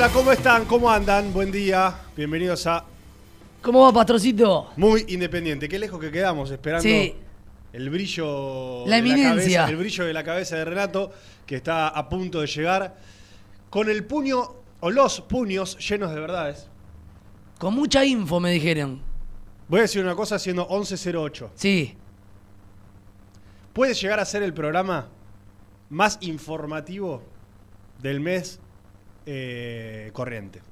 Hola, ¿cómo están? ¿Cómo andan? Buen día. Bienvenidos a ¿Cómo va, patrocito? Muy Independiente. Qué lejos que quedamos esperando Sí. el brillo La eminencia. cabeza, el brillo de la cabeza de Renato que está a punto de llegar con el puño o los puños llenos de verdades. Con mucha info me dijeron. Voy a decir una cosa siendo 1108. Sí. Puede llegar a ser el programa más informativo del mes eh, corriente.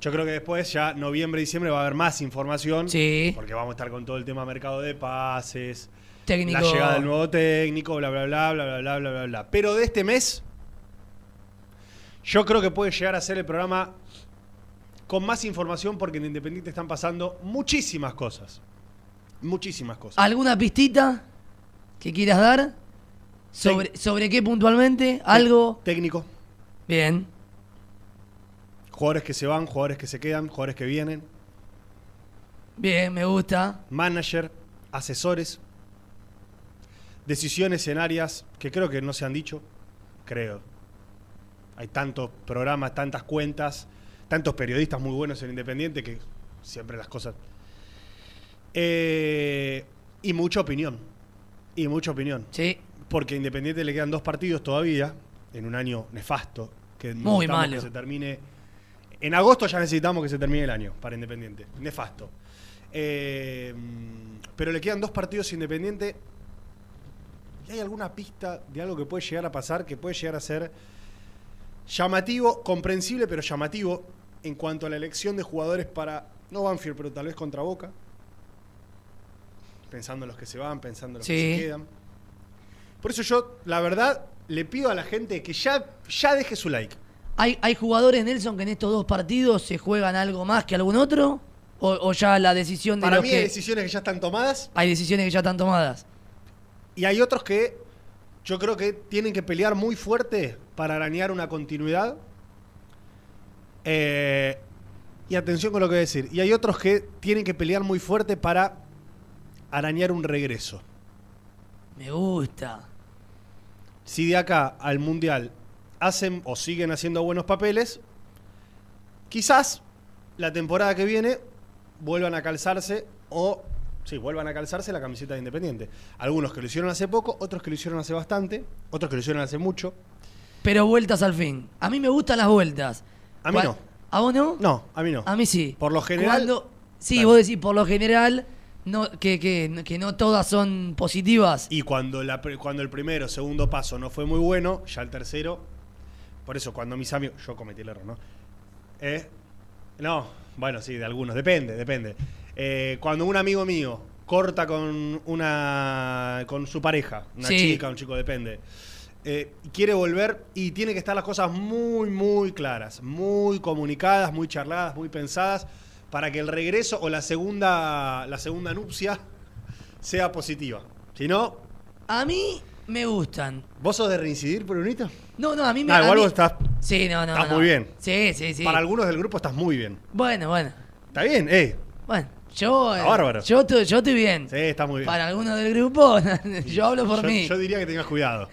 Yo creo que después, ya noviembre, diciembre, va a haber más información. Sí. Porque vamos a estar con todo el tema mercado de pases, Técnico. la llegada del nuevo técnico, bla, bla, bla, bla, bla, bla, bla, bla, bla. Pero de este mes, yo creo que puede llegar a ser el programa con más información porque en Independiente están pasando muchísimas cosas. Muchísimas cosas. ¿Alguna pistita que quieras dar? ¿Sobre, ¿Sobre qué puntualmente? ¿Algo? Técnico. Bien. Jugadores que se van, jugadores que se quedan, jugadores que vienen. Bien, me gusta. Manager, asesores. Decisiones en áreas que creo que no se han dicho. Creo. Hay tantos programas, tantas cuentas, tantos periodistas muy buenos en Independiente que siempre las cosas. Eh, y mucha opinión. Y mucha opinión. Sí. Porque a Independiente le quedan dos partidos todavía, en un año nefasto. Que Muy malo. Que se termine. En agosto ya necesitamos que se termine el año para Independiente. Nefasto. Eh, pero le quedan dos partidos Independiente. ¿Y hay alguna pista de algo que puede llegar a pasar, que puede llegar a ser llamativo, comprensible, pero llamativo en cuanto a la elección de jugadores para, no Banfield, pero tal vez contra Boca? Pensando en los que se van, pensando en los que se quedan. Por eso yo, la verdad, le pido a la gente que ya, ya deje su like. ¿Hay, ¿Hay jugadores, Nelson, que en estos dos partidos se juegan algo más que algún otro? ¿O, o ya la decisión de Para los mí que... hay decisiones que ya están tomadas hay decisiones que ya están tomadas? y hay otros que yo creo que tienen que pelear muy fuerte para arañar una continuidad. Eh, y atención con lo que voy a decir. Y hay otros que tienen que pelear muy fuerte para arañar un regreso. Me gusta. Si de acá al Mundial hacen o siguen haciendo buenos papeles, quizás la temporada que viene vuelvan a calzarse o sí, vuelvan a calzarse la camiseta de Independiente. Algunos que lo hicieron hace poco, otros que lo hicieron hace bastante, otros que lo hicieron hace mucho. Pero vueltas al fin. A mí me gustan las vueltas. A mí no. ¿A vos no? No, a mí no. A mí sí. Por lo general- Cuando- sí, Dale. vos decís por lo general no, que, que, que no todas son positivas. Y cuando, la, cuando el primero, segundo paso no fue muy bueno, ya el tercero. Por eso, cuando mis amigos. Yo cometí el error, ¿no? Eh, no, bueno, sí, de algunos. Depende, depende. Eh, cuando un amigo mío corta con una. con su pareja, una Sí. chica, un chico, depende. eh, quiere volver y tiene que estar las cosas muy, muy claras, muy comunicadas, muy charladas, muy pensadas, para que el regreso o la segunda, la segunda nupcia sea positiva. Si no, A mí me gustan. ¿vos sos de reincidir, Brunito? No, no, a mí me Ah, igual mí- vos estás, Sí, no, no. estás no. muy bien. Sí, sí, sí. Para algunos del grupo estás muy bien. Bueno, bueno. ¿Está bien? Eh, Bueno, yo. Está bárbaro. Yo, estoy- yo estoy bien. sí, está muy bien. Para algunos del grupo, yo hablo por yo, mí. yo diría que tengas cuidado.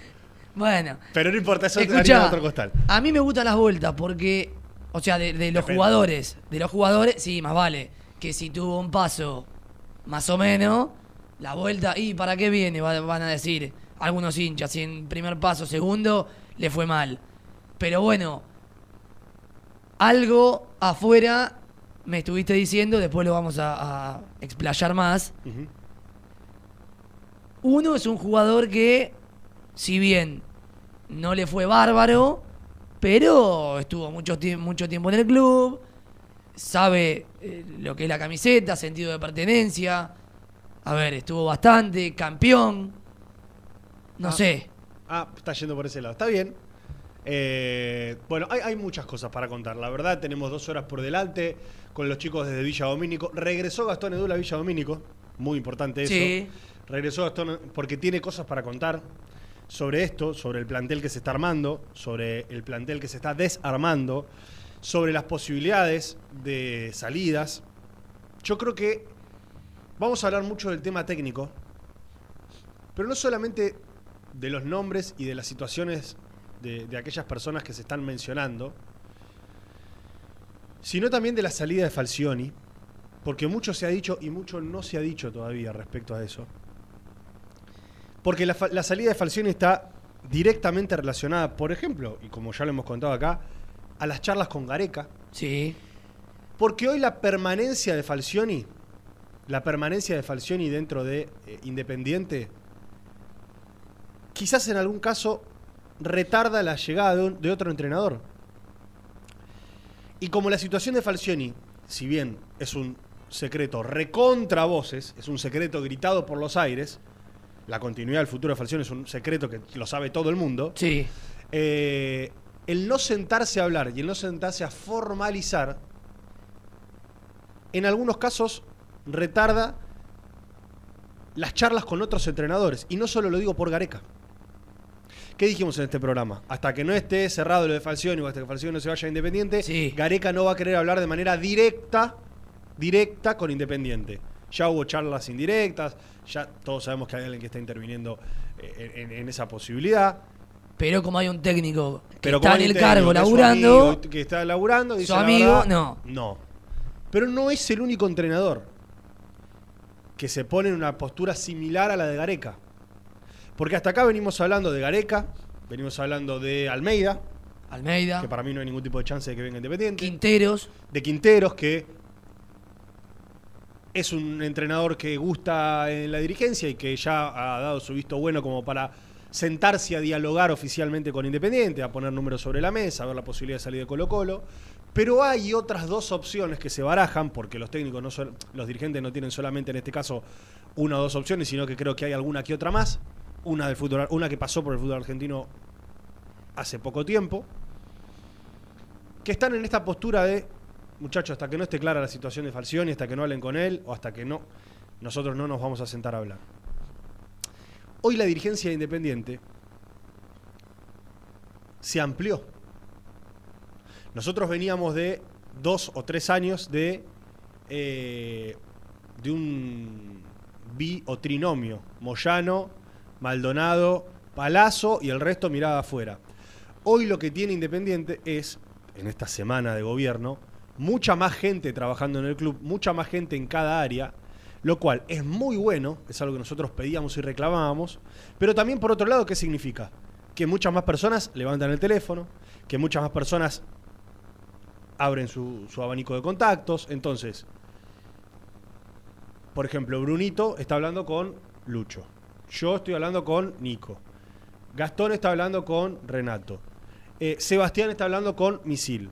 Bueno. Pero no importa, eso te Escuchá, haría otro costal. a mí me gustan las vueltas porque, o sea, de, de los Depende. jugadores, de los jugadores, sí, más vale que si tuvo un paso más o menos, la vuelta, ¿y para qué viene? Va- Van a decir algunos hinchas, si en primer paso, segundo, le fue mal. Pero bueno, algo afuera me estuviste diciendo, después lo vamos a, a explayar más. Uno es un jugador que, si bien no le fue bárbaro, pero estuvo mucho, mucho tiempo en el club, sabe eh, lo que es la camiseta, sentido de pertenencia. A ver, estuvo bastante, campeón. No Ah. sé. Ah, está yendo por ese lado. Está bien. Eh, bueno, hay, hay muchas cosas para contar. La verdad, tenemos dos horas por delante con los chicos desde Villa Domínico. Regresó Gastón Edula a Villa Domínico. Muy importante eso. Sí. Regresó Gastón porque tiene cosas para contar sobre esto, sobre el plantel que se está armando, sobre el plantel que se está desarmando, sobre las posibilidades de salidas. Yo creo que vamos a hablar mucho del tema técnico, pero no solamente de los nombres y de las situaciones de, aquellas personas que se están mencionando, sino también de la salida de Falcioni, porque mucho se ha dicho y mucho no se ha dicho todavía respecto a eso. Porque la, la salida de Falcioni está directamente relacionada, por ejemplo, y como ya lo hemos contado acá, a las charlas con Gareca, Sí. porque hoy la permanencia de Falcioni, la permanencia de Falcioni dentro de eh, Independiente, quizás en algún caso retarda la llegada de, un- de otro entrenador. Y como la situación de Falcioni, si bien es un secreto recontra voces, es un secreto gritado por los aires, la continuidad del futuro de Falcioni es un secreto que lo sabe todo el mundo, Sí. eh, el no sentarse a hablar y el no sentarse a formalizar, en algunos casos retarda las charlas con otros entrenadores. Y no solo lo digo por Gareca. ¿Qué dijimos en este programa? Hasta que no esté cerrado lo de Falcioni o hasta que Falcioni no se vaya a Independiente, Sí. Gareca no va a querer hablar de manera directa, directa con Independiente. Ya hubo charlas indirectas, ya todos sabemos que hay alguien que está interviniendo eh, en- en esa posibilidad. Pero como hay un técnico que Pero está en el cargo laburando, amigo, que está laburando, dice su amigo, verdad, no. No. Pero no es el único entrenador que se pone en una postura similar a la de Gareca. Porque hasta acá venimos hablando de Gareca, venimos hablando de Almeida, Almeida, que para mí no hay ningún tipo de chance de que venga Independiente, Quinteros, de Quinteros, que es un entrenador que gusta en la dirigencia y que ya ha dado su visto bueno como para sentarse a dialogar oficialmente con Independiente, a poner números sobre la mesa, a ver la posibilidad de salir de Colo Colo. Pero hay otras dos opciones que se barajan, porque los técnicos, no sol- los dirigentes no tienen solamente en este caso una o dos opciones, sino que creo que hay alguna que otra más. Una, del fútbol, una que pasó por el fútbol argentino hace poco tiempo, que están en esta postura de, muchachos, hasta que no esté clara la situación de Falcioni, hasta que no hablen con él, o hasta que no, nosotros no nos vamos a sentar a hablar. Hoy la dirigencia de Independiente se amplió. Nosotros veníamos de dos o tres años de, eh, de un bi o trinomio, Moyano, Maldonado, Palazzo y el resto miraba afuera. Hoy lo que tiene Independiente es, en esta semana de gobierno, mucha más gente trabajando en el club, mucha más gente en cada área, lo cual es muy bueno, es algo que nosotros pedíamos y reclamábamos, pero también por otro lado, ¿qué significa? Que muchas más personas levantan el teléfono, que muchas más personas abren su, abanico de contactos, entonces, por ejemplo, Brunito está hablando con Lucho, yo estoy hablando con Nico, Gastón está hablando con Renato, eh, Sebastián está hablando con Misil.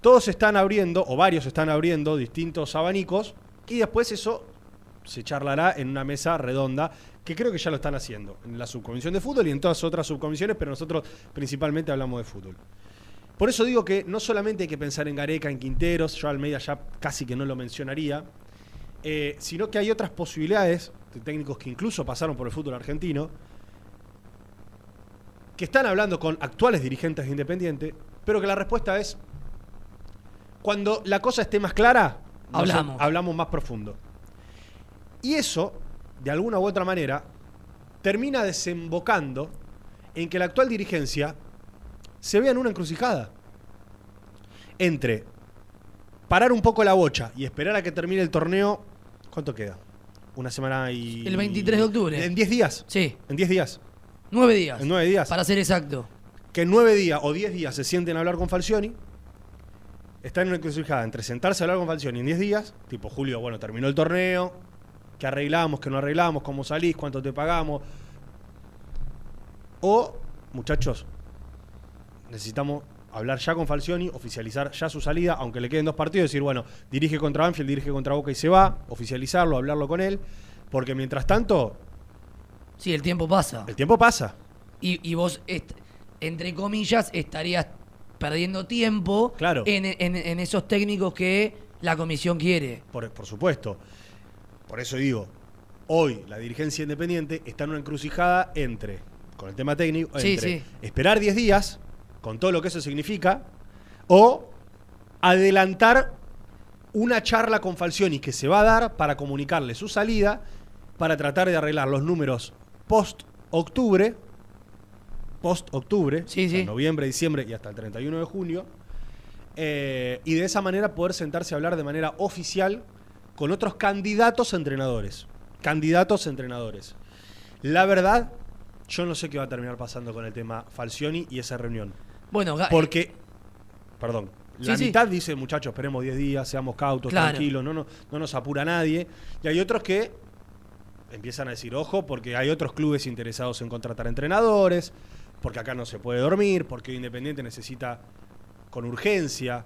Todos están abriendo, o varios están abriendo, distintos abanicos, y después eso se charlará en una mesa redonda, que creo que ya lo están haciendo, en la subcomisión de fútbol y en todas otras subcomisiones, pero nosotros principalmente hablamos de fútbol. Por eso digo que no solamente hay que pensar en Gareca, en Quinteros, yo Almeida ya casi que no lo mencionaría, eh, sino que hay otras posibilidades de técnicos que incluso pasaron por el fútbol argentino, que están hablando con actuales dirigentes de Independiente, pero que la respuesta es, cuando la cosa esté más clara, Hablamos. hablamos más profundo. Y eso, de alguna u otra manera, termina desembocando en que la actual dirigencia se vea en una encrucijada. Entre parar un poco la bocha y esperar a que termine el torneo, ¿cuánto queda? Una semana y... El 23 de octubre. En 10 días. Sí, En 10 días. nueve días. En 9 días. Para ser exacto. Que en 9 días o 10 días se sienten a hablar con Falcioni. Está en una encrucijada entre sentarse a hablar con Falcioni en 10 días, tipo Julio, bueno, terminó el torneo, ¿qué arreglamos, qué no arreglamos, cómo salís, cuánto te pagamos? O, muchachos, necesitamos hablar ya con Falcioni, oficializar ya su salida, aunque le queden dos partidos, decir, bueno, dirige contra Banfield, dirige contra Boca y se va, oficializarlo, hablarlo con él, porque mientras tanto, Sí, el tiempo pasa. el tiempo pasa. Y, y vos, entre comillas, estarías perdiendo tiempo Claro. en, en- en esos técnicos que la comisión quiere. Por, por supuesto. Por eso digo, hoy la dirigencia independiente está en una encrucijada entre, con el tema técnico, entre sí. esperar 10 días, con todo lo que eso significa, o adelantar una charla con Falcioni que se va a dar para comunicarle su salida, para tratar de arreglar los números post-octubre, post-octubre, Sí, o sea, sí. noviembre, diciembre y hasta el 31 de junio, eh, y de esa manera poder sentarse a hablar de manera oficial con otros candidatos a entrenadores. Candidatos a entrenadores. La verdad, yo no sé qué va a terminar pasando con el tema Falcioni y esa reunión. Bueno, Porque, perdón, la Sí, sí. mitad dice, muchachos, esperemos 10 días, seamos cautos, Claro. tranquilos, no, no, no nos apura nadie. Y hay otros que empiezan a decir, ojo, porque hay otros clubes interesados en contratar entrenadores, porque acá no se puede dormir, porque Independiente necesita con urgencia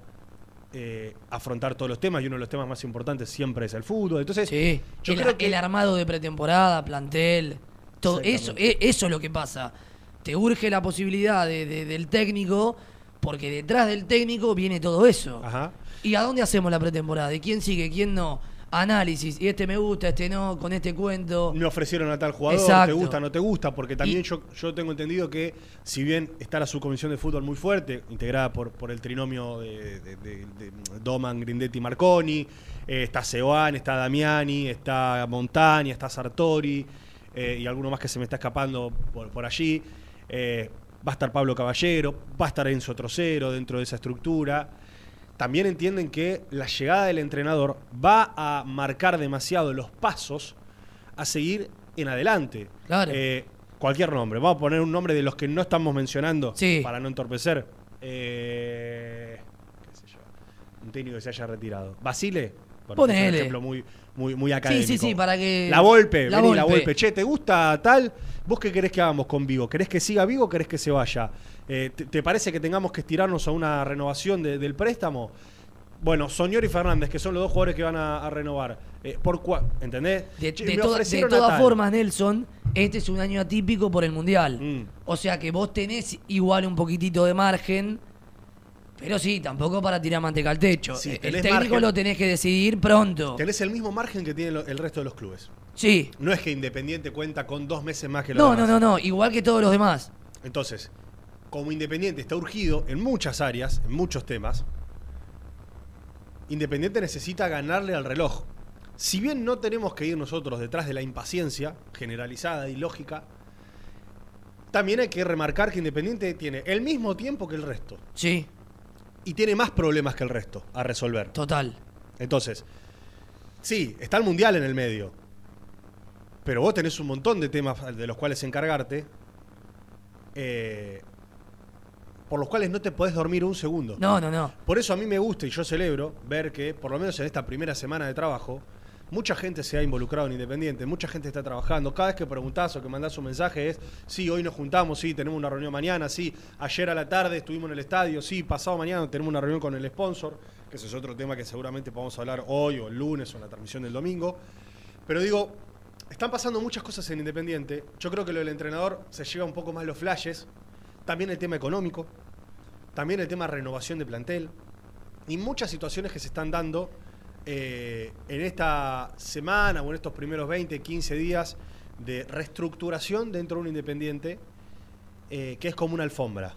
eh, afrontar todos los temas y uno de los temas más importantes siempre es el fútbol. Entonces, Sí, yo el, creo que el armado de pretemporada, plantel, todo eso, Exactamente. e- eso es lo que pasa. Te urge la posibilidad de- de- del técnico, porque detrás del técnico viene todo eso. Ajá. ¿Y a dónde hacemos la pretemporada? ¿De quién sigue, quién no? Análisis, y este me gusta, este no, con este cuento. me ofrecieron a tal jugador, Exacto. te gusta, no te gusta, porque también Y- yo, yo tengo entendido que si bien está la subcomisión de fútbol muy fuerte, integrada por, por el trinomio de, de- de- de Doman, Grindetti, Marconi, eh, está Seoane, está Damiani, está Montani, está Sartori, eh, y alguno más que se me está escapando por, por allí. eh, va a estar Pablo Caballero, va a estar Enzo Trocero dentro de esa estructura. También entienden que la llegada del entrenador va a marcar demasiado los pasos a seguir en adelante. Claro. Eh, cualquier nombre. Vamos a poner un nombre de los que no estamos mencionando Sí. para no entorpecer. Eh, qué sé yo. Un técnico que se haya retirado. ¿Basile? Ponele. ejemplo muy, muy, muy Sí, académico. sí, sí, para que. La Volpe, La vení, la Volpe. Volpe. Che, ¿te gusta tal? ¿Vos qué querés que hagamos con Vigo? ¿Querés que siga Vigo o querés que se vaya? Eh, ¿te, te parece que tengamos que estirarnos a una renovación de- del préstamo? Bueno, Soñor y Fernández, que son los dos jugadores que van a, a renovar. Eh, ¿Por cuál? ¿Entendés? De, de toda- de todas formas, Nelson, este es un año atípico por el Mundial. Mm. O sea que vos tenés igual un poquitito de margen, pero sí, tampoco para tirar manteca al techo. Sí, el técnico margen. lo tenés que decidir pronto. Tenés el mismo margen que tienen lo- el resto de los clubes. Sí. No es que Independiente cuenta con dos meses más que los No, no, demás. no, no, igual que todos los demás. Entonces, como Independiente está urgido en muchas áreas, en muchos temas, Independiente necesita ganarle al reloj. Si bien no tenemos que ir nosotros detrás de la impaciencia generalizada y lógica, También hay que remarcar que Independiente tiene el mismo tiempo que el resto. Sí, Y tiene más problemas que el resto a resolver. total. Entonces, sí, está el Mundial en el medio. Pero vos tenés un montón de temas de los cuales encargarte. eh, por los cuales no te podés dormir un segundo. No, no, no. Por eso a mí me gusta y yo celebro ver que, por lo menos en esta primera semana de trabajo, mucha gente se ha involucrado en Independiente, mucha gente está trabajando. Cada vez que preguntás o que mandás un mensaje es, sí, hoy nos juntamos, sí, tenemos una reunión mañana, sí, ayer a la tarde estuvimos en el estadio, sí, pasado mañana tenemos una reunión con el sponsor, que ese es otro tema que seguramente podemos hablar hoy o el lunes o en la transmisión del domingo. Pero digo, están pasando muchas cosas en Independiente. Yo creo que lo del entrenador se lleva un poco más los flashes. También el tema económico. También el tema renovación de plantel. Y muchas situaciones que se están dando eh, en esta semana o en estos primeros 20, 15 días de reestructuración dentro de un Independiente eh, que es como una alfombra.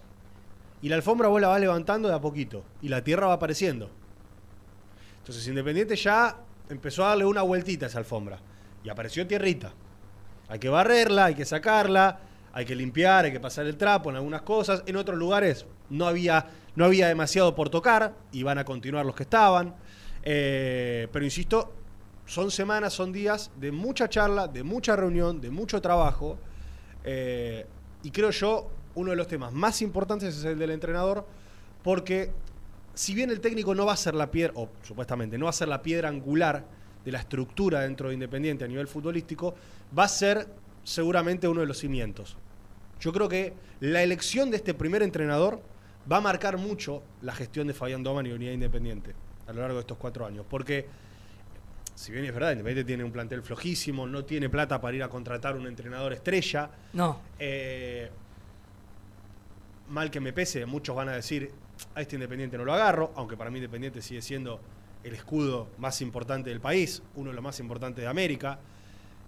Y la alfombra vos la vas levantando de a poquito. Y la tierra va apareciendo. Entonces Independiente ya empezó a darle una vueltita a esa alfombra. Y apareció tierrita. Hay que barrerla, hay que sacarla, hay que limpiar, hay que pasar el trapo en algunas cosas. En otros lugares no había, no había demasiado por tocar y van a continuar los que estaban. Eh, pero insisto, son semanas, son días de mucha charla, de mucha reunión, de mucho trabajo. Eh, y creo yo, uno de los temas más importantes es el del entrenador, porque si bien el técnico no va a ser la piedra, o supuestamente no va a ser la piedra angular de la estructura dentro de Independiente a nivel futbolístico, va a ser seguramente uno de los cimientos. Yo creo que la elección de este primer entrenador va a marcar mucho la gestión de Fabián Doman y Unidad Independiente a lo largo de estos cuatro años. Porque, si bien es verdad, Independiente tiene un plantel flojísimo, no tiene plata para ir a contratar un entrenador estrella. No. eh, mal que me pese, muchos van a decir, a este Independiente no lo agarro, aunque para mí Independiente sigue siendo el escudo más importante del país, uno de los más importantes de América.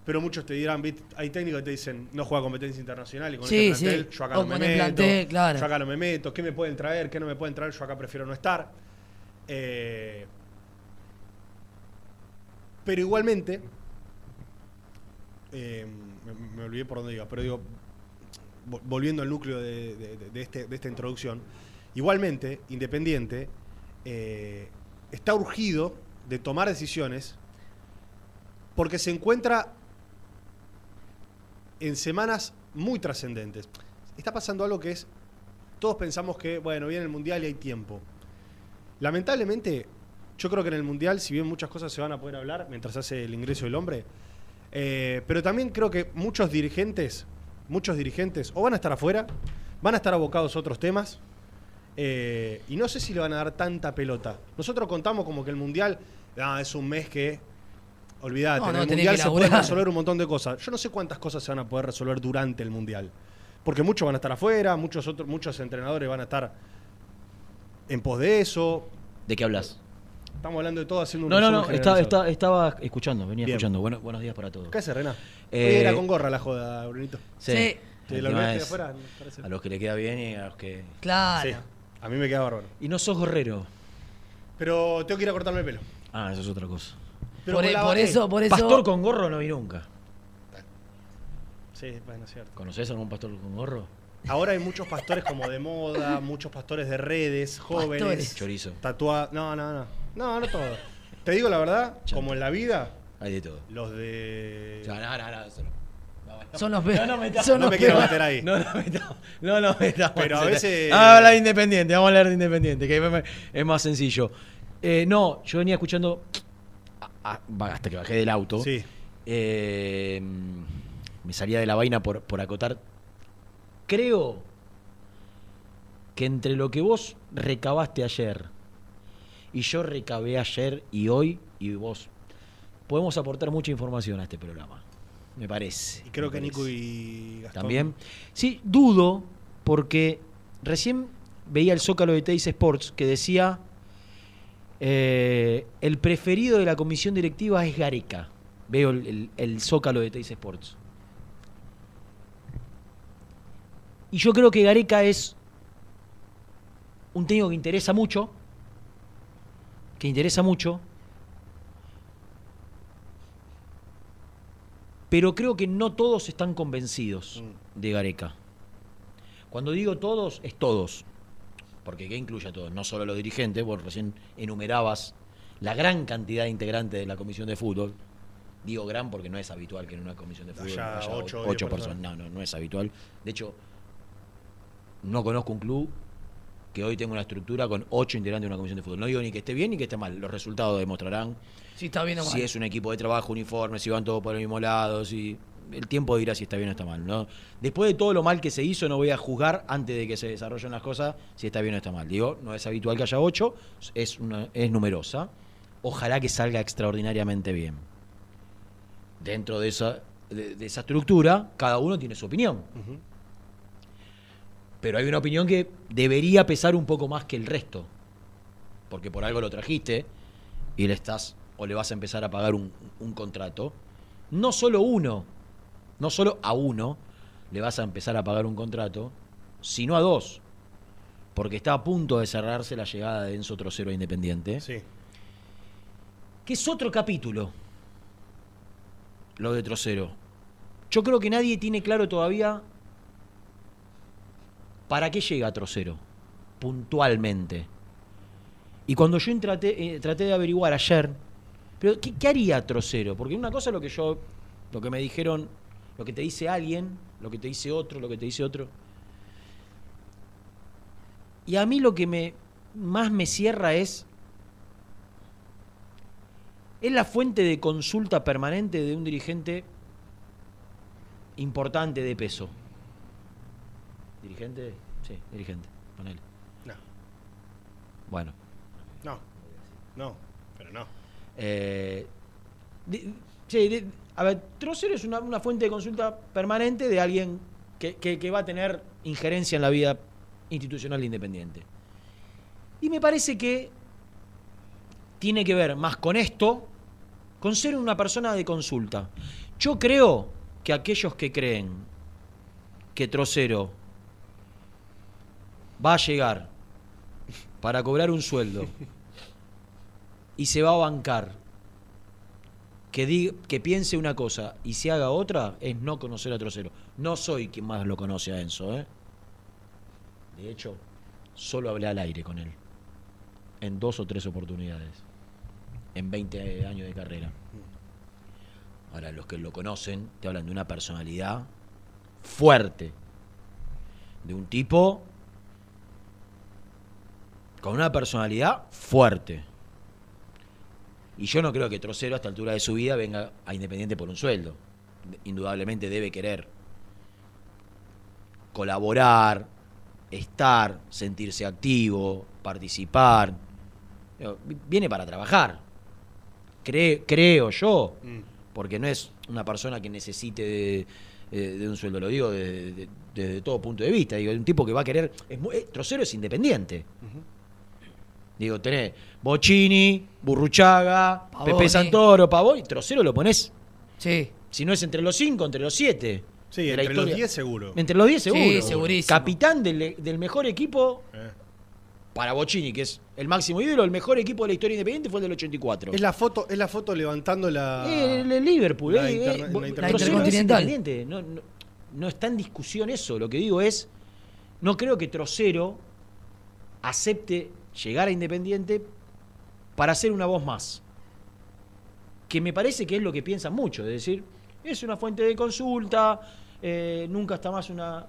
Pero muchos te dirán, "Vit, hay técnicos que te dicen, no juega competencia internacional y con Sí, este plantel sí. yo acá O no me meto, plantel, claro. yo acá no me meto, ¿qué me pueden traer? ¿Qué no me pueden traer? Yo acá prefiero no estar. Eh, pero igualmente, eh, me, olvidé por dónde iba, pero digo, vo- volviendo al núcleo de, de- este- esta introducción, igualmente, Independiente eh, está urgido de tomar decisiones porque se encuentra en semanas muy trascendentes. Está pasando algo que es, todos pensamos que, bueno, viene el Mundial y hay tiempo. Lamentablemente, yo creo que en el Mundial, si bien muchas cosas se van a poder hablar mientras hace el ingreso del hombre, eh, pero también creo que muchos dirigentes, muchos dirigentes, o van a estar afuera, van a estar abocados a otros temas, eh, y no sé si le van a dar tanta pelota. Nosotros contamos como que el Mundial ah, es un mes que, olvídate, No, en el Mundial se pueden resolver un montón de cosas. Yo no sé cuántas cosas se van a poder resolver durante el Mundial. Porque muchos van a estar afuera, muchos otros, muchos entrenadores van a estar en pos de eso. ¿De qué hablas? Estamos hablando de todo haciendo un No, no, no, está- está- estaba escuchando, venía Bien. escuchando. Bueno, buenos días para todos. ¿Qué hace, Rená? Eh, Hoy era con gorra la joda, Brunito. Sí. Sí. Lo de es afuera, me. A los que le queda bien y a los que. Claro. Sí, a mí me queda bárbaro. Y no sos gorrero. Pero tengo que ir a cortarme el pelo. Ah, eso es otra cosa. Pero por, e- por eso, por eso. Pastor con gorro no vi nunca. Sí, bueno, es cierto. ¿Conoces algún pastor con gorro? Ahora hay muchos pastores como de moda, muchos pastores de redes, jóvenes. Pastores. Chorizo. Tatuados. No, no, no. No, no todo. Te digo la verdad, Chanta. como en la vida, Hay de todo. los de. No, no, no, no, eso no. Son los peores. no metamos. Son No los me quiero meter ahí. No, no metamos. No, no metamos. Pero a veces- Vamos a hablar de Independiente, vamos a hablar de Independiente, que es más sencillo. Eh, no, yo venía escuchando ah, ah, hasta que bajé del auto. Sí. Eh, me salía de la vaina por, por acotar. Creo que entre lo que vos recabaste ayer y yo recabé ayer y hoy y vos, podemos aportar mucha información a este programa. Me parece. Y creo que parece. Nico y Gastón. También. Sí, dudo, porque recién veía el zócalo de Teis Sports que decía: eh, el preferido de la comisión directiva es Gareca. Veo el, el- el zócalo de Teis Sports. Y yo creo que Gareca es un técnico que interesa mucho. Que interesa mucho. Pero creo que no todos están convencidos Mm. de Gareca. Cuando digo todos, es todos. Porque ¿qué incluye a todos? No solo los dirigentes, vos recién enumerabas la gran cantidad de integrantes de la comisión de fútbol. Digo gran porque no es habitual que en una comisión de fútbol Haya haya ocho ocho, personas. No, no, no es habitual. De hecho, no conozco un club que hoy tenga una estructura con ocho integrantes de una comisión de fútbol. No digo ni que esté bien ni que esté mal. Los resultados demostrarán Si está bien o mal. si es un equipo de trabajo uniforme, si van todos por el mismo lado, si el tiempo dirá si está bien o está mal, ¿no? Después de todo lo mal que se hizo, no voy a juzgar antes de que se desarrollen las cosas si está bien o está mal. Digo, no es habitual que haya ocho, es una, es numerosa. Ojalá que salga extraordinariamente bien. Dentro de esa de, de esa estructura, cada uno tiene su opinión. Pero hay una opinión que debería pesar un poco más que el resto. Porque por algo lo trajiste y le estás o le vas a empezar a pagar un, un contrato. No solo uno, no solo a uno le vas a empezar a pagar un contrato, sino a dos. Porque está a punto de cerrarse la llegada de Enzo Trocero a Independiente. Sí. Que es otro capítulo. Lo de Trocero. Yo creo que nadie tiene claro todavía para qué llega Trocero. Puntualmente. Y cuando yo traté, eh, traté de averiguar ayer, pero ¿qué, qué haría Trocero? Porque una cosa es lo que yo, lo que me dijeron, lo que te dice alguien, lo que te dice otro, lo que te dice otro. Y a mí lo que me más me cierra es es la fuente de consulta permanente de un dirigente importante de peso. ¿Dirigente? Sí, dirigente. Ponele. No. Bueno. No. No. Pero no. Eh, di- sí, di- a ver, Trocero es una, una fuente de consulta permanente de alguien que, que- que va a tener injerencia en la vida institucional de Independiente. Y me parece que tiene que ver más con esto, con ser una persona de consulta. Yo creo que aquellos que creen que Trocero va a llegar para cobrar un sueldo y se va a bancar que, diga- que piense una cosa y se haga otra, es no conocer a Trocero. No soy quien más lo conoce a Enzo, ¿eh? De hecho, solo hablé al aire con él. En dos o tres oportunidades. En 20 años de carrera. Ahora, los que lo conocen te hablan de una personalidad fuerte. De un tipo con una personalidad fuerte. Y yo no creo que Trocero a esta altura de su vida venga a Independiente por un sueldo. Indudablemente debe querer colaborar, estar, sentirse activo, participar. Viene para trabajar. Cre- creo yo, Mm. porque no es una persona que necesite de, de un sueldo, lo digo desde de- todo punto de vista. Digo, un tipo que va a querer. Es, eh, Trocero es independiente. Digo, tenés Bocini, Burruchaga. Pepe Santoro, Pavón, y Trocero lo ponés, Sí. si no es entre los cinco, entre los siete. Sí, de entre los historia. 10 seguro. Entre los 10 seguro. Sí, segurísimo. Capitán del, del mejor equipo Eh. para Bocini, que es el máximo ídolo, el mejor equipo de la historia independiente fue el del 84. Es la foto, es la foto levantando la. El, el Liverpool, La eh, interna- eh, la La Intercontinental. no, no está en discusión eso. Lo que digo es, no creo que Trocero acepte llegar a Independiente para ser una voz más. Que me parece que es lo que piensan muchos. Es decir, es una fuente de consulta, eh, nunca está más una,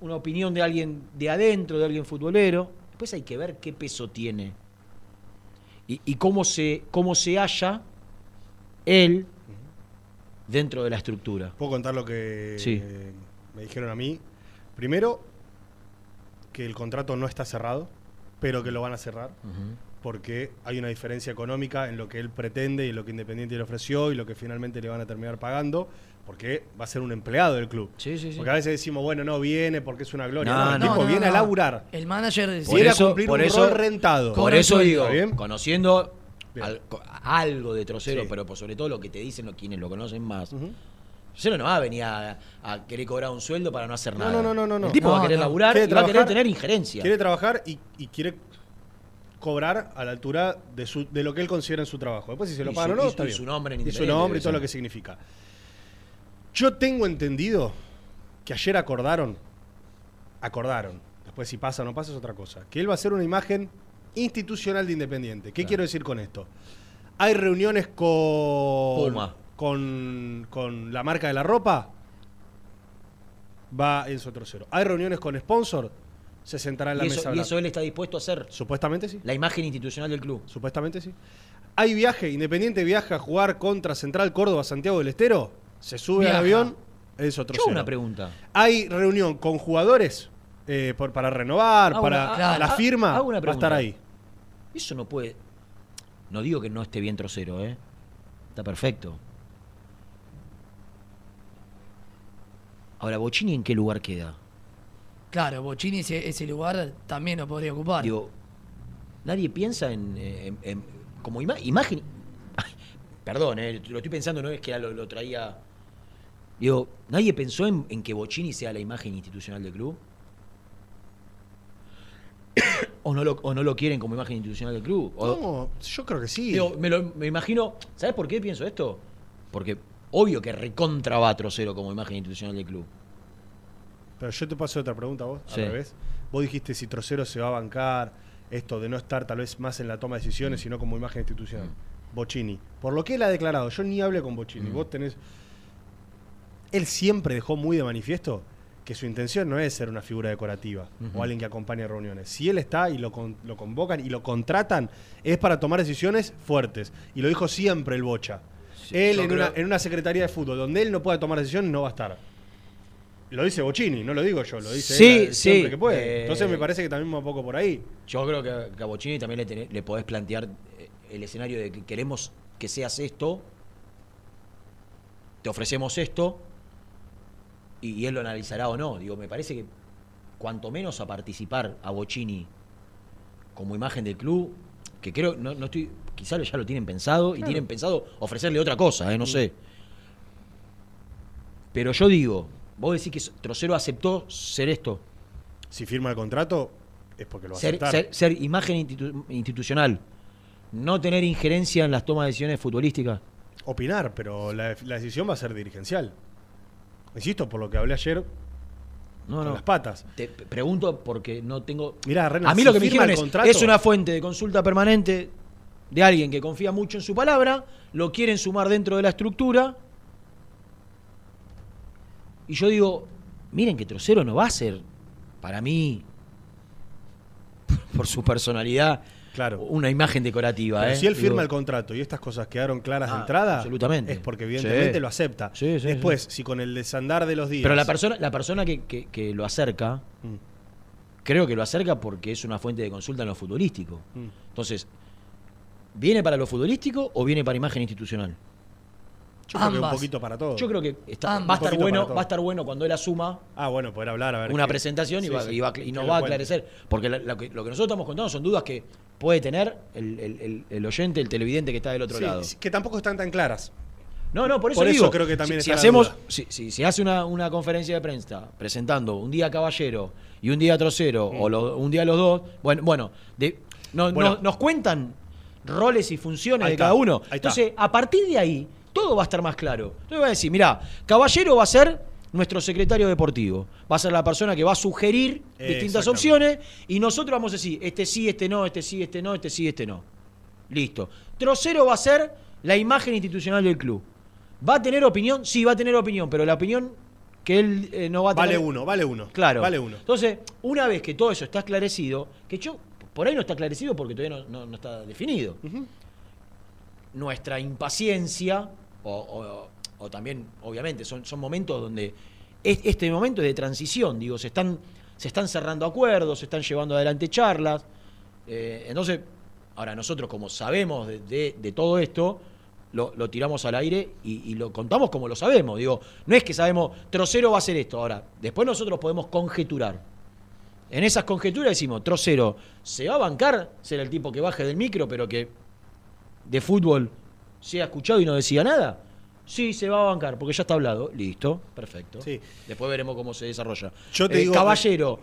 una opinión de alguien de adentro, de alguien futbolero. Después hay que ver qué peso tiene y, y cómo, se, cómo se halla él dentro de la estructura. Puedo contar lo que Sí. eh, me dijeron a mí. Primero, que el contrato no está cerrado, pero que lo van a cerrar. Porque hay una diferencia económica en lo que él pretende y en lo que Independiente le ofreció y lo que finalmente le van a terminar pagando, porque va a ser un empleado del club. Sí, sí, sí. Porque a veces decimos, bueno, no viene porque es una gloria. No, No, el no, tipo viene a laburar. El manager Por eso- a cumplir por un eso- rol rentado. Por eso digo, ¿Bien? conociendo Bien. al- co- algo de Trocero, pero por sobre todo lo que te dicen los quienes lo conocen más. Trocero no va a venir a, a querer cobrar un sueldo para no hacer nada. no, no, no, no, no. El tipo va a querer no. laburar Quiere y va a querer tener injerencia. Quiere trabajar y, y quiere cobrar a la altura de, su, de lo que él considera en su trabajo. Después si se lo pagan o no, y- está y bien. su nombre en Y su nombre y todo lo que significa. Yo tengo entendido que ayer acordaron acordaron. Después si pasa o no pasa es otra cosa. Que él va a ser una imagen institucional de Independiente. ¿Qué quiero decir con esto? Hay reuniones con, Puma. Con con la marca de la ropa. Va Enzo Trocero. Hay reuniones con sponsor. Se sentará en la Y mesa. y eso él está dispuesto a hacer. Supuestamente sí. La imagen institucional del club. Supuestamente sí. Hay viaje, Independiente viaja a jugar contra Central Córdoba, Santiago del Estero. Se sube Viaja. al avión, es otro Yo una pregunta. Hay reunión con jugadores eh, por- para renovar, Hago para una- claro, la firma, hago una va a estar ahí. Eso no puede. No digo que no esté bien trocero, ¿eh? Está perfecto. Ahora, Bocini en qué lugar queda? Claro, Bochini ese, ese lugar también lo podría ocupar. Digo, nadie piensa en. en- en- como ima- imagen. Ay, perdón, eh, lo estoy pensando, no es que lo, lo traía. Digo, ¿nadie pensó en, en que Bocini sea la imagen institucional del club? ¿O no, lo, ¿O no lo quieren como imagen institucional del club? O- No, yo creo que sí. Digo, me, lo- me imagino. ¿Sabes por qué pienso esto? Porque obvio que recontra va a Trocero como imagen institucional del club. Pero yo te paso otra pregunta a vos, Sí. al revés. Vos dijiste si Trocero se va a bancar, esto de no estar tal vez más en la toma de decisiones, sino como imagen institucional. Bocini. Por lo que él ha declarado, yo ni hablé con Bocini. Vos tenés. Él siempre dejó muy de manifiesto que su intención no es ser una figura decorativa o alguien que acompañe reuniones. Si él está y lo, con- lo convocan y lo contratan, es para tomar decisiones fuertes. Y lo dijo siempre el Bocha. Él en, creo- una, en una secretaría de fútbol donde él no pueda tomar decisiones no va a estar. Lo dice Bocini, no lo digo yo, lo dice Sí, él, sí, siempre que puede. eh, Entonces me parece que también va un poco por ahí. Yo creo que a Bocini también le, tenés- le podés plantear eh, el escenario de que queremos que seas esto, te ofrecemos esto, y, y él lo analizará o no. Digo, me parece que cuanto menos a participar a Bocini como imagen del club, que creo, no, no estoy, ya lo tienen pensado y tienen pensado ofrecerle otra cosa, eh, no sé. Pero yo digo, vos decís que Trocero aceptó ser esto. Si firma el contrato, es porque lo va ser, aceptar. ser- ser imagen institu- institucional, no tener injerencia en las tomas de decisiones futbolísticas. Opinar, pero la, la decisión va a ser dirigencial. Insisto, por lo que hablé ayer No, con no. las patas. Te pregunto porque no tengo. Mirá, Renat, a mí si lo que me dijeron es: contrato- es una fuente de consulta permanente de alguien que confía mucho en su palabra, lo quieren sumar dentro de la estructura. Y yo digo: miren que Trocero no va a ser, para mí, por su personalidad, Claro. una imagen decorativa. Pero ¿eh? si él firma Digo, el contrato y estas cosas quedaron claras de Ah, entrada, absolutamente. es porque evidentemente Sí. lo acepta. Sí, sí, Después, si con el desandar de los días. Pero la persona, la persona que, que- que lo acerca, Mm, creo que lo acerca porque es una fuente de consulta en lo futbolístico. mm. Entonces, ¿viene para lo futbolístico o viene para imagen institucional? Yo creo que un poquito para todo. Yo creo que está- va, a estar bueno, va a estar bueno cuando él asuma Ah, bueno, poder hablar, a ver. una qué- presentación y, Sí, va- sí, y va- y que nos va a aclarecer. Porque lo que, lo que nosotros estamos contando son dudas que puede tener el, el- el- el oyente, el televidente que está del otro Sí, lado. que tampoco están tan claras. No, no, por eso, Por eso digo, creo que también si, si hacemos, si, si- si hace una, una conferencia de prensa presentando un día Caballero y un día Trocero, o lo- un día los dos, bueno, bueno, de- no- Mm. Bueno. no- nos cuentan roles y funciones de cada uno. Entonces, a partir de ahí, todo va a estar más claro. Entonces va a decir, mira, Caballero va a ser nuestro secretario deportivo. Va a ser la persona que va a sugerir distintas opciones y nosotros vamos a decir, este sí, este no, este sí, este no, este sí, este no. Listo. Trocero va a ser la imagen institucional del club. ¿Va a tener opinión? Sí, va a tener opinión, pero la opinión que él eh, no va a tener. Vale uno, vale uno. Claro. Vale uno. Entonces, una vez que todo eso está esclarecido, que yo, por ahí no está esclarecido porque todavía no, no- no está definido. Nuestra impaciencia, o, o- o también, obviamente, son, son momentos donde es- este momento es de transición, digo, se están, se están cerrando acuerdos, se están llevando adelante charlas. eh, entonces, ahora nosotros como sabemos de, de- de todo esto, lo, lo tiramos al aire y, y lo contamos como lo sabemos. Digo, no es que sabemos, Trocero va a hacer esto. Ahora, después nosotros podemos conjeturar. En esas conjeturas decimos, Trocero, ¿se va a bancar ser el tipo que baje del micro, pero que de fútbol sea escuchado y no decía nada? Sí, se va a bancar, porque ya está hablado. Listo, perfecto. Sí. Después veremos cómo se desarrolla. Yo te Eh, digo- Caballero,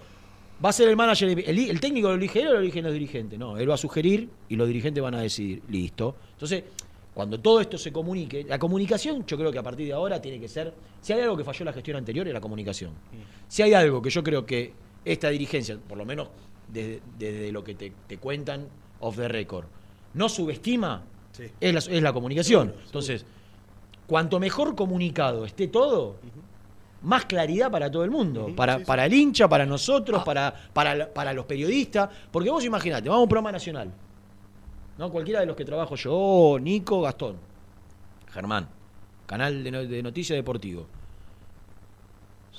¿va a ser el manager? El, el técnico lo elige él o lo eligen los dirigentes? No, él va a sugerir y los dirigentes van a decidir. Listo. Entonces, cuando todo esto se comunique, la comunicación yo creo que a partir de ahora tiene que ser, si hay algo que falló en la gestión anterior es la comunicación. Si hay algo que yo creo que esta dirigencia, por lo menos desde, desde lo que te, te cuentan off the record, no subestima, Sí. es, la, es la comunicación. Seguro, Entonces, cuanto mejor comunicado esté todo, más claridad para todo el mundo. Para, sí, sí. para el hincha, para nosotros, Ah. para, para, para los periodistas. Porque vos imaginate, vamos a un programa nacional. ¿no? Cualquiera de los que trabajo yo, Nico, Gastón, Germán, canal de, de noticias deportivo.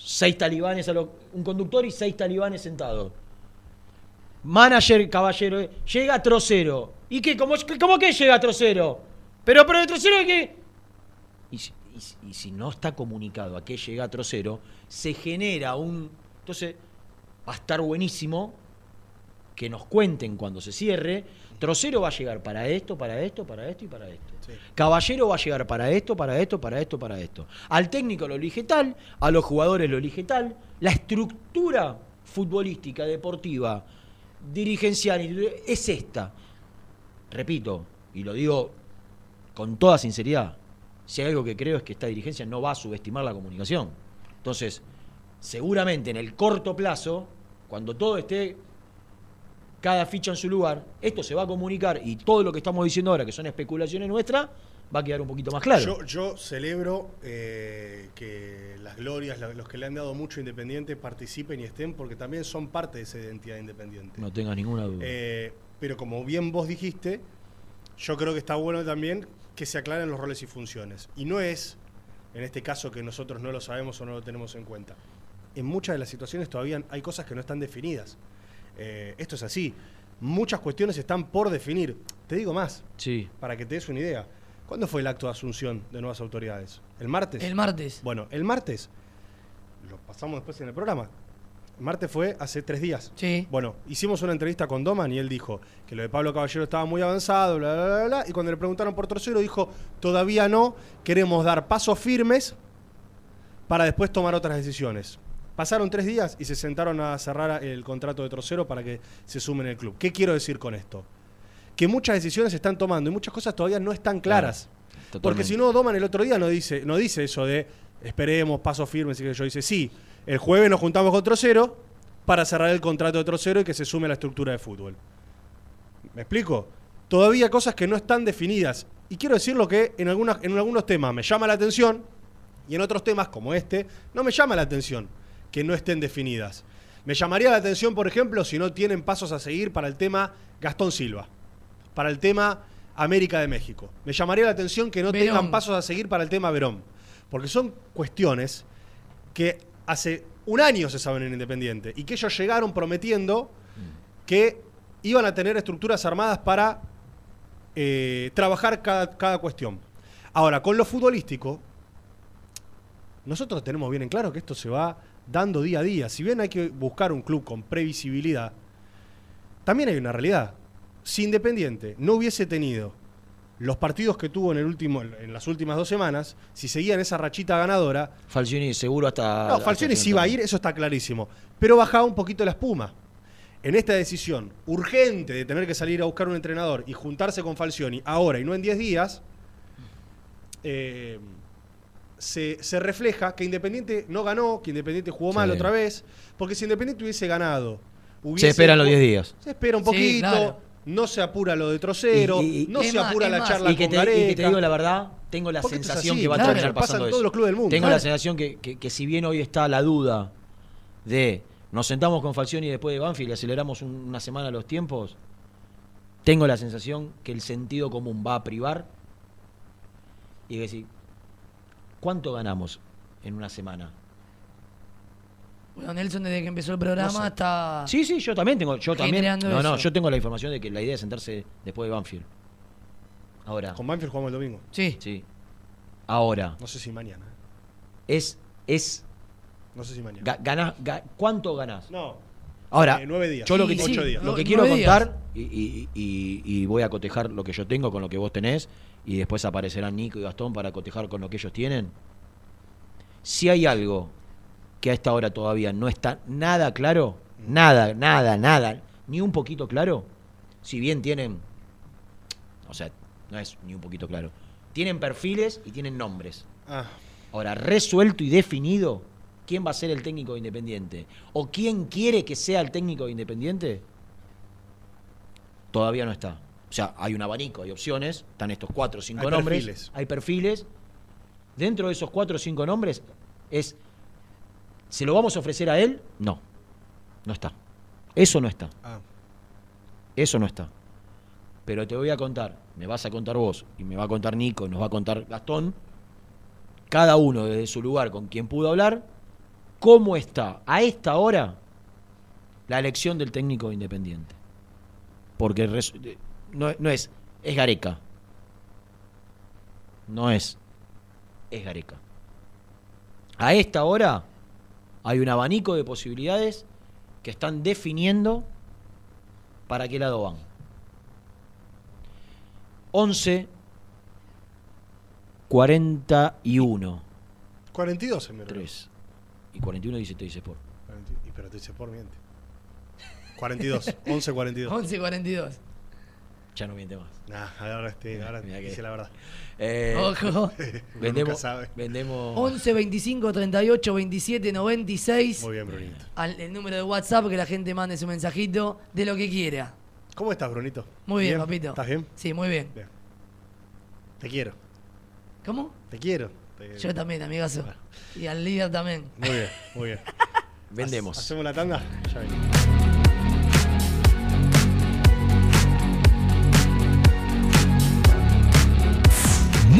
Seis talibanes, a un conductor y seis talibanes sentados. Manager, caballero, eh, llega trocero. ¿Y qué? ¿Cómo, cómo que llega trocero? Pero, pero el trocero es que. Y, si- no está comunicado a qué llega trocero, se genera un. Entonces, va a estar buenísimo que nos cuenten cuando se cierre. Trocero va a llegar para esto, para esto, para esto y para esto. Sí. Caballero va a llegar para esto, para esto, para esto, para esto. Al técnico lo elige tal, a los jugadores lo elige tal. La estructura futbolística, deportiva, dirigencial, es esta. Repito, y lo digo con toda sinceridad, si hay algo que creo es que esta dirigencia no va a subestimar la comunicación. Entonces, seguramente en el corto plazo, cuando todo esté cada ficha en su lugar, esto se va a comunicar y todo lo que estamos diciendo ahora, que son especulaciones nuestras, va a quedar un poquito más claro. Yo, yo celebro eh, que las glorias, la- los que le han dado mucho a Independiente, participen y estén, porque también son parte de esa identidad independiente. no tengas ninguna duda. Eh, pero como bien vos dijiste, yo creo que está bueno también que se aclaren los roles y funciones. Y no es, en este caso, que nosotros no lo sabemos o no lo tenemos en cuenta. En muchas de las situaciones todavía hay cosas que no están definidas. Eh, esto es así. Muchas cuestiones están por definir. Te digo más, sí. para que te des una idea. ¿Cuándo fue el acto de asunción de nuevas autoridades? ¿El martes? El martes. Bueno, el martes, lo pasamos después en el programa. El martes fue hace tres días. Sí. Bueno, hicimos una entrevista con Doman y él dijo que lo de Pablo Caballero estaba muy avanzado, bla, bla, bla, bla. Y cuando le preguntaron por tercero, dijo: todavía no, queremos dar pasos firmes para después tomar otras decisiones. Pasaron tres días y se sentaron a cerrar el contrato de Trocero para que se sumen el club. ¿Qué quiero decir con esto? Que muchas decisiones se están tomando y muchas cosas todavía no están claras. Porque si no, Doman el otro día no dice, no dice eso de esperemos, pasos firmes y que yo dice, sí, el jueves nos juntamos con Trocero para cerrar el contrato de Trocero y que se sume a la estructura de fútbol. ¿Me explico? Todavía cosas que no están definidas. Y quiero decirlo que en, algunas, en algunos temas me llama la atención y en otros temas, como este, no me llama la atención que no estén definidas. Me llamaría la atención, por ejemplo, si no tienen pasos a seguir para el tema Gastón Silva, para el tema América de México. Me llamaría la atención que no Verón. tengan pasos a seguir para el tema Verón. Porque son cuestiones que hace un año se saben en Independiente y que ellos llegaron prometiendo que iban a tener estructuras armadas para eh, trabajar cada, cada cuestión. Ahora, con lo futbolístico, nosotros tenemos bien en claro que esto se va dando día a día. Si bien hay que buscar un club con previsibilidad, también hay una realidad. Si Independiente no hubiese tenido los partidos que tuvo en, el último, en las últimas dos semanas, si seguían esa rachita ganadora, Falcioni seguro hasta. no, Falcioni sí va a ir, eso está clarísimo. Pero bajaba un poquito la espuma. En esta decisión urgente de tener que salir a buscar un entrenador y juntarse con Falcioni ahora y no en 10 días, eh, se, se refleja que Independiente no ganó, que Independiente jugó mal Sí. otra vez, porque si Independiente hubiese ganado, Se hubiese- esperan los 10 días. Se espera un Sí, poquito, claro. no se apura lo de Trocero, Y- y- no se más, apura la más. charla Y que, con te, y que te digo la verdad, tengo la sensación que va claro, a terminar pasan pasando todos eso. los clubes del mundo. Tengo Claro. la sensación que, que- que si bien hoy está la duda de nos sentamos con Falcioni después de Banfield y aceleramos un- una semana los tiempos, tengo la sensación que el sentido común va a privar y decir, ¿cuánto ganamos en una semana? Bueno, Nelson, desde que empezó el programa No sé. está. Sí, sí, yo también tengo, yo también. No, no, eso. yo tengo la información de que la idea es sentarse después de Banfield. Ahora, Con Banfield jugamos el domingo. Sí. sí. Ahora, No sé si mañana. ¿eh? es, es, No sé si mañana. ga- ganás, ga- ¿cuánto ganás? no. Ahora, Eh, nueve días. yo lo que, Sí, ocho sí, días. lo no- que quiero contar, y, y- y- y voy a cotejar lo que yo tengo con lo que vos tenés, y después aparecerán Nico y Gastón para cotejar con lo que ellos tienen. Si hay algo que a esta hora todavía no está nada claro, nada, nada, nada, ni un poquito claro, si bien tienen, o sea, no es ni un poquito claro, tienen perfiles y tienen nombres. Ah, Ahora, resuelto y definido, quién va a ser el técnico de Independiente o quién quiere que sea el técnico de Independiente, todavía no está. O sea, hay un abanico, hay opciones, están estos cuatro o cinco Hay nombres, perfiles. hay perfiles. Dentro de esos cuatro o cinco nombres es, ¿se lo vamos a ofrecer a él? No, no está. Eso no está. Ah, Eso no está. Pero te voy a contar, me vas a contar vos, y me va a contar Nico, nos va a contar Gastón, cada uno desde su lugar con quien pudo hablar, cómo está a esta hora la elección del técnico de independiente. Porque no, no es, es Gareca. No es, es Gareca. A esta hora hay un abanico de posibilidades que están definiendo para qué lado van. 11 41 42 en 3 y 41 dice te dice por. Y pero te dice por miente. 42, 11, 42. 11 42. Ya no miente más. Nah, ahora, este, ahora Mirá que- dice la verdad. Eh, Ojo. Vendemos, nunca sabe. vendemos 11 25 38 27 96. Muy bien, Brunito. Al, el número de WhatsApp que la gente mande su mensajito de lo que quiera. ¿Cómo estás, Brunito? Muy bien, papito. ¿Estás bien? Sí, muy bien. Bien. Te quiero. ¿Cómo? Te quiero. Te- Yo también, amigazo. Y al líder también. Muy bien, muy bien. vendemos. ¿Hacemos la tanda? Ya venimos.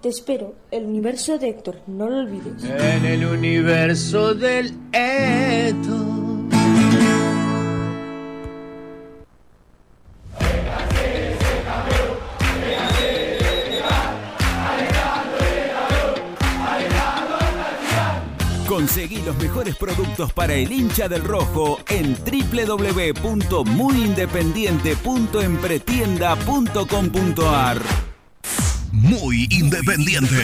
Te espero, el universo de Héctor, no lo olvides. En el universo del Eto. Conseguí los mejores productos para el hincha del rojo en www.muyindependiente.empretienda.com.ar. Muy independiente.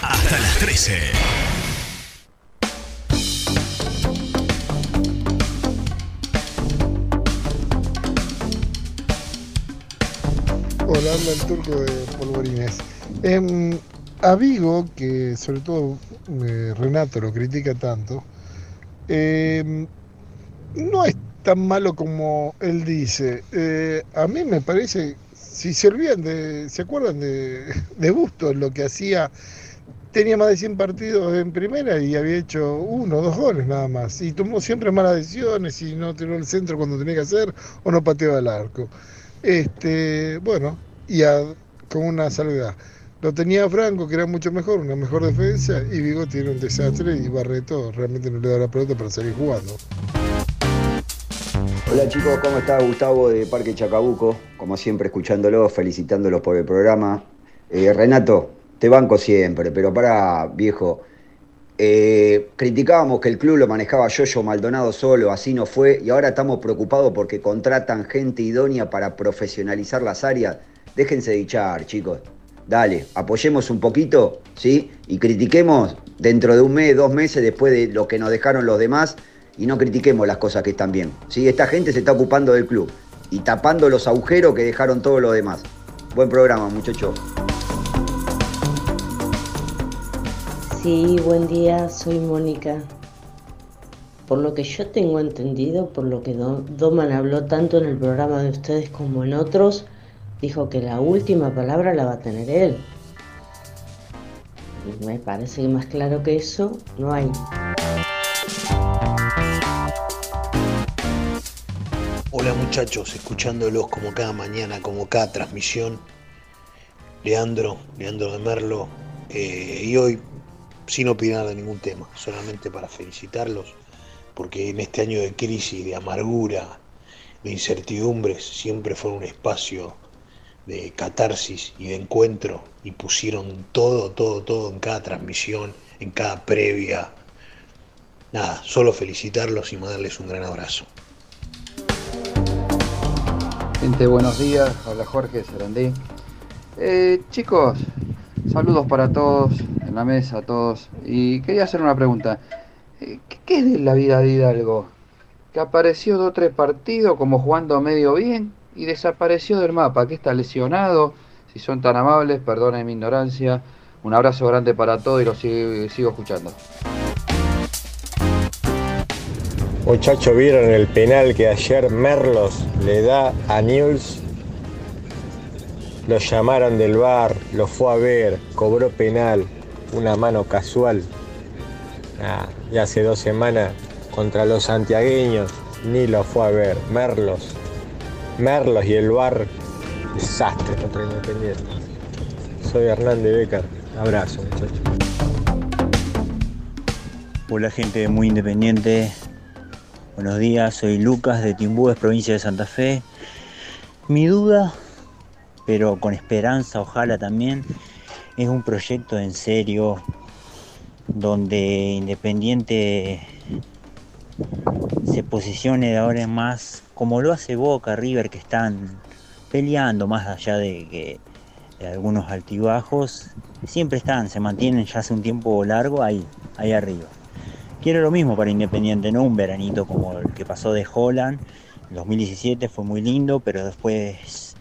Hasta las 13. Hola, el turco de Polvorines. Em, a Vigo, que sobre todo eh, Renato lo critica tanto, em, no es tan malo como él dice. Eh, a mí me parece, si se olvidan de, se acuerdan de, de Bustos, lo que hacía, tenía más de 100 partidos en primera y había hecho uno dos goles nada más. Y tomó siempre malas decisiones y no tiró el centro cuando tenía que hacer o no pateó al arco. Este, bueno, y a- con una salvedad. Lo tenía Franco, que era mucho mejor, una mejor defensa, y Vigo tiene un desastre y Barreto realmente no le da la pelota para seguir jugando. Hola chicos, ¿cómo está Gustavo de Parque Chacabuco? Como siempre escuchándolos, felicitándolos por el programa. Eh, Renato, te banco siempre, pero para viejo, eh, criticábamos que el club lo manejaba Yoyo Maldonado solo, así no fue, y ahora estamos preocupados porque contratan gente idónea para profesionalizar las áreas. Déjense dichar, chicos. Dale, apoyemos un poquito, ¿sí? Y critiquemos dentro de un mes, dos meses, después de lo que nos dejaron los demás, y no critiquemos las cosas que están bien. ¿sí? Esta gente se está ocupando del club y tapando los agujeros que dejaron todos los demás. Buen programa, muchachos. Sí, buen día, soy Mónica. Por lo que yo tengo entendido, por lo que Do- Doman habló tanto en el programa de ustedes como en otros, dijo que la última palabra la va a tener él. Me parece que más claro que eso no hay. Hola muchachos, escuchándolos como cada mañana, como cada transmisión. Leandro, Leandro de Merlo, eh, y hoy sin opinar de ningún tema, solamente para felicitarlos, porque en este año de crisis, de amargura, de incertidumbres, siempre fue un espacio de catarsis y de encuentro, y pusieron todo, todo, todo en cada transmisión, en cada previa. Nada, solo felicitarlos y mandarles un gran abrazo. Buenos días. Habla Jorge Sarandí. Eh, chicos, saludos para todos en la mesa, a todos. Y quería hacer una pregunta. Eh, ¿Qué, es de la vida de Hidalgo? Que apareció o tres partidos como jugando medio bien y desapareció del mapa. Que está lesionado. Si son tan amables, perdonen mi ignorancia. Un abrazo grande para todos y los sigo escuchando. Muchachos, ¿vieron el penal que ayer Merlos le da a Newell's? Lo llamaron del bar, lo fue a ver, cobró penal, una mano casual. Ah, y hace dos semanas contra los santiagueños ni lo fue a ver. Merlos, Merlos y el bar, desastre contra Independiente. Soy Hernández Becker, abrazo muchachos. Hola gente muy independiente. Buenos días, soy Lucas de Timbúes, provincia de Santa Fe. Mi duda, pero con esperanza, ojalá también, es un proyecto en serio donde Independiente se posicione de ahora en más como lo hace Boca, River, que están peleando más allá de que algunos altibajos, siempre están, se mantienen ya hace un tiempo largo ahí, ahí arriba. Quiero lo mismo para Independiente, no un veranito como el que pasó de Holland. En 2017 fue muy lindo, pero después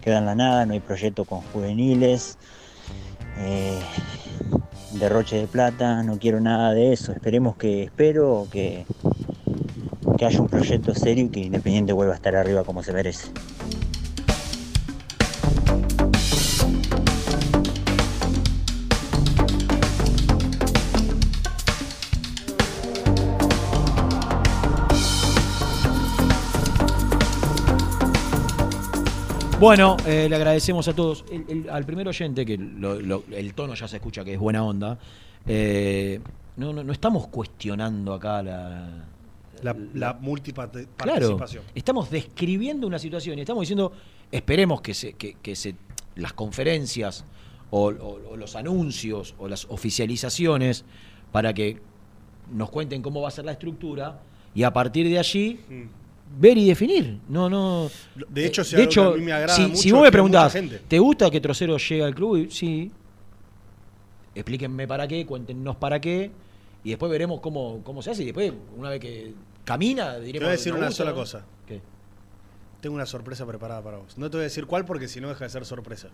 queda en la nada, no hay proyecto con juveniles. eh, derroche de plata, no quiero nada de eso. Esperemos que, espero que, que haya un proyecto serio y que Independiente vuelva a estar arriba como se merece. Bueno, eh, le agradecemos a todos. El- el- al primer oyente, que lo- lo- el tono ya se escucha que es buena onda, eh, no, no, no estamos cuestionando acá la... La, la Claro, estamos describiendo una situación y estamos diciendo, esperemos que, se, que, que se, las conferencias o, o- o los anuncios o las oficializaciones para que nos cuenten cómo va a ser la estructura y a partir de allí ver y definir. No, no. De hecho, si de hecho, a mí me agrada si, mucho si vos me preguntás, gente- ¿te gusta que Trocero llegue al club? Y- Sí. Explíquenme para qué, cuéntenos para qué. Y después veremos cómo, cómo se hace. Y después, una vez que camina, diremos. Te voy a decir ¿nos una gusta, sola no? cosa. ¿Qué? Tengo una sorpresa preparada para vos. No te voy a decir cuál porque si no deja de ser sorpresa.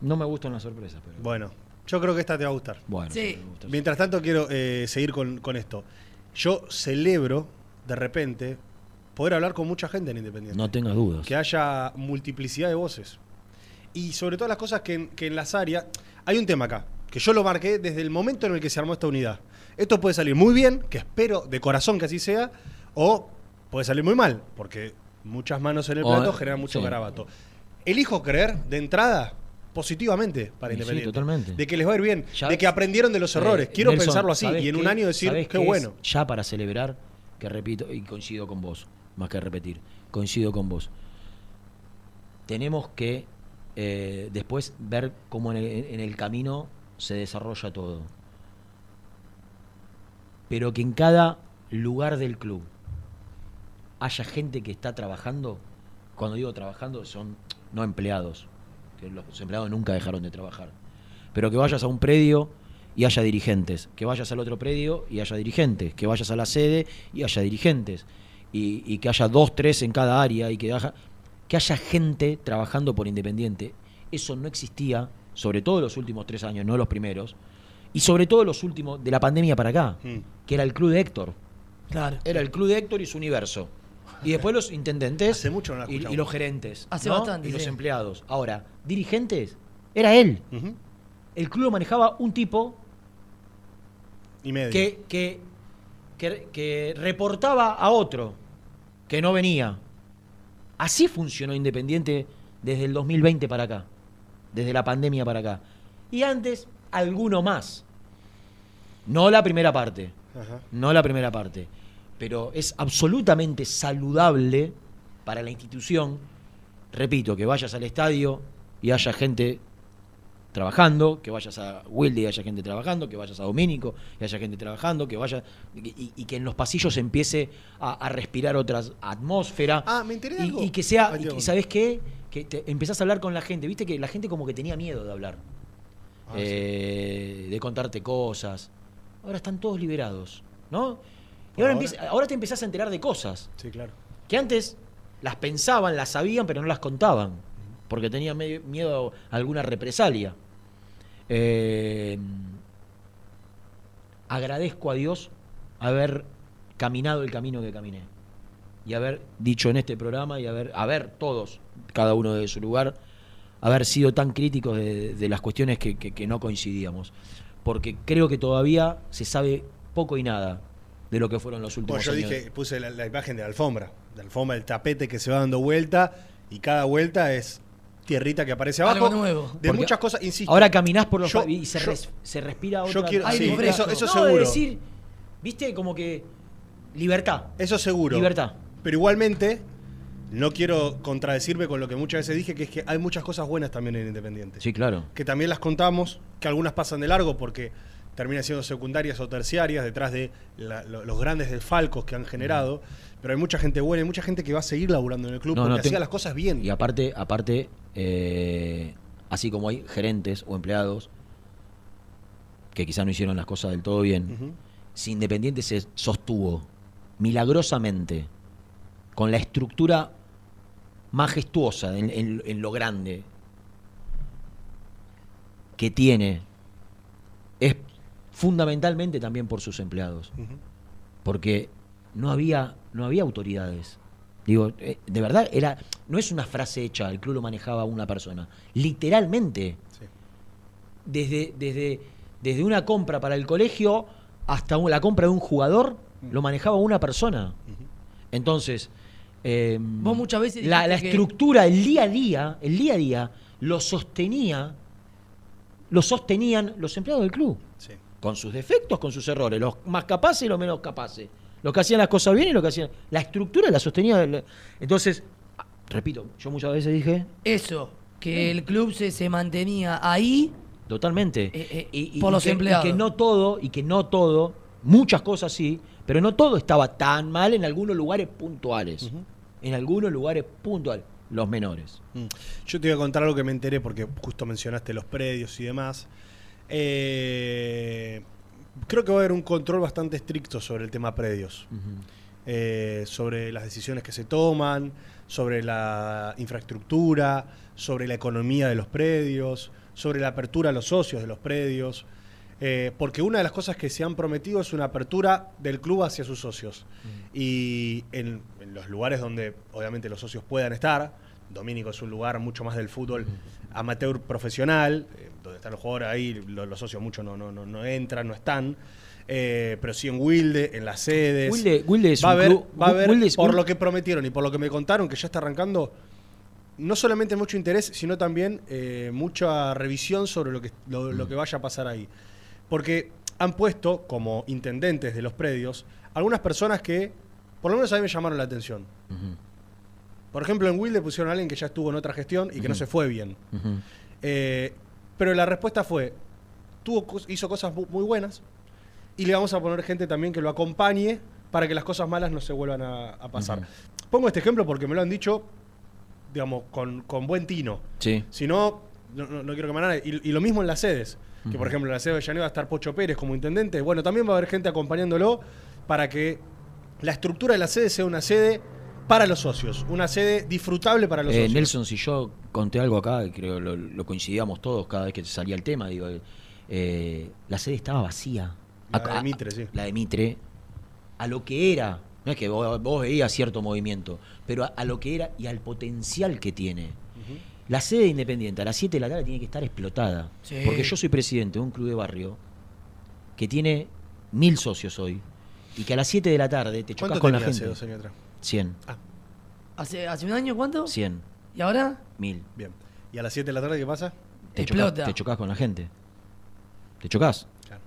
No me gustan las sorpresas, pero. Bueno, yo creo que esta te va a gustar. Bueno, Sí. me gusta. Mientras tanto, quiero eh, seguir con, con esto. Yo celebro, de repente, poder hablar con mucha gente en Independiente. No tengas dudas. Que haya multiplicidad de voces. Y sobre todo las cosas que en, que en las áreas... Hay un tema acá, que yo lo marqué desde el momento en el que se armó esta unidad. Esto puede salir muy bien, que espero de corazón que así sea, o puede salir muy mal, porque muchas manos en el O- plato generan mucho sí. garabato. Elijo creer, de entrada, positivamente para Sí, sí, Independiente. totalmente. De que les va a ir bien, Ya- de que aprendieron de los errores. Eh, Quiero Nelson, pensarlo así, ¿sabés y en un año decir, ¿Sabés qué bueno. Ya para celebrar, que repito, y coincido con vos, más que repetir, coincido con vos. Tenemos que eh, después ver cómo en el, en el camino se desarrolla todo. Pero que en cada lugar del club haya gente que está trabajando, cuando digo trabajando son no empleados, que los empleados nunca dejaron de trabajar, pero que vayas a un predio y haya dirigentes, que vayas al otro predio y haya dirigentes, que vayas a la sede y haya dirigentes, y, y que haya dos, tres en cada área y que haya, que haya gente trabajando por Independiente. Eso no existía, sobre todo en los últimos tres años, no los primeros, y sobre todo los últimos, de la pandemia para acá, Mm. que era el club de Héctor. Claro. Era el club de Héctor y su universo. Y después los intendentes Hace mucho no la y, los gerentes. Hace ¿no? bastante, Y los empleados. Ahora, dirigentes, era él. El club lo manejaba un tipo Y medio. que, que, que, que reportaba a otro que no venía. Así funcionó Independiente desde el 2020 para acá. Desde la pandemia para acá. Y antes, alguno más. No la primera parte. Ajá. No la primera parte. Pero es absolutamente saludable para la institución, repito, que vayas al estadio y haya gente trabajando, que vayas a Wilde y haya gente trabajando, que vayas a Domínico y haya gente trabajando, que vaya y, y que en los pasillos empiece a, a respirar otra atmósfera. Ah, me enteré de y, algo. y que sea, Ay, y, ¿sabes qué? Que te empezás a hablar con la gente, viste que la gente como que tenía miedo de hablar, Ah, eh, de contarte cosas. Ahora están todos liberados, ¿no? Y ahora, ahora. empieza- ahora te empezás a enterar de cosas Sí, claro. que antes las pensaban, las sabían, pero no las contaban, porque tenían miedo a alguna represalia. Eh, agradezco a Dios haber caminado el camino que caminé y haber dicho en este programa y haber, haber todos, cada uno de su lugar, haber sido tan críticos de, de las cuestiones que, que- que no coincidíamos. Porque creo que todavía se sabe poco y nada de lo que fueron los últimos Bueno, yo años. dije, puse la, la imagen de la alfombra. De la alfombra, el tapete que se va dando vuelta y cada vuelta es tierrita que aparece abajo. Algo nuevo. De Porque muchas cosas, insisto. Ahora caminás por los Yo- y se, yo- res- se respira otra yo quiero- sí, eso, eso No, seguro. de decir, viste, como que libertad. Eso seguro. Libertad. Pero igualmente, no quiero contradecirme con lo que muchas veces dije, que es que hay muchas cosas buenas también en Independiente. Sí, claro. Que también las contamos, que algunas pasan de largo porque terminan siendo secundarias o terciarias detrás de la- los grandes desfalcos que han generado. Pero hay mucha gente buena y mucha gente que va a seguir laburando en el club No, porque no, hacía tengo- las cosas bien. Y aparte, aparte eh, así como hay gerentes o empleados que quizás no hicieron las cosas del todo bien, si Independiente se sostuvo milagrosamente con la estructura majestuosa en, en- en lo grande que tiene, es fundamentalmente también por sus empleados. Porque no había, no había autoridades. Digo, eh, de verdad, era, no es una frase hecha, el club lo manejaba una persona. Literalmente. Sí. Desde, desde, desde una compra para el colegio hasta la compra de un jugador, lo manejaba una persona. Entonces, eh, Vos muchas veces la, la estructura, el día a día, el día a día, lo sostenía, lo sostenían los empleados del club. Sí. Con sus defectos, con sus errores, los más capaces y los menos capaces. Los que hacían las cosas bien y los que hacían. La estructura la sostenía. Entonces, repito, yo muchas veces dije, Eso, que el club se, se mantenía ahí totalmente. Eh, eh, y, y- por y los que, y empleados. que no todo, y que no todo Muchas cosas sí, pero no todo estaba tan mal en algunos lugares puntuales. En algunos lugares puntuales, los menores. Mm. Yo te iba a contar algo que me enteré porque justo mencionaste los predios y demás. Eh, creo que va a haber un control bastante estricto sobre el tema predios. Eh, sobre las decisiones que se toman, sobre la infraestructura, sobre la economía de los predios, sobre la apertura a los socios de los predios. Eh, porque una de las cosas que se han prometido es una apertura del club hacia sus socios. Y en, en los lugares donde obviamente los socios puedan estar, Domínico es un lugar mucho más del fútbol amateur profesional, eh, donde están los jugadores ahí, lo- los, socios muchos no, no, no, no entran, no están. Eh, pero sí en Wilde, en las sedes. Wilde- Wilde es va a haber, club- va a haber, Wilde es por un- lo que prometieron y por lo que me contaron, que ya está arrancando, no solamente mucho interés, sino también eh, mucha revisión sobre lo que, lo, lo que vaya a pasar ahí. Porque han puesto como intendentes de los predios algunas personas que, por lo menos a mí me llamaron la atención. Por ejemplo, en Wilde pusieron a alguien que ya estuvo en otra gestión y que no se fue bien. Eh, pero la respuesta fue, tuvo, hizo cosas mu- muy buenas y le vamos a poner gente también que lo acompañe para que las cosas malas no se vuelvan a, a pasar. Pongo este ejemplo porque me lo han dicho, digamos, con, con buen tino. Sí. Si no, no, no- quiero que me hagan- Y, y lo mismo en las sedes. Que por ejemplo en la sede de Llaneo va a estar Pocho Pérez como intendente. Bueno, también va a haber gente acompañándolo para que la estructura de la sede sea una sede para los socios. Una sede disfrutable para los Eh, socios. Nelson, si yo conté algo acá, creo lo, lo coincidíamos todos cada vez que salía el tema, digo, eh, la sede estaba vacía. La Acá- de Mitre, sí. La de Mitre, a lo que era, no es que vos, vos veías cierto movimiento, pero a, a lo que era y al potencial que tiene. La sede Independiente a las 7 de la tarde tiene que estar explotada. Sí. Porque yo soy presidente de un club de barrio que tiene mil socios hoy y que a las 7 de la tarde te chocas ¿Cuánto con la hace gente. dos años atrás? 100. ¿Hace, ¿Hace un año cuánto? 100. ¿Y ahora? Mil. Bien. ¿Y a las 7 de la tarde qué pasa? Te chocas, Explota. te chocas con la gente. Te chocas.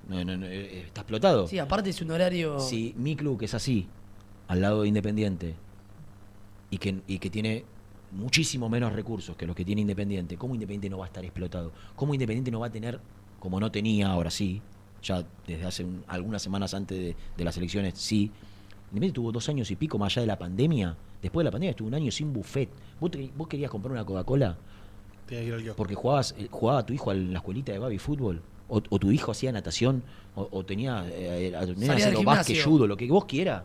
No, no, no, eh, está explotado. Sí, aparte es un horario. Si mi club, que es así, al lado de Independiente, y que, y que tiene muchísimo menos recursos que los que tiene Independiente, ¿cómo Independiente no va a estar explotado? ¿Cómo Independiente no va a tener, como no tenía ahora sí, ya desde hace un- algunas semanas antes de, de las elecciones, sí? Independiente tuvo dos años y pico más allá de la pandemia. Después de la pandemia estuvo un año sin buffet. ¿Vos, te- vos querías comprar una Coca-Cola? Tenía que ir al kiosco. Porque jugabas, eh, jugaba tu hijo en la escuelita de baby fútbol, o, o tu hijo hacía natación, o, o tenía, eh, eh, haciendo básquet, judo, lo que vos quieras,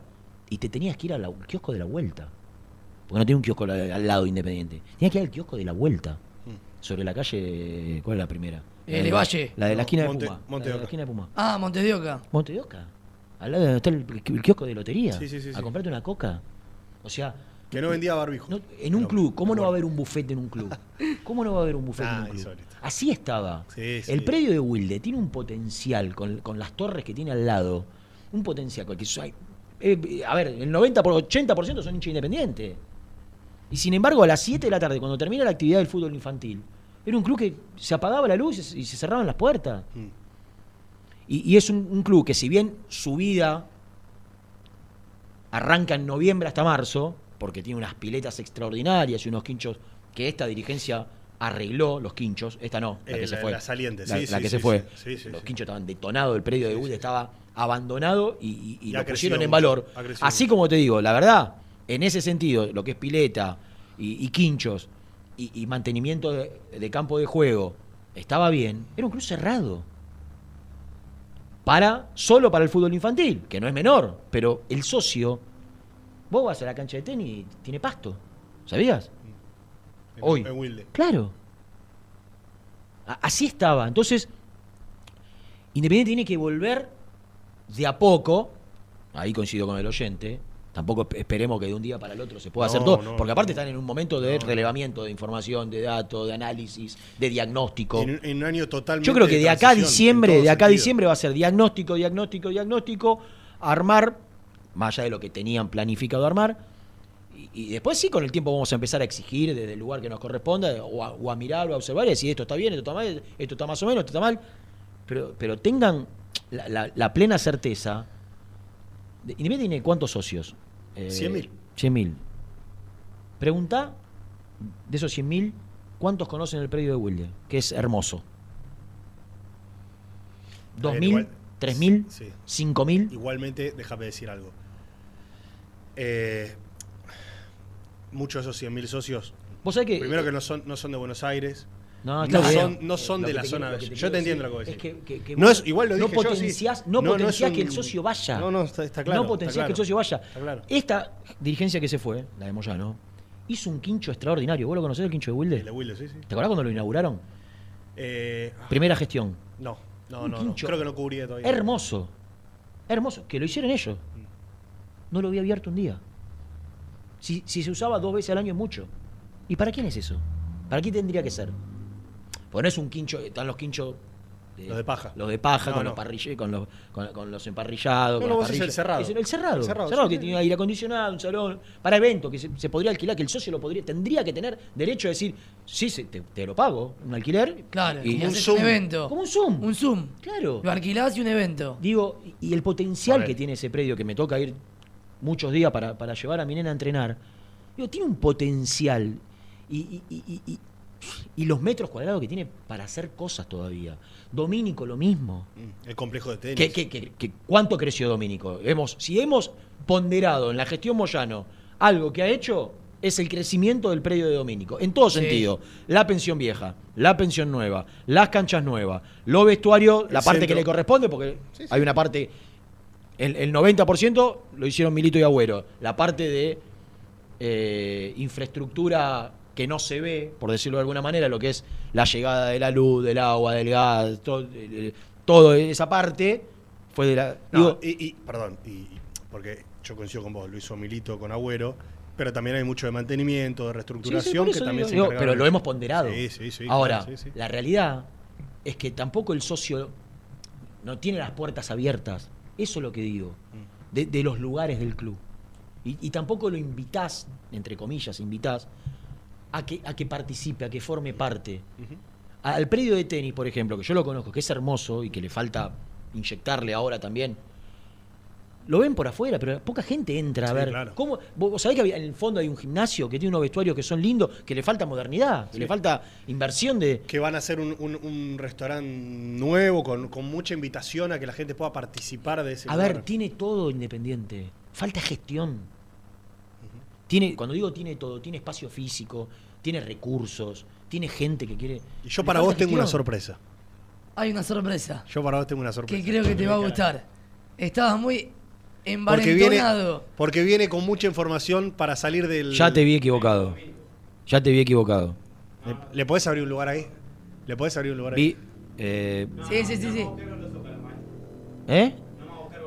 y te tenías que ir al kiosco de la vuelta. Porque no tenía un kiosco al, al lado de Independiente. Tenías que ir al kiosco de la vuelta. Sobre la calle, ¿cuál es la primera? La de- Levalle. La de la esquina Monte- de Puma. Monte la de la esquina de Puma. Ah, Montes de Oca. Monte de Oca. Al lado de donde está el, el kiosco de lotería. Sí, sí, sí, a comprarte una coca. O sea. Que no vendía barbijo. no, en un club, ¿cómo no va a haber un buffet en un club? ¿Cómo no va a haber un buffet en un club? insólito. Así estaba. El predio de Wilde tiene un potencial con, con las torres que tiene al lado. Un potencial. Que, hay- eh, a ver, el 90 por 80% son hinchas independientes. Y sin embargo, a las 7 de la tarde, cuando termina la actividad del fútbol infantil, era un club que se apagaba la luz y se- y se cerraban las puertas. Y, y es un, un club que si bien su vida arranca en noviembre hasta marzo, porque tiene unas piletas extraordinarias y unos quinchos que esta dirigencia arregló, los quinchos, esta no, la Eh, que se fue. la saliente, La, sí, la sí, que sí, se fue. los quinchos estaban detonados, el predio de Wilde estaba abandonado y, y- y Y lo pusieron en mucho, valor. Así como te digo, la verdad, en ese sentido, lo que es pileta y, y quinchos y, y mantenimiento de, de campo de juego estaba bien, era un club cerrado. Para, solo para el fútbol infantil, que no es menor, pero el socio, vos vas a la cancha de tenis y tiene pasto. ¿Sabías? En- Hoy. En. Claro. A- Así estaba. Entonces, Independiente tiene que volver de a poco. Ahí coincido con el oyente. Tampoco esp- esperemos que de un día para el otro se pueda No, hacer todo. no, porque aparte no. están en un momento de relevamiento de información, de datos, de análisis, de diagnóstico. En, en un año totalmente. Yo creo que de acá a diciembre, de acá a diciembre va a ser diagnóstico, diagnóstico, diagnóstico, armar, más allá de lo que tenían planificado armar, y, y después sí, con el tiempo vamos a empezar a exigir desde el lugar que nos corresponda, o a, o a mirar o a observar y decir esto está bien, esto está mal, esto está más o menos, esto está mal, pero, pero tengan la, la- la plena certeza. De- Independiente tiene cuántos socios? Eh, 100.000. 100.000. Pregunta de esos 100.000, ¿cuántos conocen el predio de Wilde? Que es hermoso. Está bien, 2.000, igual, 3.000, Sí. 5.000. Igualmente, déjame decir algo. Eh, muchos de esos 100.000 socios. Vos sabés que- Primero que no son, no son de Buenos Aires. No, bien. son, no son de la te zona te Yo te entiendo lo que es decís. que- que- que no es, igual lo no dije yo, sí. potenciás- no es potenciás que el socio vaya. No, no, está, está claro. no potenciás está que el socio vaya. Está claro. Esta dirigencia que se fue, la de Moyano, hizo un quincho extraordinario. ¿Vos lo conocés el quincho de Wilde? El de Wilde, sí, sí. ¿Te acordás cuando lo inauguraron? Eh, Primera gestión. no, no, Un no, no. Creo que no cubría todavía. Hermoso. Hermoso. Que lo hicieron ellos. No lo había abierto un día. Si, si se usaba dos veces al año es mucho. ¿Y para quién es eso? ¿Para quién tendría que ser? Pues no es un quincho, están los quinchos. Los de paja. Los de paja, No, con, no. Los parrille- con, los, con, con los emparrillados. No, con vos el cerrado. Es el cerrado. El cerrado, cerrado, sí, que sí. tiene aire acondicionado, un salón. Para eventos, que se, se podría alquilar, que el socio lo podría, tendría que tener derecho a decir, sí, se- te, te lo pago, un alquiler. Claro, y un evento. Como un Zoom. Un Zoom. Claro. Lo alquilás y un evento. Digo, y y el potencial que tiene ese predio, que me toca ir muchos días para, para llevar a mi nena a entrenar, digo, tiene un potencial. Y, y- y- los metros cuadrados que tiene para hacer cosas todavía. Domínico, lo mismo. Mm, El complejo de tenis. ¿Qué- qué- qué- qué- ¿Cuánto creció Domínico? Hemos, si hemos ponderado en la gestión Moyano algo que ha hecho, es el crecimiento del predio de Domínico. En todo Sí. sentido. La pensión vieja, la pensión nueva, las canchas nuevas, los vestuarios, la El parte que le corresponde, porque hay una parte. El, el 90% lo hicieron Milito y Agüero. La parte de eh, infraestructura que no se ve, por decirlo de alguna manera, lo que es la llegada de la luz, del agua, del gas, todo, eh, todo esa parte fue de la. No, digo, y, y- perdón, y, porque yo coincido con vos, lo hizo Milito con Agüero, pero también hay mucho de mantenimiento, de Sí, sí, reestructuración que también digo, se digo, pero lo hemos ponderado. Sí, sí, sí. Ahora, claro, sí, sí. la realidad es que tampoco el socio no tiene las puertas abiertas. Eso es lo que digo. Mm. De, de los lugares del club. Y, y tampoco lo invitás, entre comillas, invitás a que, a que participe, a que forme parte. Al predio de tenis, por ejemplo, que yo lo conozco, que es hermoso y que le falta inyectarle ahora también. Lo ven por afuera, pero poca gente entra a Sí, ver. claro. ¿Cómo? ¿Vos sabés que en el fondo hay un gimnasio que tiene unos vestuarios que son lindos, que le falta modernidad, que le falta inversión de. Que van a hacer un, un- un restaurante nuevo con, con mucha invitación a que la gente pueda participar de ese A lugar. ver, tiene todo independiente. Falta gestión. Tiene, cuando digo tiene todo, tiene espacio físico, tiene recursos, tiene gente que quiere. Y yo para vos tengo una sorpresa. Hay una sorpresa Yo para vos tengo una sorpresa. que creo que te va a gustar. Estabas muy Porque viene, porque viene con mucha información para salir del. Ya te vi equivocado. Ya te vi equivocado. ¿Le, le podés abrir un lugar ahí? ¿Le podés abrir un lugar Vi. ahí? eh, Sí, sí, sí, sí. ¿Eh?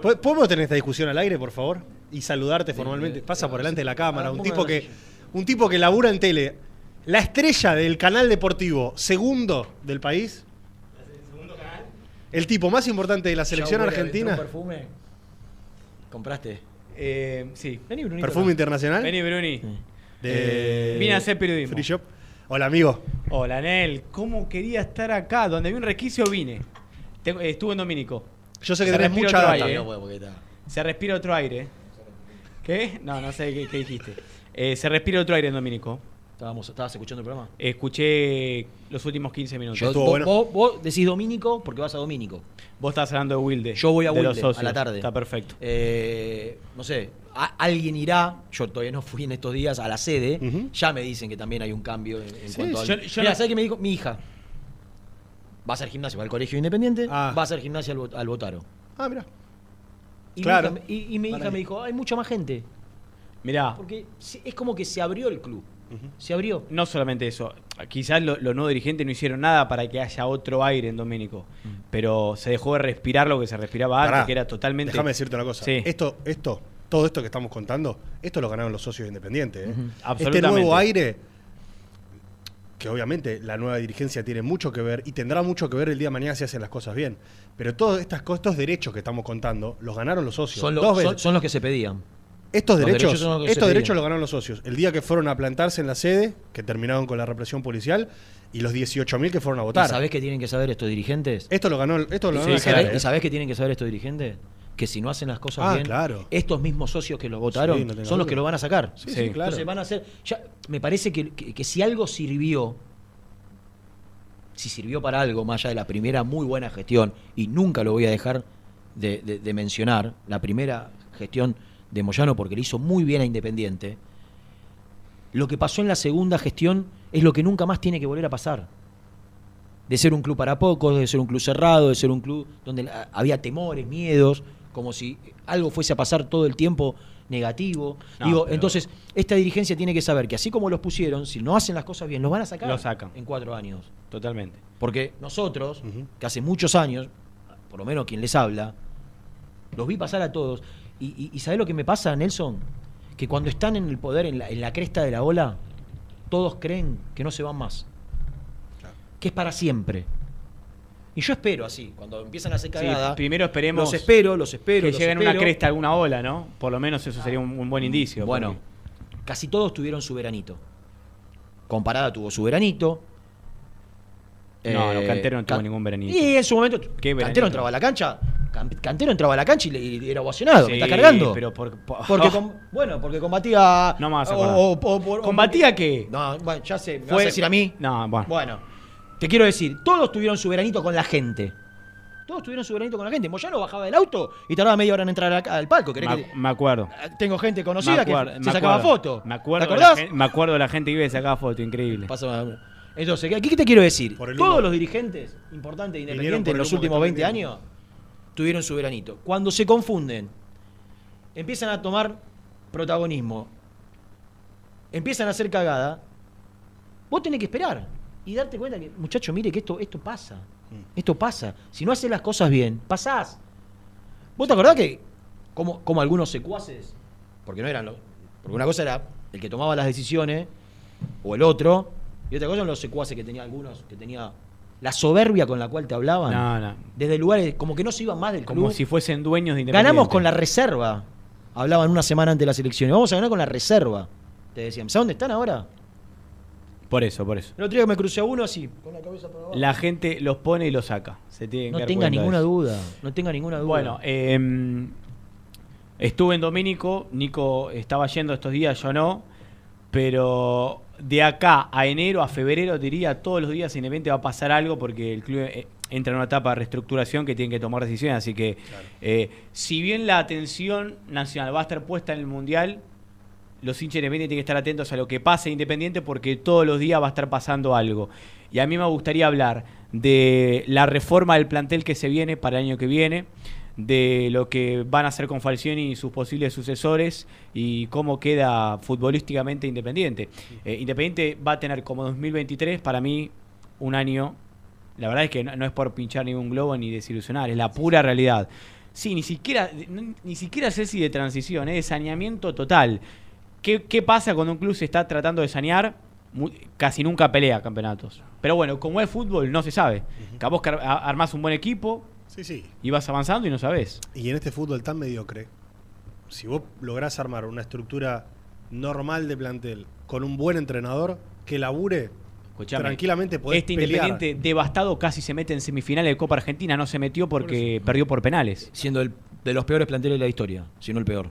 ¿Po- ¿Podemos tener esta discusión al aire, por favor? Y saludarte formalmente. Pasa por delante de la cámara. Un ponga tipo que, un tipo que labura en tele. La estrella del canal deportivo segundo del país. El tipo más importante de la selección argentina. un perfume? ¿Compraste? Eh, sí. Vení, Brunito. Perfume internacional. Vení, Bruni. De Vine a hacer periodismo. Free Shop. Hola, amigo. Hola, Nel. ¿Cómo quería estar acá? Donde vi un resquicio vine. Tengo- eh, estuve en Domínico. Yo sé que Se tenés respira mucha otro data. aire, No eh. puedo porque está- Se respira otro aire. ¿Qué? No, no sé qué, qué dijiste. Eh, se respira otro aire en Domínico. Estábamos, ¿Estabas escuchando el programa? Escuché los últimos 15 minutos. Yo- vos, vos- vos decís Domínico porque vas a Domínico. Vos estás hablando de Wilde. Yo voy a de los Wilde socios. a la tarde. Está perfecto. Eh, no sé, a- alguien irá, yo todavía no fui en estos días a la sede, ya me dicen que también hay un cambio en, en Sí, cuanto yo- yo Mirá, no- ¿sabés qué me dijo? Mi hija va a hacer gimnasia, va al colegio independiente, va a hacer gimnasia al, al Botaro. Ah, mira. Y Claro. mi hija, me- y, y mi hija me dijo, hay mucha más gente. Mirá. Porque es como que se abrió el club. Se abrió. No solamente eso. Quizás lo- los nuevos dirigentes no hicieron nada para que haya otro aire en Domínico. Pero se dejó de respirar lo que se respiraba antes, que era totalmente. Déjame decirte una cosa. Sí. Esto, esto, todo esto que estamos contando, esto lo ganaron los socios independientes. ¿eh? Ujú. Este Absolutamente. nuevo aire, que obviamente la nueva dirigencia tiene mucho que ver y tendrá mucho que ver el día de mañana si hacen las cosas bien. Pero todos estas, estos derechos que estamos contando los ganaron los socios. Son, lo- Dos son- los que se pedían. Estos Los derechos, los estos derechos los ganaron los socios. El día que fueron a plantarse en la sede, que terminaron con la represión policial, y los 18.000 que fueron a votar. ¿Y sabés qué tienen que saber estos dirigentes? Esto lo ganó, esto lo ¿Y ganó la sabés- gente, ¿Y ¿eh? sabés qué tienen que saber estos dirigentes? Que si no hacen las cosas Ah, bien, claro. estos mismos socios que lo votaron Sí, no tengo son los que lo van a sacar. Sí, sí, claro. Entonces van a hacer. ya, me parece que, que- que si algo sirvió, si sirvió para algo, más allá de la primera muy buena gestión, y nunca lo voy a dejar de, de- de mencionar, la primera gestión de Moyano, porque le hizo muy bien a Independiente, lo que pasó en la segunda gestión es lo que nunca más tiene que volver a pasar. De ser un club para pocos, de ser un club cerrado, de ser un club donde había temores, miedos, como si algo fuese a pasar todo el tiempo negativo. No, Digo, pero- entonces, esta dirigencia tiene que saber que así como los pusieron, si no hacen las cosas bien, los van a sacar Lo sacan. en cuatro años. Totalmente. Porque nosotros, que hace muchos años, por lo menos quien les habla, los vi pasar a todos. Y, y, y ¿sabés lo que me pasa, Nelson? Que cuando están en el poder, en la, en la cresta de la ola, todos creen que no se van más. Que es para siempre. Y yo espero así, cuando empiezan a hacer Sí, cagada. primero esperemos Los espero, los espero. que los lleguen a una cresta, alguna ola, ¿no? Por lo menos eso sería un, un buen indicio. Bueno, porque- casi todos tuvieron su veranito. Comparada tuvo su veranito. No, no, Eh, Cantero no tuvo Can- ningún veranito. Y en su momento, ¿Qué veranito? Cantero entraba a la cancha. Can- Cantero entraba a la cancha y, le, y era ovacionado. Sí, ¿Me está cargando? pero por- por- porque oh. com- bueno, porque combatía. No a o- o- o- ¿Combatía qué? No, bueno, ya sé. ¿Me Fue- vas a decir a mí? No, bueno. Bueno, te quiero decir, todos tuvieron su veranito con la gente. Todos tuvieron su veranito con la gente. Moyano bajaba del auto y tardaba media hora en entrar al, al palco. ¿Querés Me, que- me acuerdo. Tengo gente conocida acuerdo, que me se sacaba. Me acuerdo, ¿Te acordás? me acuerdo de la gente que iba y sacaba foto, increíble. Entonces, ¿qué, qué te quiero decir? Todos los dirigentes importantes de Vinieron Independiente por en los últimos están 20 vendiendo. años tuvieron su veranito. Cuando se confunden, empiezan a tomar protagonismo, empiezan a hacer cagada, vos tenés que esperar y darte cuenta que, muchacho, mire que esto, esto pasa. Esto pasa. Si no haces las cosas bien, pasás. ¿Vos te acordás que, como, como algunos secuaces, porque no eran los. Porque una cosa era el que tomaba las decisiones, o el otro, y otra cosa eran los secuaces que tenía algunos, que tenía la soberbia con la cual te hablaban. No, no. Desde lugares como que no se iban más del club. Como si fuesen dueños de Independiente. Ganamos con la reserva. Hablaban una semana antes de las elecciones. Vamos a ganar con la reserva. Te decían. ¿Sabes dónde están ahora? Por eso, por eso. El otro día me crucé a uno así, con la cabeza para abajo. La gente los pone y los saca. Se tienen No que tenga ninguna duda. No tenga ninguna duda. Bueno, eh, estuve en Domínico, Nico estaba yendo estos días, yo no, pero de acá a enero, a febrero, diría, todos los días Independiente va a pasar algo porque el club eh, entra en una etapa de reestructuración que tiene que tomar decisiones, así que eh, si bien la atención nacional va a estar puesta en el Mundial, los hinchas independientes tienen que estar atentos a lo que pase en Independiente porque todos los días va a estar pasando algo. Y a mí me gustaría hablar de la reforma del plantel que se viene para el año que viene, de lo que van a hacer con Falcioni y sus posibles sucesores y cómo queda futbolísticamente Independiente. Eh, Independiente va a tener como 2023 para mí un año, la verdad es que no, no es por pinchar ningún globo ni desilusionar, es la pura realidad. Sí, ni siquiera, ni, ni siquiera sé si de transición, es de saneamiento total. ¿Qué, qué pasa cuando un club se está tratando de sanear? Casi nunca pelea campeonatos. Pero bueno, como es fútbol, no se sabe. Capaz que ar- a- armás un buen equipo Sí, sí. y vas avanzando y no sabes. Y en este fútbol tan mediocre, si vos lográs armar una estructura normal de plantel con un buen entrenador que labure, Escuchame, tranquilamente podés Este pelear. Independiente devastado casi se mete en semifinales de Copa Argentina, no se metió porque perdió por penales. Siendo el, de los peores planteles de la historia, si no el peor.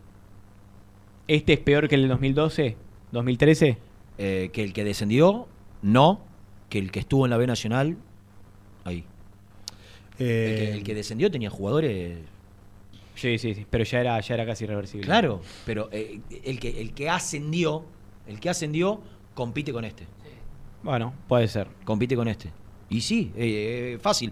¿Este es peor que el del 2012? ¿2013? Eh, que el que descendió, no. Que el que estuvo en la B Nacional, ahí. Eh, el, que, el que descendió tenía jugadores. Sí, sí, sí, pero ya era, ya era casi irreversible. Claro, pero eh, el, que, el que ascendió, el que ascendió, compite con este. Bueno, puede ser. Compite con este. Y sí, eh, eh, fácil.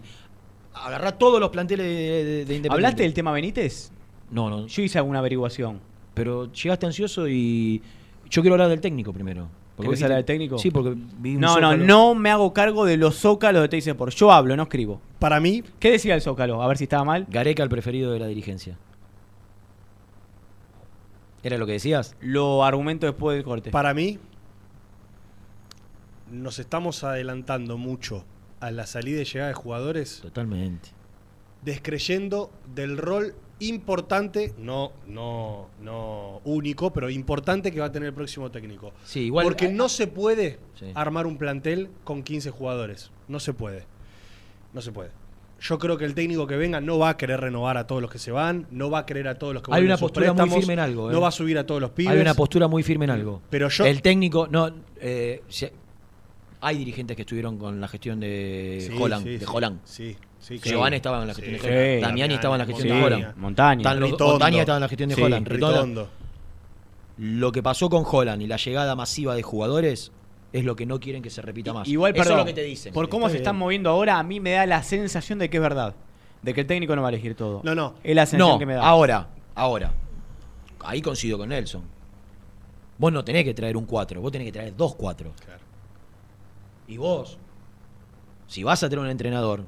Agarrá todos los planteles de, de- de Independiente. ¿Hablaste del tema Benítez? No, no. Yo hice alguna averiguación. Pero llegaste ansioso y. Yo quiero hablar del técnico primero. ¿Querés hablar del técnico? Sí, porque vi un No, no, Zócalo. no me hago cargo de los zócalos de te dice por. Yo hablo, no escribo. Para mí. ¿Qué decía el zócalo? A ver si estaba mal. Gareca, el preferido de la dirigencia. ¿Era lo que decías? Lo argumento después del corte. Para mí, nos estamos adelantando mucho a la salida y llegada de jugadores. Totalmente. Descreyendo del rol importante, no, no, no único, pero importante que va a tener el próximo técnico. Sí, igual- Porque no se puede Sí. armar un plantel con 15 jugadores. No se puede. No se puede. Yo creo que el técnico que venga no va a querer renovar a todos los que se van, no va a querer a todos los que Hay una postura muy firme en algo, ¿eh? No va a subir a todos los pibes. Hay una postura muy firme en algo. Pero yo- El técnico, no. eh, hay dirigentes que estuvieron con la gestión de Sí, Holland. sí, de. Holland. Sí, Sí, Giovanni estaba en la gestión Sí. de Holland. Sí. Damiani estaba en la gestión de Holland. Montaña. Montaña estaba en la gestión de Sí. Holland. Ritondo. Ritondo. Lo que pasó con Holland y la llegada masiva de jugadores es lo que no quieren que se repita más. Igual, Eso perdón, es lo que te dicen. por cómo se están moviendo ahora, a mí me da la sensación de que es verdad. De que el técnico no va a elegir todo. No, no. Es la sensación No, que me da. ahora, ahora. Ahí coincido con Nelson. Vos no tenés que traer un 4, vos tenés que traer dos 4. Y vos, si vas a tener un entrenador,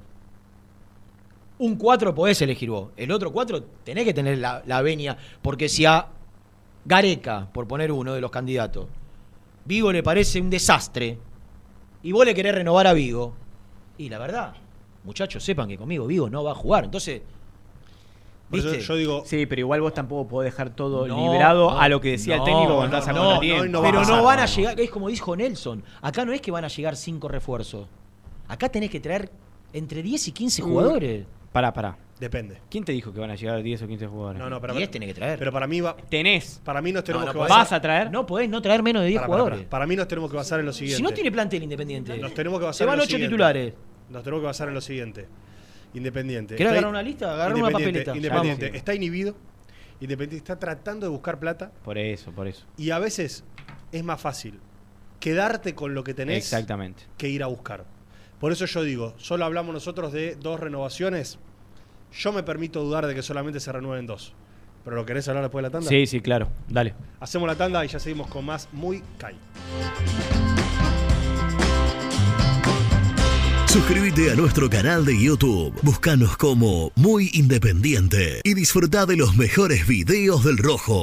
un 4 podés elegir vos. El otro 4 tenés que tener la, la venia. Porque si a Gareca, por poner uno de los candidatos, Vigo le parece un desastre, y vos le querés renovar a Vigo, y la verdad, muchachos, sepan que conmigo Vigo no va a jugar. Entonces, ¿viste? yo digo. Sí, pero igual vos tampoco podés dejar todo No, librado no, a lo que decía no, el técnico cuando estás a pero pasar, no van a llegar, es como dijo Nelson, acá no es que van a llegar cinco refuerzos. Acá tenés que traer entre 10 y 15 Mm. jugadores. Pará, pará. Depende. ¿Quién te dijo que van a llegar 10 o 15 jugadores? No, no, pero, 10 tenés que traer. pero para mí va. Tenés. Para mí nos tenemos No, no que podés. basar. ¿Vas a traer? No podés no traer menos de 10 Para, para, jugadores. para. Para mí nos tenemos que basar en lo siguiente. Si no tiene plantel independiente. Nos tenemos que basar Se van en lo 8 siguiente. titulares. Nos tenemos que basar en lo siguiente. Independiente. ¿Querés Está- agarrar una lista? Agarra una Independiente, papeleta. Independiente. Vamos. Está inhibido. Independiente está tratando de buscar plata. Por eso, por eso. Y a veces es más fácil quedarte con lo que tenés Exactamente. que ir a buscar. Por eso yo digo, solo hablamos nosotros de dos renovaciones. Yo me permito dudar de que solamente se renueven dos. ¿Pero lo querés hablar después de la tanda? Sí, sí, claro. Dale. Hacemos la tanda y ya seguimos con más Muy Kai. Suscríbete a nuestro canal de YouTube. Búscanos como Muy Independiente y disfruta de los mejores videos del Rojo.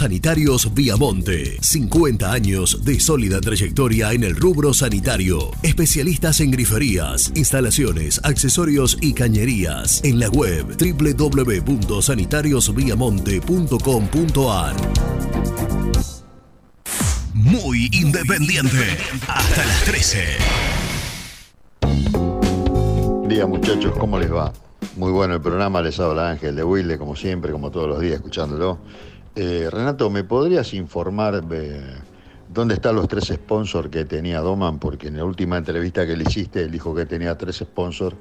Sanitarios Viamonte. 50 años de sólida trayectoria en el rubro sanitario. Especialistas en griferías, instalaciones, accesorios y cañerías. En la web www.sanitariosviamonte.com.ar. Muy independiente. Hasta las 13. Buen día muchachos, ¿cómo les va? Muy bueno el programa, les habla Ángel de Wilde, como siempre, como todos los días, escuchándolo. Eh, Renato, ¿me podrías informar dónde están los tres sponsors que tenía Doman? Porque en la última entrevista que le hiciste, él dijo que tenía tres sponsors,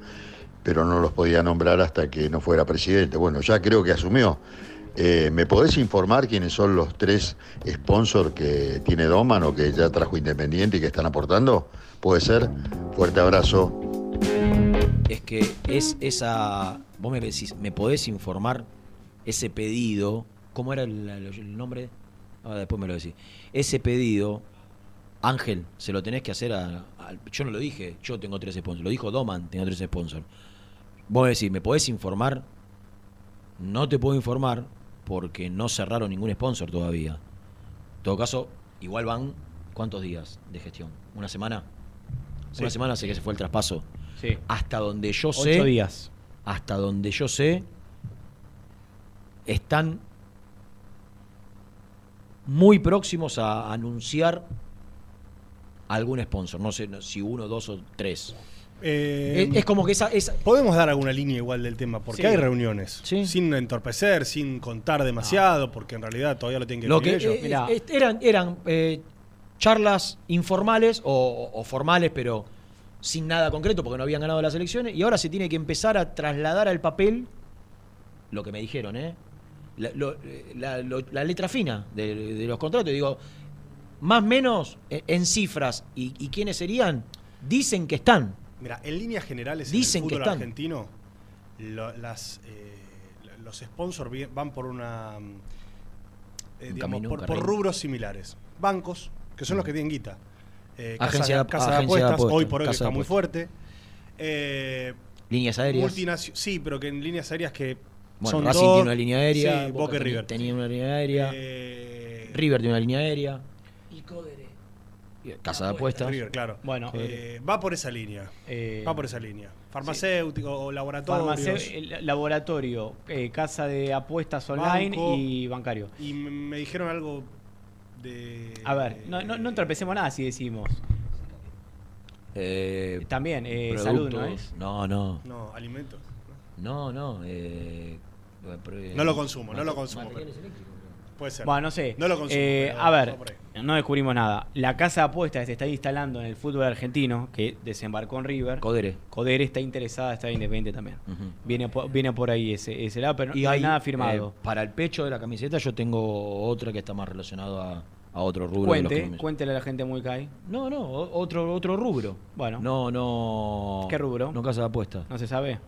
pero no los podía nombrar hasta que no fuera presidente. Bueno, ya creo que asumió. Eh, ¿Me podés informar quiénes son los tres sponsors que tiene Doman o que ya trajo Independiente y que están aportando? ¿Puede ser? Fuerte abrazo. Es que es esa. Vos me decís, ¿me podés informar ese pedido? ¿Cómo era el, el nombre? Ahora después me lo decís. Ese pedido, Ángel, se lo tenés que hacer a, a- Yo no lo dije, yo tengo tres sponsors. Lo dijo Doman, tengo tres sponsors. Vos decís, ¿me podés informar? No te puedo informar porque no cerraron ningún sponsor todavía. En todo caso, igual van. ¿Cuántos días de gestión? ¿Una semana? Sí. Una semana sé que se fue el traspaso. Sí. Hasta donde yo Ocho sé. días. Hasta donde yo sé. Están muy próximos a anunciar algún sponsor. No sé no- si uno, dos o tres. Eh, Es- es como que esa- esa- Podemos dar alguna línea igual del tema, porque Sí. hay reuniones. Sin entorpecer, sin contar demasiado, porque en realidad todavía lo tienen que Lo que definir ellos. eh, eh, eran, eran eh, charlas informales o, o formales, pero sin nada concreto porque no habían ganado las elecciones. Y ahora se tiene que empezar a trasladar al papel lo que me dijeron, ¿eh? La, lo- la- lo- la letra fina de, de los contratos. Digo, más o menos eh, en cifras y, y quiénes serían, dicen que están. Mira, en líneas generales Dicen en el que fútbol están. argentino, lo- las, eh, los sponsors van por una mm, eh, digamos, por, rubros similares. Bancos, que son los que tienen guita. Eh, Agencia casas de- casa de apuestas, apuestas, hoy por hoy que casa está muy fuerte. Eh, Líneas aéreas. sí, pero que en líneas aéreas que Bueno, son Racing dos- tiene una línea aérea, Sí, Boca Boca River. tenía una línea aérea. Eh, River tiene una línea aérea. Y Codere. Casa de apuestas. River, claro. Bueno, Eh, va por esa línea. Eh, va por esa línea. Farmacéutico o el laboratorio, eh, casa de apuestas online Banco. y bancario. Y me dijeron algo de. A ver, no, no, no entorpecemos nada si decimos. Eh, También, eh, salud, ¿no es? No, no. No, alimentos. No, no. eh, No lo consumo, no lo consumo. pero-. Puede ser. Bueno, no sé. No lo consumo. Eh, pero a ver, va por ahí. no descubrimos nada. La casa de apuestas que se está instalando en el fútbol argentino, que desembarcó en River. Codere. Codere está interesada, está independiente también. Ujú. viene, por, viene por ahí ese, ese lado, pero Y no hay nada firmado. eh, para el pecho de la camiseta yo tengo otra que está más relacionado a, a otro rubro. de los Cuente, que me- cuéntele a la gente muy cae. No, no, o- otro, otro rubro. Bueno. No, no. ¿Qué rubro? No casa de apuestas. No se sabe.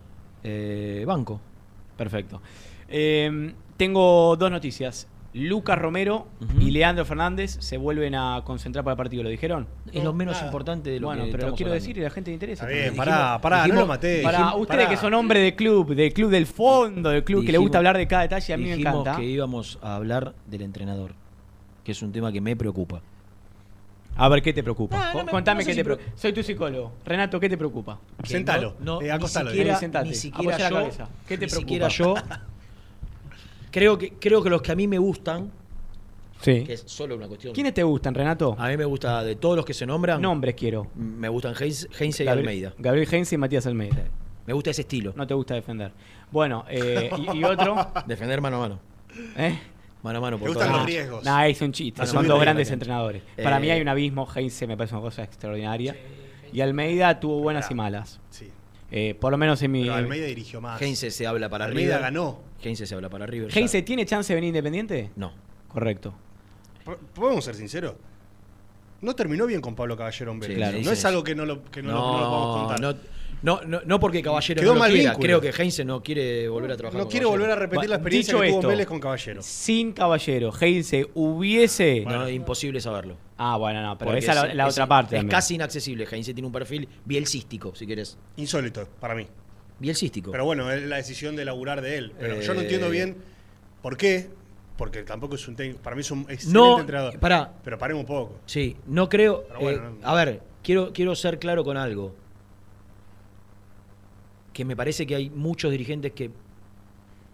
Eh, banco. Perfecto. Eh, tengo dos noticias. Lucas Romero y Leandro Fernández se vuelven a concentrar para el partido, ¿lo dijeron? Es lo menos importante de lo bueno, que pero lo quiero hablando. decir y a la gente le interesa. Está bien, Dijimos- pará, pará, no dijimos- lo maté. Para Dijimos- ustedes pará. que son hombres de club, del club del fondo, del club que le gusta hablar de cada detalle, a mí me dijimos encanta. que íbamos a hablar del entrenador, que es un tema que me preocupa. A ver, ¿qué te preocupa? Ah, no Co- me- Contame no sé qué si te preocupa. Soy tu psicólogo. Renato, ¿qué te preocupa? Que Sentalo, no- no, eh, ni acostalo, siquiera, eh, sentate. ni siquiera Apoya la yo, cabeza. ¿Qué te ni preocupa? siquiera yo. Creo que, creo que los que a mí me gustan, Sí. que es solo una cuestión. ¿Quiénes te gustan, Renato? A mí me gusta, de todos los que se nombran, Nombres quiero. me gustan Heinze, Heinze y Gabriel- Almeida. Gabriel Heinze y Matías Almeida. Me gusta ese estilo. No te gusta defender. Bueno, eh, y, y otro. Defender mano a mano. ¿Eh? Mano a mano. Me Por gustan los riesgos. Nah, es un chiste. Son dos grandes entrenadores. Para Eh, mí hay un abismo. Heinze me parece una cosa extraordinaria. Y Almeida tuvo buenas y malas. Sí. Eh, por lo menos en mi. Pero Almeida dirigió más. Heinze se habla para Almeida River. ganó. Heinze se habla para River. ¿Heinze tiene chance de venir independiente? No. Correcto. ¿Podemos ser sinceros? No terminó bien con Pablo Caballero en Vélez. claro, no es algo que no lo, que no, lo- no lo podamos contar. no, no, no, no porque Caballero Quedó no lo mal quiera. vínculo. Creo que Heinze no quiere volver a trabajar No con quiere Caballero. volver a repetir la Bueno, experiencia dicho que tuvo esto, Vélez con Caballero. Sin Caballero, Heinze hubiese. No, es imposible saberlo. Ah, bueno, no, pero Porque esa es la, es- la es- otra parte. Es también. casi inaccesible. Heinze tiene un perfil bielcístico, si querés. Insólito, para mí. Bielcístico. Pero bueno, es la decisión de laburar de él. Pero yo no Eh, entiendo bien por qué Porque tampoco es un técnico. Para mí es un excelente No, entrenador. pará. Pero paremos un poco. Sí, no creo. Bueno, eh, no- A ver, quiero, quiero ser claro con algo. Que me parece que hay muchos dirigentes que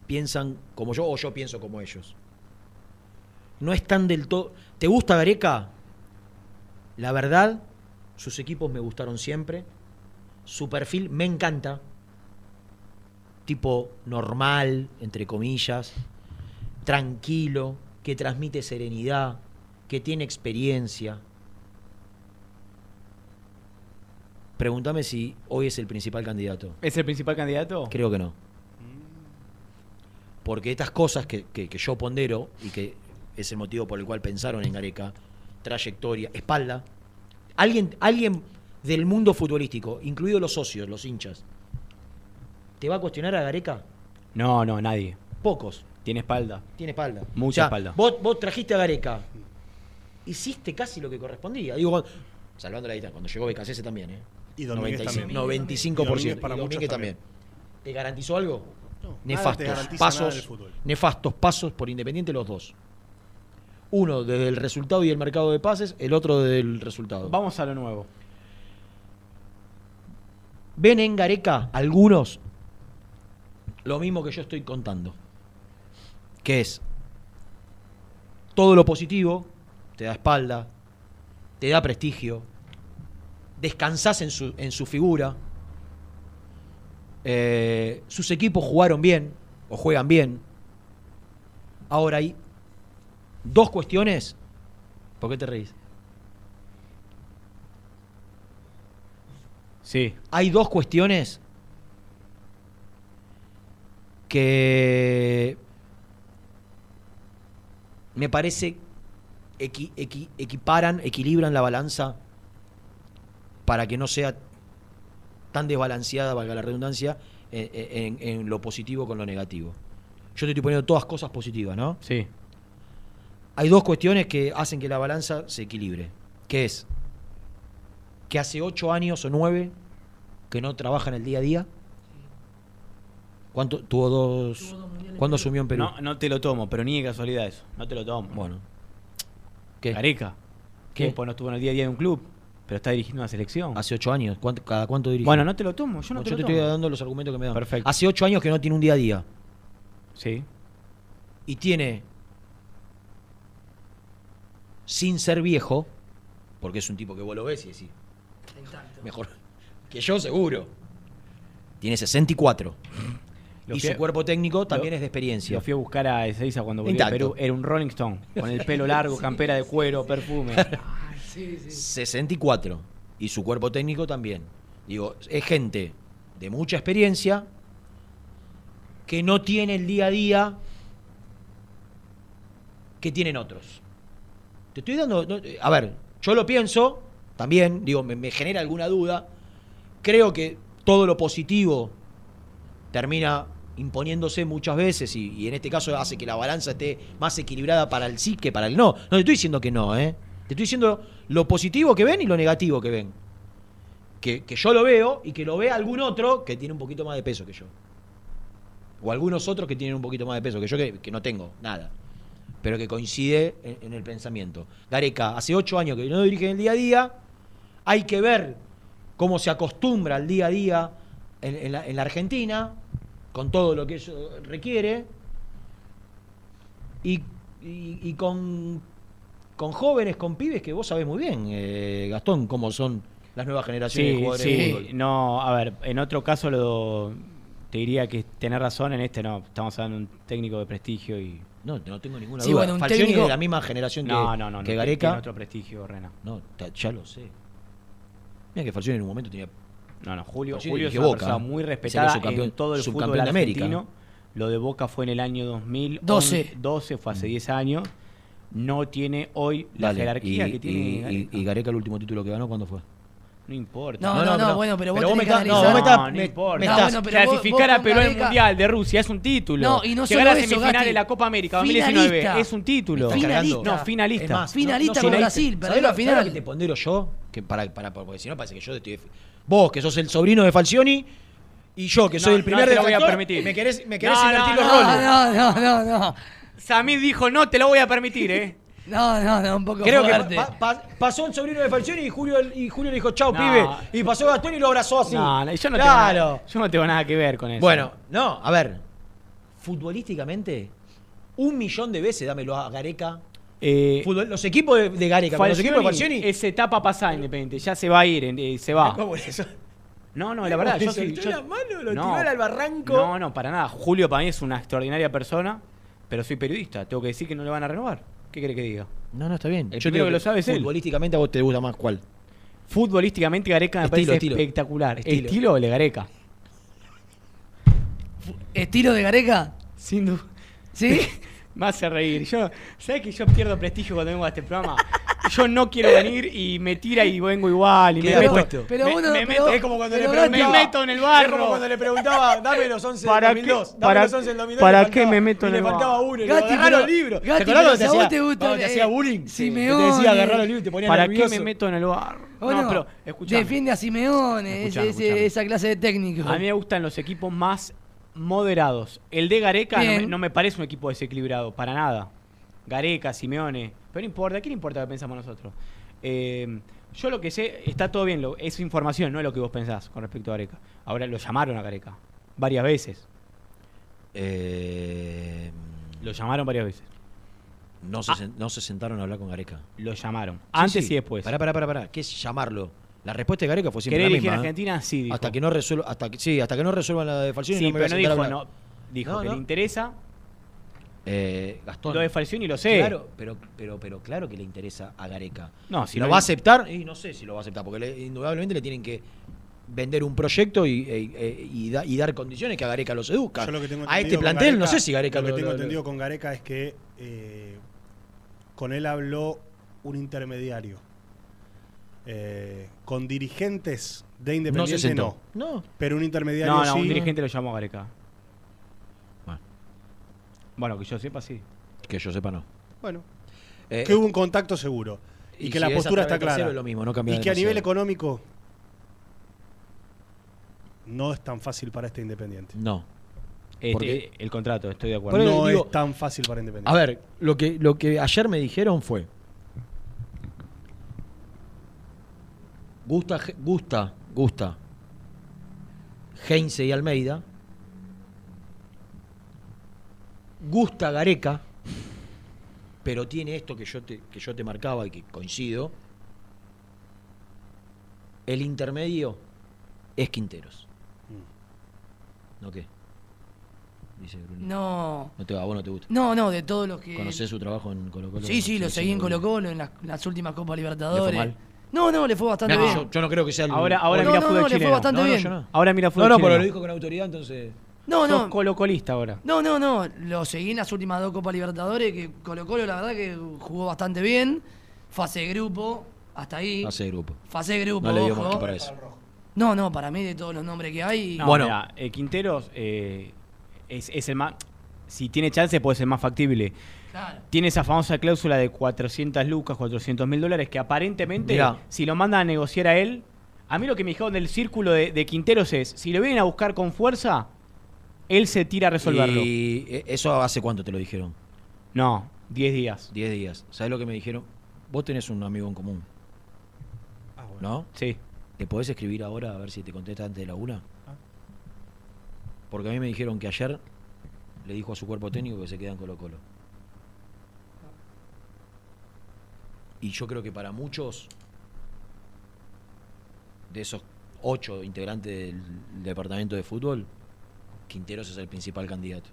piensan como yo o yo pienso como ellos. No están del todo. ¿Te gusta Gareca? La verdad, sus equipos me gustaron siempre. Su perfil me encanta. Tipo normal, entre comillas. Tranquilo, que transmite serenidad, que tiene experiencia. Pregúntame si hoy es el principal candidato. ¿Es el principal candidato? Creo que no. Porque estas cosas que, que- que yo pondero y que es el motivo por el cual pensaron en Gareca, trayectoria, espalda, alguien, alguien del mundo futbolístico, incluidos los socios, los hinchas, ¿te va a cuestionar a Gareca? No, no, nadie. Pocos. Tiene espalda. Tiene espalda. Mucha O sea, espalda. Vos, vos trajiste a Gareca. Hiciste casi lo que correspondía. Digo, salvando la distancia, cuando llegó BKC también, ¿eh? Y Domínguez 95, también. 95%. Y Domínguez para Y Domínguez también. ¿Te garantizó algo? nada nefastos te garantiza nada pasos. del fútbol. Nefastos pasos por Independiente los dos. Uno desde el resultado y el mercado de pases, el otro desde el resultado. Vamos a lo nuevo. Ven en Gareca algunos lo mismo que yo estoy contando. Que es todo lo positivo, te da espalda, te da prestigio, descansás en su, en su figura, eh, sus equipos jugaron bien o juegan bien. Ahora hay dos cuestiones. ¿Por qué te reís? Sí. Hay dos cuestiones que me parece equi- equi- equiparan, equilibran la balanza para que no sea tan desbalanceada, valga la redundancia, en, en- en lo positivo con lo negativo. Yo te estoy poniendo todas cosas positivas, ¿no? Sí. Hay dos cuestiones que hacen que la balanza se equilibre. Que es que hace ocho años o nueve que no trabaja en el día a día. ¿Cuánto? Tuvo dos. ¿Cuándo asumió en Perú? No, no te lo tomo, pero ni de casualidad eso. No te lo tomo. Bueno. ¿Qué? Gareca. ¿Qué? Tiempo no estuvo en el día a día de un club, pero está dirigiendo una selección. Hace ocho años. ¿Cuánto- ¿Cada cuánto dirige? Bueno, no te lo tomo, yo no te yo lo te estoy tomo. dando los argumentos que me dan. Perfecto. Hace ocho años que no tiene un día a día. Sí. Y tiene. Sin ser viejo, porque es un tipo que vos lo ves y decís. Mejor que yo, seguro. Tiene 64. Lo y fui su cuerpo técnico también lo- es de experiencia. Lo fui a buscar a Ezeiza cuando volví a. Perú. Era un Rolling Stone, con el pelo largo, campera de cuero, perfume. 64. Y su cuerpo técnico también. Digo, es gente de mucha experiencia que no tiene el día a día que tienen otros. Te estoy dando. no, eh, a ver, yo lo pienso también, digo, me, me genera alguna duda. Creo que todo lo positivo termina imponiéndose muchas veces y, en este caso hace que la balanza esté más equilibrada para el sí que para el no. No te estoy diciendo que no, ¿eh? Te estoy diciendo lo positivo que ven y lo negativo que ven. Que, yo lo veo y que lo vea algún otro que tiene un poquito más de peso que yo. O algunos otros que tienen un poquito más de peso que yo, que, no tengo nada. Pero que coincide en, el pensamiento. Gareca, hace ocho años que no dirige el día a día. Hay que ver cómo se acostumbra al día a día en la Argentina, con todo lo que eso requiere. Y, y- y con, con jóvenes, con pibes que vos sabés muy bien, eh, Gastón, cómo son las nuevas generaciones de Sí, jugadores de sí. fútbol. No, a ver, en otro caso lo te diría que tenés razón, en este no. Estamos hablando de un técnico de prestigio y. No, no tengo ninguna Sí, duda. bueno, un Falcioni técnico- es de la misma generación que, No, no, no, que no, Gareca. tiene otro prestigio, Rena. No, ya lo sé. Mira que Falcioni en un momento tenía. No, no, Julio, Julio es una Boca, persona muy respetada en todo el fútbol subcampeón de América. argentino. Lo de Boca fue en el año 2012, 12. 12, fue hace 10 años. No tiene hoy la Dale, jerarquía y, que tiene y- Gareca. y Gareca el último título que ganó, ¿cuándo fue? No importa. No, no, no, bueno, pero vos tenés me que estás- no, analizar- vos me estás- No, no me- importa. me No, estás- bueno, pero Clasificar vos a Perú al Mundial de Rusia es un título. No, y no Llegar solo a semifinales Gasti. de la Copa América 2019 Finalista. es un título. Finalista. No, finalista. Es más, Finalista no- no con Brasil, ¿sabés perdió lo- la final. lo que te pondero yo? Que para, para, porque si no parece que yo te estoy. Vos, que sos el sobrino de Falcioni, y yo, que soy No, el primer no te lo voy a permitir. Me querés, me querés No, invertir no, los no, roles. No, no, no, no. Samid dijo, no te lo voy a permitir, ¿eh? No, no, no, un poco Creo que fuerte. pa- pa- pasó el sobrino de Falcioni y Julio, y Julio le dijo, chau, No. pibe. Y pasó Gastón y lo abrazó así. No, no, yo no, claro. tengo nada, yo no tengo nada que ver con eso. Bueno, no, a ver. Futbolísticamente, un millón de veces dámelo a Gareca. Eh, Fútbol- los equipos de, de Gareca, con los equipos de Falcioni. es etapa pasada Independiente, ya se va a ir, eh, se va. ¿Cómo es eso? No, no, la verdad, yo yo- la mano, lo no, tiró al barranco. No, no, para nada. Julio para mí es una extraordinaria persona, pero soy periodista. Tengo que decir que no le van a renovar. ¿Qué quiere que diga? No, no, está bien. El Yo digo que lo sabe es él. Futbolísticamente a vos te gusta más cuál. Futbolísticamente Gareca me Estilo, parece estilo. espectacular. Estilo. Estilo, el de Gareca. ¿Estilo de Gareca? Sin duda. ¿Sí? Me hace reír. Yo, ¿Sabes que yo pierdo prestigio cuando vengo a este programa? Yo no quiero venir y me tira y vengo igual. Y me meto, puesto. Pero me, uno- me pero- meto, Es como cuando le me meto en el barro. Es como cuando le preguntaba, dame los 11 ¿Para del qué- 2002. Dame para- los 11 del 2002. para qué faltaba- me meto en el faltaba barro? uno. y le digo, agarrá pero- los libros. Gatti, ¿Te acordás cuando te vos hacía, te gusta, cuando te eh, hacía bullying? Simeone. Que te decía agarrar los libros y te ponía ¿Para qué me meto en el barro? Bueno, no, pero escuchame. Defiende a Simeone, ese- Escuchame, ese- escuchame. esa clase de técnico. A mí me gustan los equipos más moderados. El de Gareca no me, Bien. no me parece un equipo desequilibrado, para nada. Gareca, Simeone. Pero no importa, ¿a quién le importa lo que pensamos nosotros? Eh, yo lo que sé, está todo bien, lo- es información, no es lo que vos pensás con respecto a Gareca. Ahora lo llamaron a Gareca, varias veces. Eh, Lo llamaron varias veces. no, se, sen- no se sentaron a hablar con Gareca. Lo llamaron. Antes y después. Pará, pará, pará, pará. ¿Qué es llamarlo? La respuesta de Gareca fue siempre ¿Querés la misma. a ¿eh? Argentina? Sí, dijo. Hasta que no resuelva, hasta que, sí, hasta que no resuelvan la de Falcioni Sí, no me voy a pero no a dijo, hablar. no. Dijo No, que no. le interesa. Eh, Gastón. Lo de Falcioni lo sé. Claro, pero, pero, pero claro que le interesa a Gareca. No, si ¿Lo no va a aceptar? Y no sé si lo va a aceptar, porque le- indudablemente le tienen que vender un proyecto y, e- e- y da- y dar condiciones que a Gareca lo seduzca. Yo lo que tengo a este plantel no sé si Gareca Lo que lo, tengo lo- entendido con Gareca es que eh, con él habló un intermediario. Eh, con dirigentes de Independiente no. sentó. No. Pero un intermediario No, no, sí. un dirigente lo llamó a Gareca. Bueno. Bueno, que yo sepa, sí. Que yo sepa, no. Bueno. Eh, que hubo un contacto seguro. Y, y que si la postura está clara. es lo mismo, no cambia y que a nivel económico no es tan fácil para este Independiente. No. Este, el contrato, estoy de acuerdo. No digo- es tan fácil para Independiente. A ver, lo que, lo que ayer me dijeron fue. Gusta, gusta, gusta. Heinze y Almeida. Gusta Gareca. Pero tiene esto que yo te, que yo te marcaba y que coincido. El intermedio es Quinteros. ¿No qué? Dice Bruni. No. No te, a vos no te gusta. No, no, de todos los que. ¿Conocés su trabajo en Colo Colo? Sí, sí, lo seguí en. Colo Colo, en las, las últimas Copas ¿Le Libertadores. fue mal? No, no, le fue bastante Mirá que bien. Yo, yo no creo que sea el. Ahora, ahora No, mira no, fútbol no, le fue chileno. bastante No, no, bien. yo no. Ahora mira No, fútbol no, pero chileno. lo dijo con autoridad, entonces. No, Sos no. colocolista ahora. No, no, no. Lo seguí en las últimas dos Copas Libertadores, que Colo Colo la verdad que jugó bastante bien. Fase de grupo, hasta ahí. Hace grupo. Fase de grupo, No le dio ojo. mucho para eso. No, no, para mí de todos los nombres que hay. No, Bueno. mirá, eh, Quinteros eh, es, es el más. Si tiene chance, puede ser más factible. Claro. Tiene esa famosa cláusula de 400 lucas, 400 mil dólares, que aparentemente, Mirá. si lo mandan a negociar a él. A mí lo que me dijeron del círculo de, de Quinteros es: si lo vienen a buscar con fuerza, él se tira a resolverlo. ¿Y eh, eso hace cuánto te lo dijeron? No, 10 días. 10 días. ¿Sabes lo que me dijeron? Vos tenés un amigo en común. ¿No? Sí. ¿Le podés escribir ahora a ver si te contesta antes de la una? Porque a mí me dijeron que ayer le dijo a su cuerpo técnico que se queda en Colo Colo. Y yo creo que para muchos de esos ocho integrantes del departamento de fútbol, Quinteros es el principal candidato.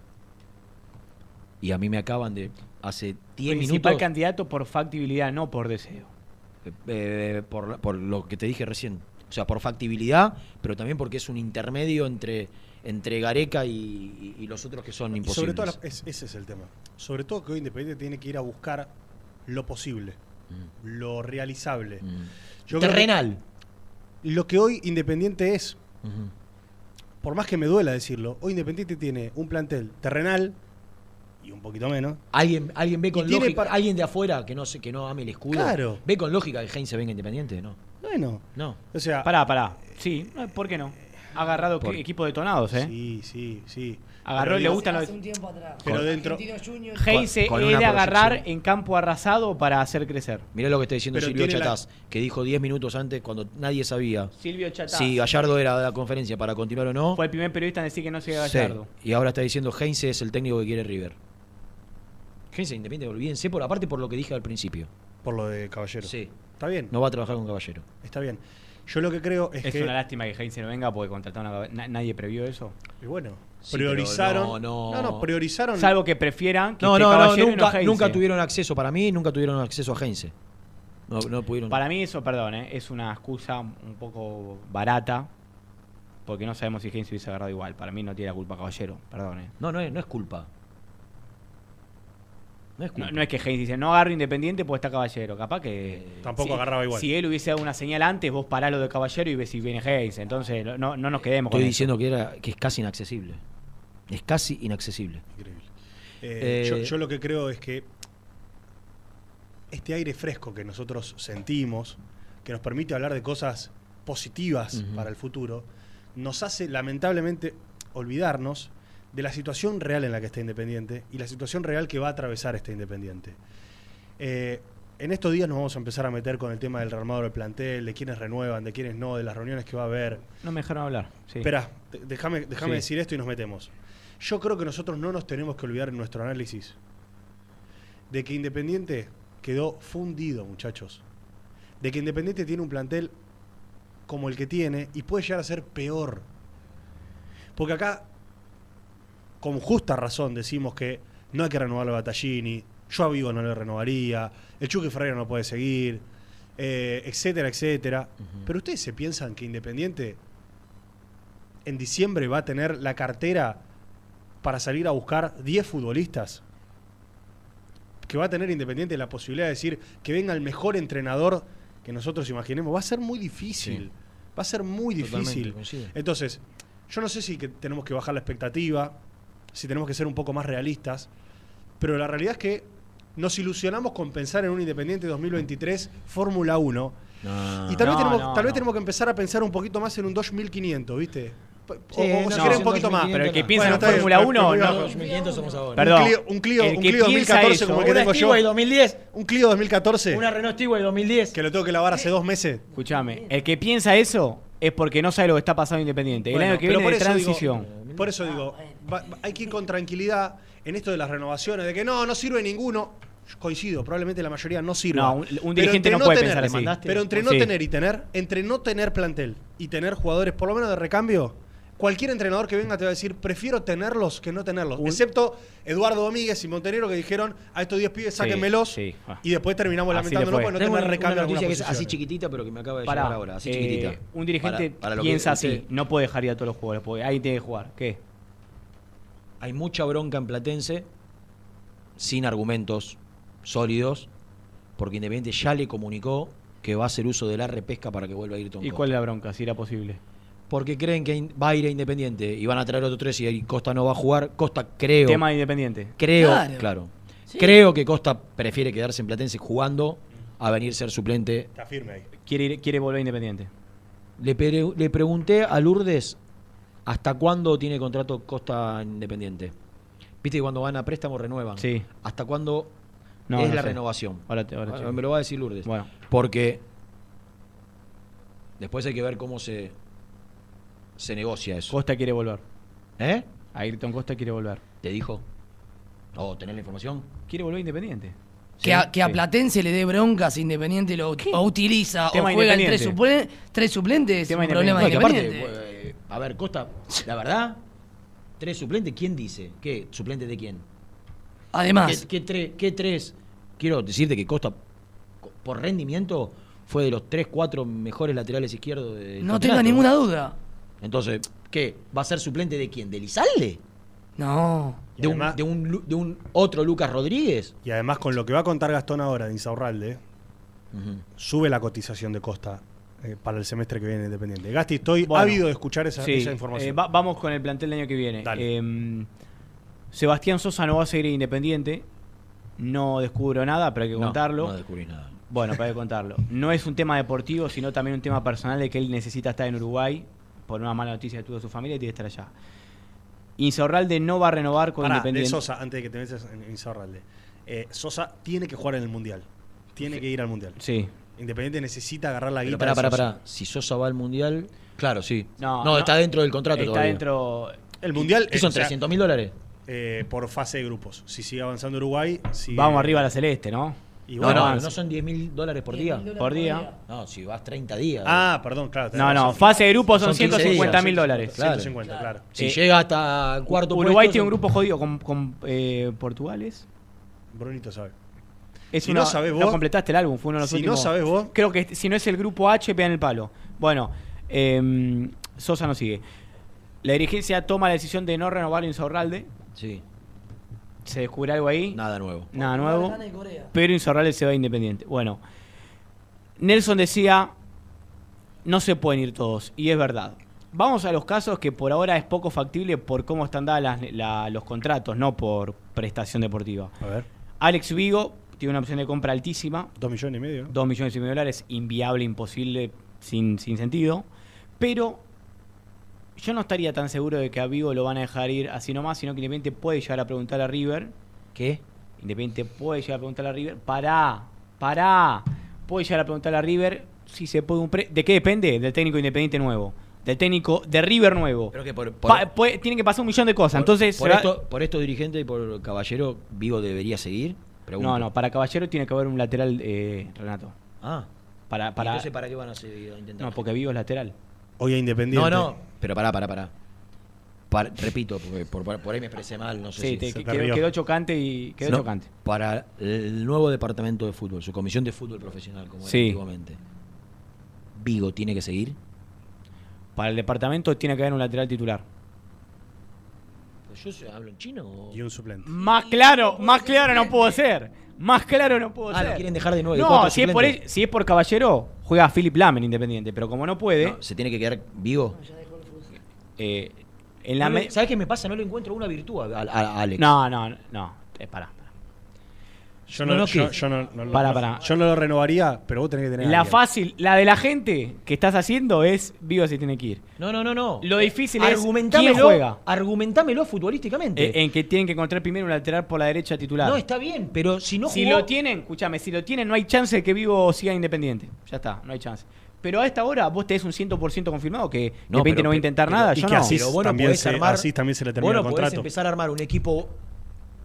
Y a mí me acaban de, hace 10 Principal minutos, candidato por factibilidad, no por deseo. eh, por, por lo que te dije recién. O sea, por factibilidad, pero también porque es un intermedio entre, entre Gareca y, y- y los otros que son imposibles. sobre todo, la- es- ese es el tema. Sobre todo que hoy Independiente tiene que ir a buscar lo posible, lo realizable. Yo que Terrenal. lo que hoy Independiente es, por más que me duela decirlo, hoy Independiente tiene un plantel terrenal y un poquito menos. ¿Alguien, alguien ve con lógica, alguien de afuera que no se, que no ame el escudo, Claro. ve con lógica que Heinze venga independiente, ¿no? Bueno, No. o sea, Pará, pará. Sí, eh, ¿por qué no? Ha agarrado Por- equipos detonados, ¿eh? Sí, sí, sí. Agarró, Pero le gustan los. Hace un tiempo atrás. Pero dentro- con es de agarrar en campo arrasado para hacer crecer. Mirá lo que está diciendo Pero Silvio la- Chatás, que dijo 10 minutos antes cuando nadie sabía Silvio Chatás. si Gallardo era de la conferencia para continuar o no. Fue el primer periodista en decir que no sigue Sí. Gallardo. Y ahora está diciendo Heinze es el técnico que quiere River. Heinze Independiente, olvídense, por aparte por lo que dije al principio. Por lo de Caballero. Sí. Está bien. No va a trabajar con Caballero. Está bien. Yo lo que creo es, Es que. una lástima que Heinze no venga porque contrataron a na- nadie previó eso. Y bueno, Sí, priorizaron. no, no. no, priorizaron. Salvo que prefieran que No, esté no, no, y nunca, Heinze. nunca tuvieron acceso, para mí, nunca tuvieron acceso a Heinze. No, no pudieron. Para mí eso, perdón, ¿eh? es una excusa un poco barata porque no sabemos si Heinze hubiese agarrado igual. Para mí no tiene la culpa Caballero, perdón. ¿eh? No, no es, no es culpa. No es culpa. No, no es que Heinze dice, no agarro Independiente porque está Caballero. Capaz que... Tampoco si- agarraba igual. Si él hubiese dado una señal antes, vos parás lo de Caballero y ves si viene Heinze. Entonces no, no nos quedemos Estoy con eso. diciendo que, era, que es casi inaccesible. Es casi inaccesible. Eh, Eh, yo, yo lo que creo es que este aire fresco que nosotros sentimos, que nos permite hablar de cosas positivas para el futuro, nos hace lamentablemente olvidarnos de la situación real en la que está Independiente y la situación real que va a atravesar este Independiente. Eh, en estos días nos vamos a empezar a meter con el tema del rearmado del plantel, de quiénes renuevan, de quiénes no, de las reuniones que va a haber. No me dejaron hablar. Sí. Espera, déjame Sí. decir esto y nos metemos. Yo creo que nosotros no nos tenemos que olvidar en nuestro análisis de que Independiente quedó fundido, muchachos. De que Independiente tiene un plantel como el que tiene y puede llegar a ser peor. Porque acá, con justa razón, decimos que no hay que renovar a Battaglini, yo a Vigo no le renovaría, el Chucky Ferreira no puede seguir, eh, etcétera, etcétera. Pero ustedes se piensan que Independiente en diciembre va a tener la cartera para salir a buscar 10 futbolistas. Que va a tener Independiente la posibilidad de decir que venga el mejor entrenador que nosotros imaginemos. Va a ser muy difícil. Sí. Va a ser muy difícil. Entonces, yo no sé si que tenemos que bajar la expectativa, si tenemos que ser un poco más realistas, pero la realidad es que nos ilusionamos con pensar en un Independiente 2023 Fórmula 1 No. y tal, vez, tenemos, no, tal vez tenemos que empezar a pensar un poquito más en un 2500, ¿viste? O, o no, si no, querés sí, un poquito más. 2500 Pero el que no. piensa Bueno, en Fórmula pero- 1 pero- no. 2500 somos ahora. Perdón. Un Clio, un Clio, El un que Clio piensa 2014 eso, como el que Una tengo yo. Stewart 2010. Un Clio 2014 Una Renault Stewart 2010. que lo tengo que lavar hace dos meses. Escuchame, el que piensa eso es porque no sabe lo que está pasando en Independiente. El Bueno, año que pero viene digo- transición. por eso digo, va- va- hay que ir con tranquilidad en esto de las renovaciones, de que no, no sirve ninguno. Yo coincido, probablemente la mayoría no sirva. No, un- un Pero dirigente entre no puede tener- pensar así. Pero entre no Sí. tener y tener, entre no tener plantel y tener jugadores por lo menos de recambio, cualquier entrenador que venga te va a decir, prefiero tenerlos que no tenerlos. Excepto Eduardo Domínguez y Montenegro que dijeron, a estos 10 pibes Sí, sáquenmelos sí. Ah. y después terminamos Así fue. porque no Tengo tener una, recambio una noticia que es así chiquitita, pero que me acaba de Pará, llegar ahora. Así eh, chiquitita. un dirigente Para- para piensa así, usted- no puede dejar ir a todos los jugadores, porque ahí tiene que jugar. ¿Qué? Hay mucha bronca en Platense, sin argumentos sólidos, porque Independiente ya le comunicó que va a hacer uso de la repesca para que vuelva a ir Tom ¿Y Costa. cuál es la bronca? Si era posible. Porque creen que va a ir a Independiente y van a traer otro tres y ahí Costa no va a jugar. Costa creo. Tema de Independiente. Creo, Claro. claro. Sí. Creo que Costa prefiere quedarse en Platense jugando a venir ser suplente. Está firme ahí. Quiere, ir- quiere volver a Independiente. Le, pre- le pregunté a Lourdes hasta cuándo tiene contrato Costa en Independiente. Viste que cuando van a préstamo renuevan. Sí. ¿Hasta cuándo No, es no la sé. renovación? Ahora te- ahora Ah, me lo va a decir Lourdes. Bueno. Porque después hay que ver cómo se, se negocia eso. Costa quiere volver. ¿Eh? Ayrton Costa quiere volver. ¿Te dijo? ¿O tenés la información? Quiere volver Independiente. Que, a, que a. Platense le dé broncas Independiente lo o utiliza Tema o juega en tres, suple- tres suplentes es Tema un problema de No, que aparte, Independiente. eh, a ver, Costa, la verdad, tres suplentes, ¿quién dice? ¿Qué? ¿Suplente de quién? Además, ¿Qué, qué tre- qué tres? Quiero decirte que Costa, co- por rendimiento, fue de los tres, cuatro mejores laterales izquierdos del no campeonato. tenga ninguna duda. Entonces, ¿qué? ¿Va a ser suplente de quién? ¿De Lizalde? No. ¿De un, de, un, Lu- de un otro Lucas Rodríguez? Y además con lo que va a contar Gastón ahora de Insaurralde, sube la cotización de Costa eh, para el semestre que viene Independiente. Gasti, estoy Bueno, ávido de escuchar esa, Sí, esa información. eh, va- vamos con el plantel del año que viene. Dale. Eh, Sebastián Sosa no va a seguir en Independiente. No descubro nada, pero hay que No, contarlo. No descubrí nada. Bueno, que contarlo. No es un tema deportivo, sino también un tema personal de que él necesita estar en Uruguay por una mala noticia que tuvo su familia y tiene que estar allá. Insaurralde no va a renovar con Pará, de Independiente. Sosa, antes de que te metas en Insaurralde. Eh, Sosa tiene que jugar en el Mundial. Tiene que ir al Mundial. Sí. Independiente necesita agarrar la guita. pará, pará, pará. Si Sosa va al mundial, claro, sí. No, No, no. está dentro del contrato Está todavía. dentro. El Mundial ¿Qué son o sea, 300 mil dólares? eh, por fase de grupos. Si sigue avanzando Uruguay, sigue- Vamos arriba a la celeste, ¿no? Y No, bueno, no, no son 10 mil dólares por día. Por día. No, si vas 30 días. Ah, perdón, claro. No, no, fase de grupo son, 15 150 mil dólares. Claro. 150, claro. Si Eh, llega hasta el cuarto Uruguay puesto, tiene un grupo jodido con, con eh, Portugales. Brunito sabe. Es Si una- no sabés No vos- completaste el álbum, fue uno de los si no últimos. sabés vos- Creo que si no es el grupo H, pegan el palo. Bueno, em, Sosa no sigue. La dirigencia toma la decisión de no renovar a Insaurralde. Sí. ¿Se descubre algo ahí? Nada nuevo. Nada nuevo. Pero Insaurralde se va a Independiente. Bueno, Nelson decía, no se pueden ir todos. Y es verdad. Vamos a los casos que por ahora es poco factible por cómo están dadas las- la- los contratos, no por prestación deportiva. A ver. Alex Vigo tiene una opción de compra altísima. Dos millones y medio. Dos millones y medio de dólares, inviable, imposible, sin, sin sentido. Pero yo no estaría tan seguro de que a Vigo lo van a dejar ir así nomás, sino que Independiente puede llegar a preguntar a River. ¿Qué? Independiente puede llegar a preguntar a River. Pará, pará. Puede llegar a preguntar a River si se puede un pre ¿De qué depende? Del técnico Independiente nuevo. Del técnico de River nuevo. Pero que por, por- Pa- puede- tienen que pasar un millón de cosas. por- Entonces, por, esto, por esto dirigente y por Caballero, Vigo debería seguir. Pregunto. no, no, para Caballero tiene que haber un lateral, eh, Renato. Ah. Para, para, Entonces, ¿para qué van a seguir intentar? no, porque Vigo es lateral. Hoy a Independiente. No, no, pero pará, pará, pará. Par- repito, porque por, por- por ahí me expresé mal, no sé Sí, si... te- se quedó, chocante y quedó No, chocante. Para el nuevo departamento de fútbol, su comisión de fútbol profesional, como Sí. era antiguamente. Vigo tiene que seguir. Para el departamento tiene que haber un lateral titular. Yo se- hablo en chino o... Y un suplente. Más claro, más claro no puedo ser. Más claro no puedo Ah, ser. lo quieren dejar de nuevo. No, si es, por, si es por Caballero, juega Philip Lam en Independiente. Pero como no puede, No, se tiene que quedar Vigo. eh, en la No le- me- ¿Sabes qué me pasa? No le encuentro una virtud a, a- a Alex. No, no, no. Eh, pará, pará. Yo No, no, no, yo, ¿qué? yo no, no lo- Pará, no- pará. yo no lo renovaría, pero vos tenés que tener. La alguien. fácil, la de la gente que estás haciendo es Vigo se tiene que ir. No, no, no, no. Lo difícil es quién juega. argumentámelo futbolísticamente. Eh, en que tienen que encontrar primero un lateral por la derecha titular. no, está bien, pero si no si jugó- lo tienen, escúchame, si lo tienen, no hay chance de que Vigo siga independiente. Ya está, no hay chance. Pero a esta hora vos tenés un 100% confirmado que No, Independiente pero- no va a intentar pero- nada. y Yo que no. así Pero vos no también podés se- armar- así también se le termina el podés contrato. empezar a armar un equipo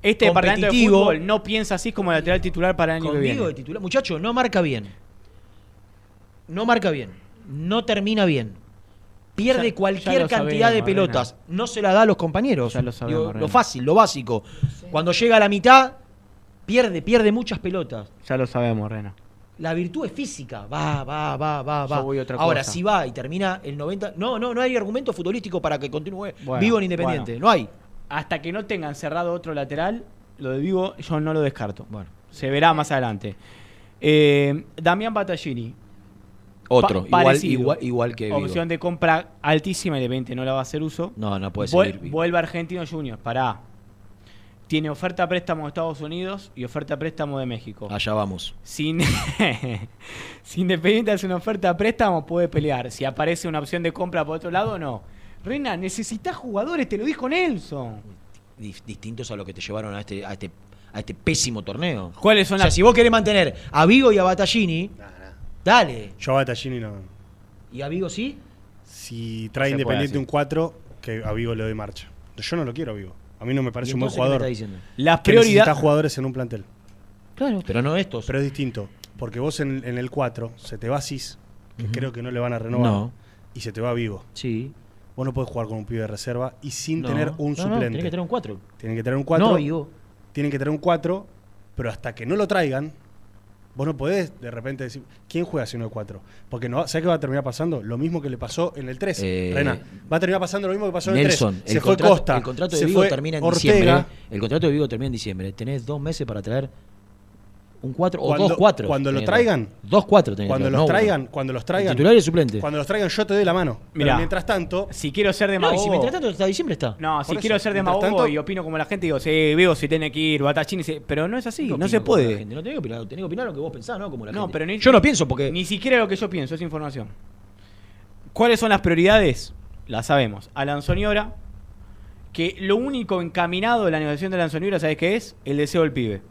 Este departamento de competitivo fútbol no piensa así como lateral titular para el año que viene. De titular. Muchacho, no marca bien. No marca bien. No termina bien. Pierde Ya- cualquier cantidad de pelotas. No se la da a los compañeros. Ya lo sabemos, Digo, Rena. lo fácil, lo básico. Cuando llega a la mitad, pierde, pierde muchas pelotas. Ya lo sabemos, Rena. La virtud es física. Va, va, va, va, Yo va. voy a otra Ahora, cosa. si va y termina el 90. No, no, no hay argumento futbolístico para que continúe Bueno, vivo en Independiente. bueno. No hay. Hasta que no tengan cerrado otro lateral, lo de Vigo yo no lo descarto. Bueno. Se verá más adelante. Eh, Damián Battaglini. Otro, Pa- igual, igual, igual que Vigo. Opción de compra altísima, Independiente no la va a hacer uso. No, no puede Vuel- seguir. Vuelve Argentino Junior, pará. Tiene oferta préstamo de Estados Unidos y oferta préstamo de México. Allá vamos. Si, si Independiente hace una oferta préstamo, puede pelear. Si aparece una opción de compra por otro lado, no. Reina, necesitas jugadores, te lo dijo Nelson. Distintos a lo que te llevaron a este, a este, a este pésimo torneo. ¿Cuáles son O sea, las- si vos querés mantener a Vigo y a Battaglini, dale. Yo a Battaglini no. ¿Y a Vigo sí? Si trae Independiente un 4, que a Vigo le doy marcha. Yo no lo quiero a Vigo. A mí no me parece ¿Y un buen qué me jugador. diciendo? Las prioridades. jugadores en un plantel. Claro, pero no estos. Pero es distinto. Porque vos en, en el 4 se te va Cis, que creo que no le van a renovar. No. Y se te va Vigo. Sí. Vos no podés jugar con un pibe de reserva y sin No. tener un No, no, suplente. tenés que tener un 4. Tienen que tener un 4. No, Vigo. Tienen que tener un 4, pero hasta que no lo traigan, vos no podés de repente decir, ¿quién juega si no el 4? Porque no, ¿sabés qué va a terminar pasando? Lo mismo que le pasó en el 3. Eh, Rena, va a terminar pasando lo mismo que pasó Nelson, en el 3. el, fue contrato, Costa, el contrato de se Vigo termina en Ortega. diciembre. El contrato de Vigo termina en diciembre. Tenés dos meses para traer un 4 o Cuando- dos 4. cuando lo traigan, Dos 4 Cuando los traigan, cuando los traigan, Titular y suplente. cuando los traigan yo te doy la mano. Pero mientras tanto, Si quiero ser No, demagogo. si mientras tanto hasta diciembre está. No, si quiero ser demagogo tanto- y opino como la gente, digo, sí, Vigo si tiene que ir, sí, pero no es así, no, se puede. gente, No tenés que opinar, tenés que opinar lo que vos pensás, ¿no? Como la No, gente. pero ni- Yo no pienso porque. Ni siquiera lo que yo pienso, es información. ¿Cuáles son las prioridades? Las sabemos. Alan Soñora que lo único encaminado de la negociación de la Soñora, ¿sabes qué es? El deseo del pibe.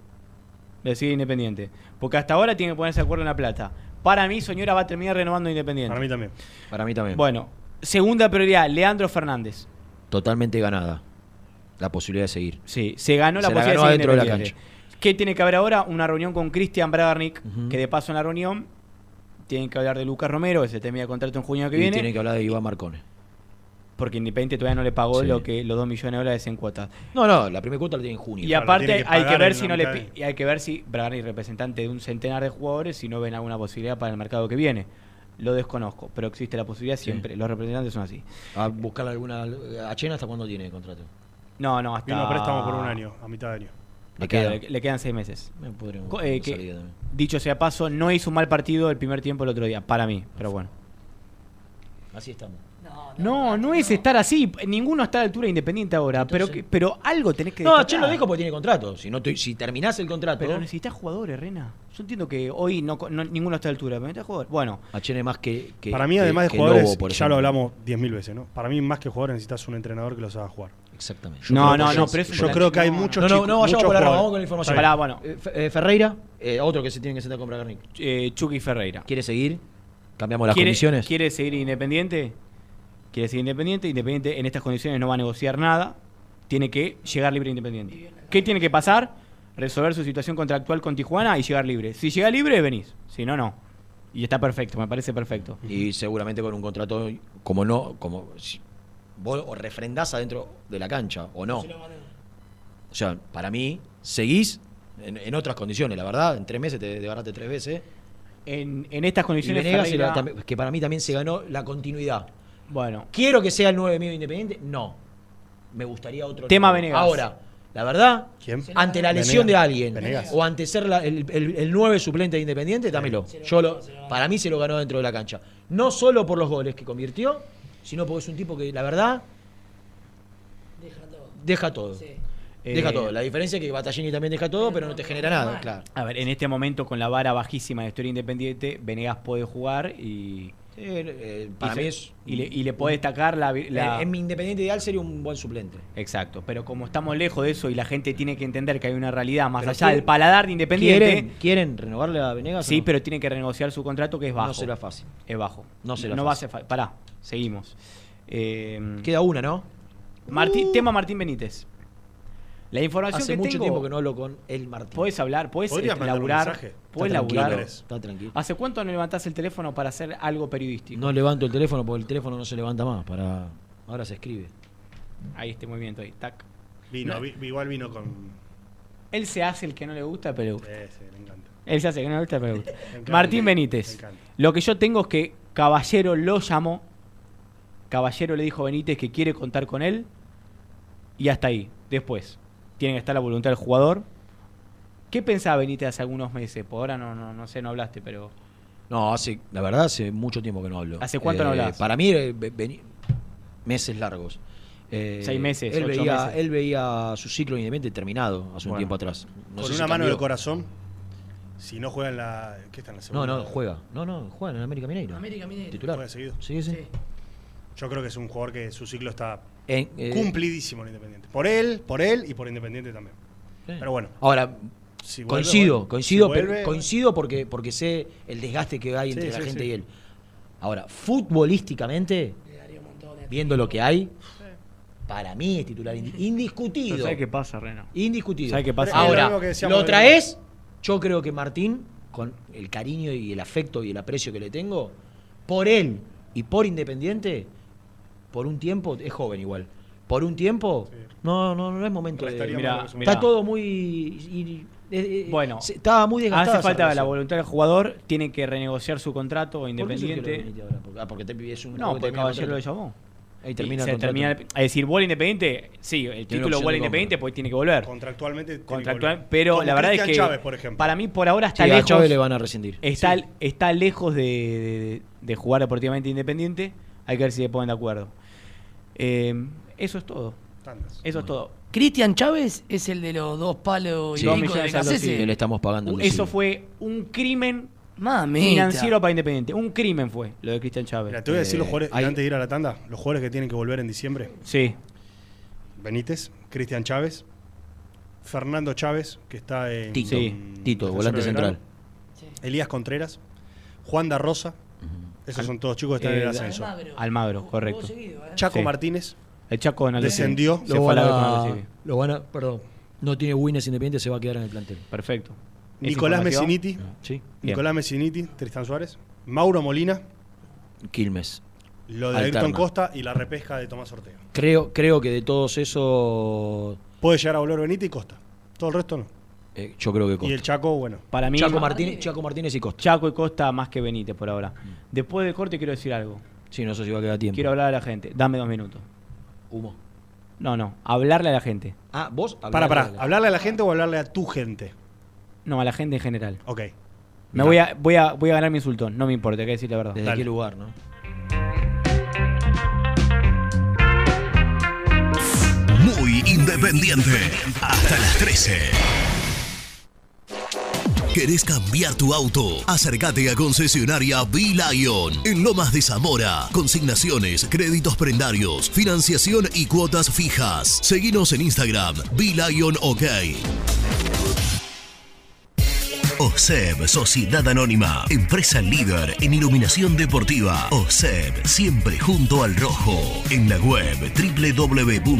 De seguir Independiente. Porque hasta ahora tiene que ponerse de acuerdo en la plata. Para mí, Soñora va a terminar renovando Independiente. Para mí también. Para mí también. Bueno, segunda prioridad, Leandro Fernández. Totalmente ganada. La posibilidad de seguir. Sí, se ganó la Se la posibilidad ganó de seguir adentro de la Independiente. ¿Qué tiene que haber ahora? Una reunión con Cristian Bragarnik, que de paso en la reunión tienen que hablar de Lucas Romero, que se termina el contrato en junio que y viene. tiene que hablar de Iván Marcone. Porque Independiente todavía no le pagó Sí. lo que los 2 millones de dólares en cuotas. No, no, la primera cuota la tiene en junio. Y Claro, aparte que hay que ver si no le y hay que ver si Bragarnik, representante de un centenar de jugadores, si no ven alguna posibilidad para el mercado que viene. Lo desconozco, pero existe la posibilidad siempre. Los representantes son así. A buscarle alguna. ¿A Chena hasta cuándo tiene contrato? No, no, hasta Vino a préstamo por un año, a mitad de año. Le, queda- le- le quedan seis meses. Me eh, que, salir también. dicho sea paso, no hizo un mal partido el primer tiempo el otro día, para mí, pero bueno. Así estamos. No, no es estar así. Ninguno está a la altura de Independiente ahora, pero, que- pero algo tenés que No, destacar. Chen lo dijo porque tiene contrato. Si, no te- si terminás el contrato. Pero necesitas jugadores, Rena. Yo entiendo que hoy no, no- ninguno está a la altura, pero necesitas jugadores. Bueno, A Chen es más que. que- Para mí, que- además de jugadores, Lobo, ya lo hablamos 10.000 veces, ¿no? Para mí, más que jugadores, necesitas un entrenador que los haga jugar. Exactamente. Yo No, creo no, que- no, pero Yo creo que hay muchos No, no, chicos- no vayamos por jugadores. vamos con la información. Pará, bueno. Eh, eh, Ferreira, eh, otro que se tiene que sentar con Bragarnik. eh, Chucky Ferreira. ¿Quiere seguir? ¿Cambiamos las ¿Quiere, condiciones? ¿Quiere seguir Independiente? Quiere seguir Independiente. Independiente en estas condiciones no va a negociar nada. Tiene que llegar libre Independiente. ¿Qué tiene que pasar? Resolver su situación contractual con Tijuana y llegar libre. Si llega libre, venís. Si no, no. Y está perfecto, me parece perfecto. Y seguramente con un contrato como no, como si vos o refrendás adentro de la cancha o no. O sea, para mí, seguís en, en otras condiciones, la verdad, en tres meses te desbaraste tres veces. En, en estas condiciones, Ferreira- la- que para mí también se ganó la continuidad. Bueno, ¿Quiero que sea el 9 mío independiente? No. Me gustaría otro. Tema nueve. Venegas. Ahora, la verdad, ¿Quién? ante la lesión Venegas. de alguien Venegas. o ante ser la- el, el, el 9 suplente de Independiente, dámelo. Yo lo, para mí se lo ganó dentro de la cancha. No solo por los goles que convirtió, sino porque es un tipo que, la verdad, deja todo. Deja Eh, todo. La diferencia es que Battaglini también deja todo, pero no te genera nada, claro. A ver, en este momento con la vara bajísima de historia independiente, Venegas puede jugar y. Sí, eh, para y mí es. Y le, y le puede destacar la. la- En, en mi Independiente ideal sería un buen suplente. Exacto, pero como estamos lejos de eso y la gente tiene que entender que hay una realidad más Pero allá quieren- del paladar de Independiente. ¿Quieren, ¿Quieren renovarle a Venegas? Sí, no? pero tienen que renegociar su contrato que es bajo. No será fácil. Es bajo. No será No va a fácil. ser fácil. Pará, seguimos. Eh, Queda una, ¿no? Martín, tema Martín Benítez. La información Hace que mucho tengo- tiempo que no hablo con el Martín. Podés hablar, podés ¿Podrías este, laburar. tranquilo, laburar. Está tranquilo. ¿Hace cuánto no levantás el teléfono para hacer algo periodístico? No levanto el teléfono porque el teléfono no se levanta más. Para... Ahora se escribe. Ahí este movimiento ahí, tac. Vino, No. vi- igual vino con. Él se hace el que no le gusta, pero le gusta. Sí, me encanta. Él se hace el que no le gusta, pero le gusta. Encanta. Martín Me Benítez. encanta. Lo que yo tengo es que Caballero lo llamó. Caballero le dijo a Benítez que quiere contar con él. Y hasta ahí. Después, tiene que estar la voluntad del jugador. ¿Qué pensaba Benítez hace algunos meses? Por ahora no, no, no sé, no hablaste, pero. No, hace, la verdad, hace mucho tiempo que no hablo. ¿Hace cuánto no hablas? Para mí, eh, meses largos. Eh, Seis meses, Él ocho veía, meses. él veía su ciclo independiente terminado hace un tiempo atrás. No con sé si una mano del corazón. Si no juega en la. ¿Qué está en la No, segunda? no, juega. No, no, juega en América Mineiro. América Mineiro. Titular. ¿Juega seguido? Sí, sí. Yo creo que es un jugador que su ciclo está En- eh, cumplidísimo en Independiente. Por él, por él y por Independiente también. Sí. Pero bueno. Ahora, Si vuelve, coincido, bueno. coincido, Si pero- vuelve- coincido porque, porque sé el desgaste que hay Sí, entre la sí, gente sí. y él. Ahora, futbolísticamente, viendo lo que hay, para mí es titular indi- indiscutido. ¿Sabes qué pasa, Reno? Indiscutido. ¿Sabes qué pasa? Lo Ahora, lo de traes, yo creo que Martín, con el cariño y el afecto y el aprecio que le tengo, por él y por Independiente, por un tiempo, es joven igual, por un tiempo, no, no, no es momento de... Mira. Está todo muy... y- eh, eh, Bueno, se- estaba muy desgastado. Hace falta la voluntad del jugador, tiene que renegociar su contrato Independiente. Ah, porque te es un No, porque termina Caballero lo llamó. Ahí termina se el contrato. termina- es decir, vuela independiente, sí, el título de independiente porque tiene que volver. Contractualmente. tiene que Contractual, volver. pero Como la verdad es que Chávez, por ejemplo. para mí por ahora está Sí, a lejos. Chávez le van a rescindir. Está, Sí. está lejos de, de- de jugar deportivamente independiente. Hay que ver si se ponen de acuerdo. Eh, eso es todo. Tandas. Eso es todo. Cristian Chávez es el de los dos palos Sí. y Dos pico de millones de saldos, Cacese. Que le estamos pagando. Eso fue un crimen Mamita. financiero para Independiente. Un crimen fue lo de Cristian Chávez. Mira, te voy a decir Eh, los jugadores, hay- antes de ir a la tanda, los jugadores que tienen que volver en diciembre. Sí. Benítez, Cristian Chávez, Fernando Chávez, que está en. Tito. Sí, Tito, volante central. Elías Contreras, Juan da Rosa. Esos son todos chicos que están en el Eh, ascenso. Almagro, correcto. Chaco Sí. Martínez. El Chaco descendió. Se fue a B con Aldo Civi. lo van a, perdón, no tiene Winners Independiente, se va a quedar en el plantel. Perfecto. Nicolás Messiniti. Sí. Nicolás Messiniti, Tristan Suárez. Mauro Molina. Quilmes. Lo de Alterna. Ayrton Costa y la repesca de Tomás Ortega. Creo, creo que de todos esos, Puede llegar a volver Benítez y Costa. Todo el resto no. Eh, yo creo que Y Costa. el Chaco, bueno. Para mí, Chaco Martínez, Chaco Martínez y Costa. Chaco y Costa más que Benítez por ahora. Después del corte quiero decir algo. Sí, no sé si va a quedar tiempo. Quiero hablar a la gente. Dame dos minutos. Humo. No, no. Hablarle a la gente. Ah, vos Para, para. ¿Hablarle a la gente o hablarle a tu gente? No, a la gente en general. Ok. Me voy a, voy a, voy a ganar mi insultón. No me importa, hay que decir la verdad. ¿Desde qué lugar, no? Muy independiente. Hasta las 13. ¿Querés cambiar tu auto? Acércate a concesionaria B-Lion en Lomas de Zamora. Consignaciones, créditos prendarios, financiación y cuotas fijas. Seguinos en Instagram, B-Lion OK. OSEB, Sociedad Anónima, empresa líder en iluminación deportiva. OSEB, siempre junto al rojo. En la web www.oseb.com.ar.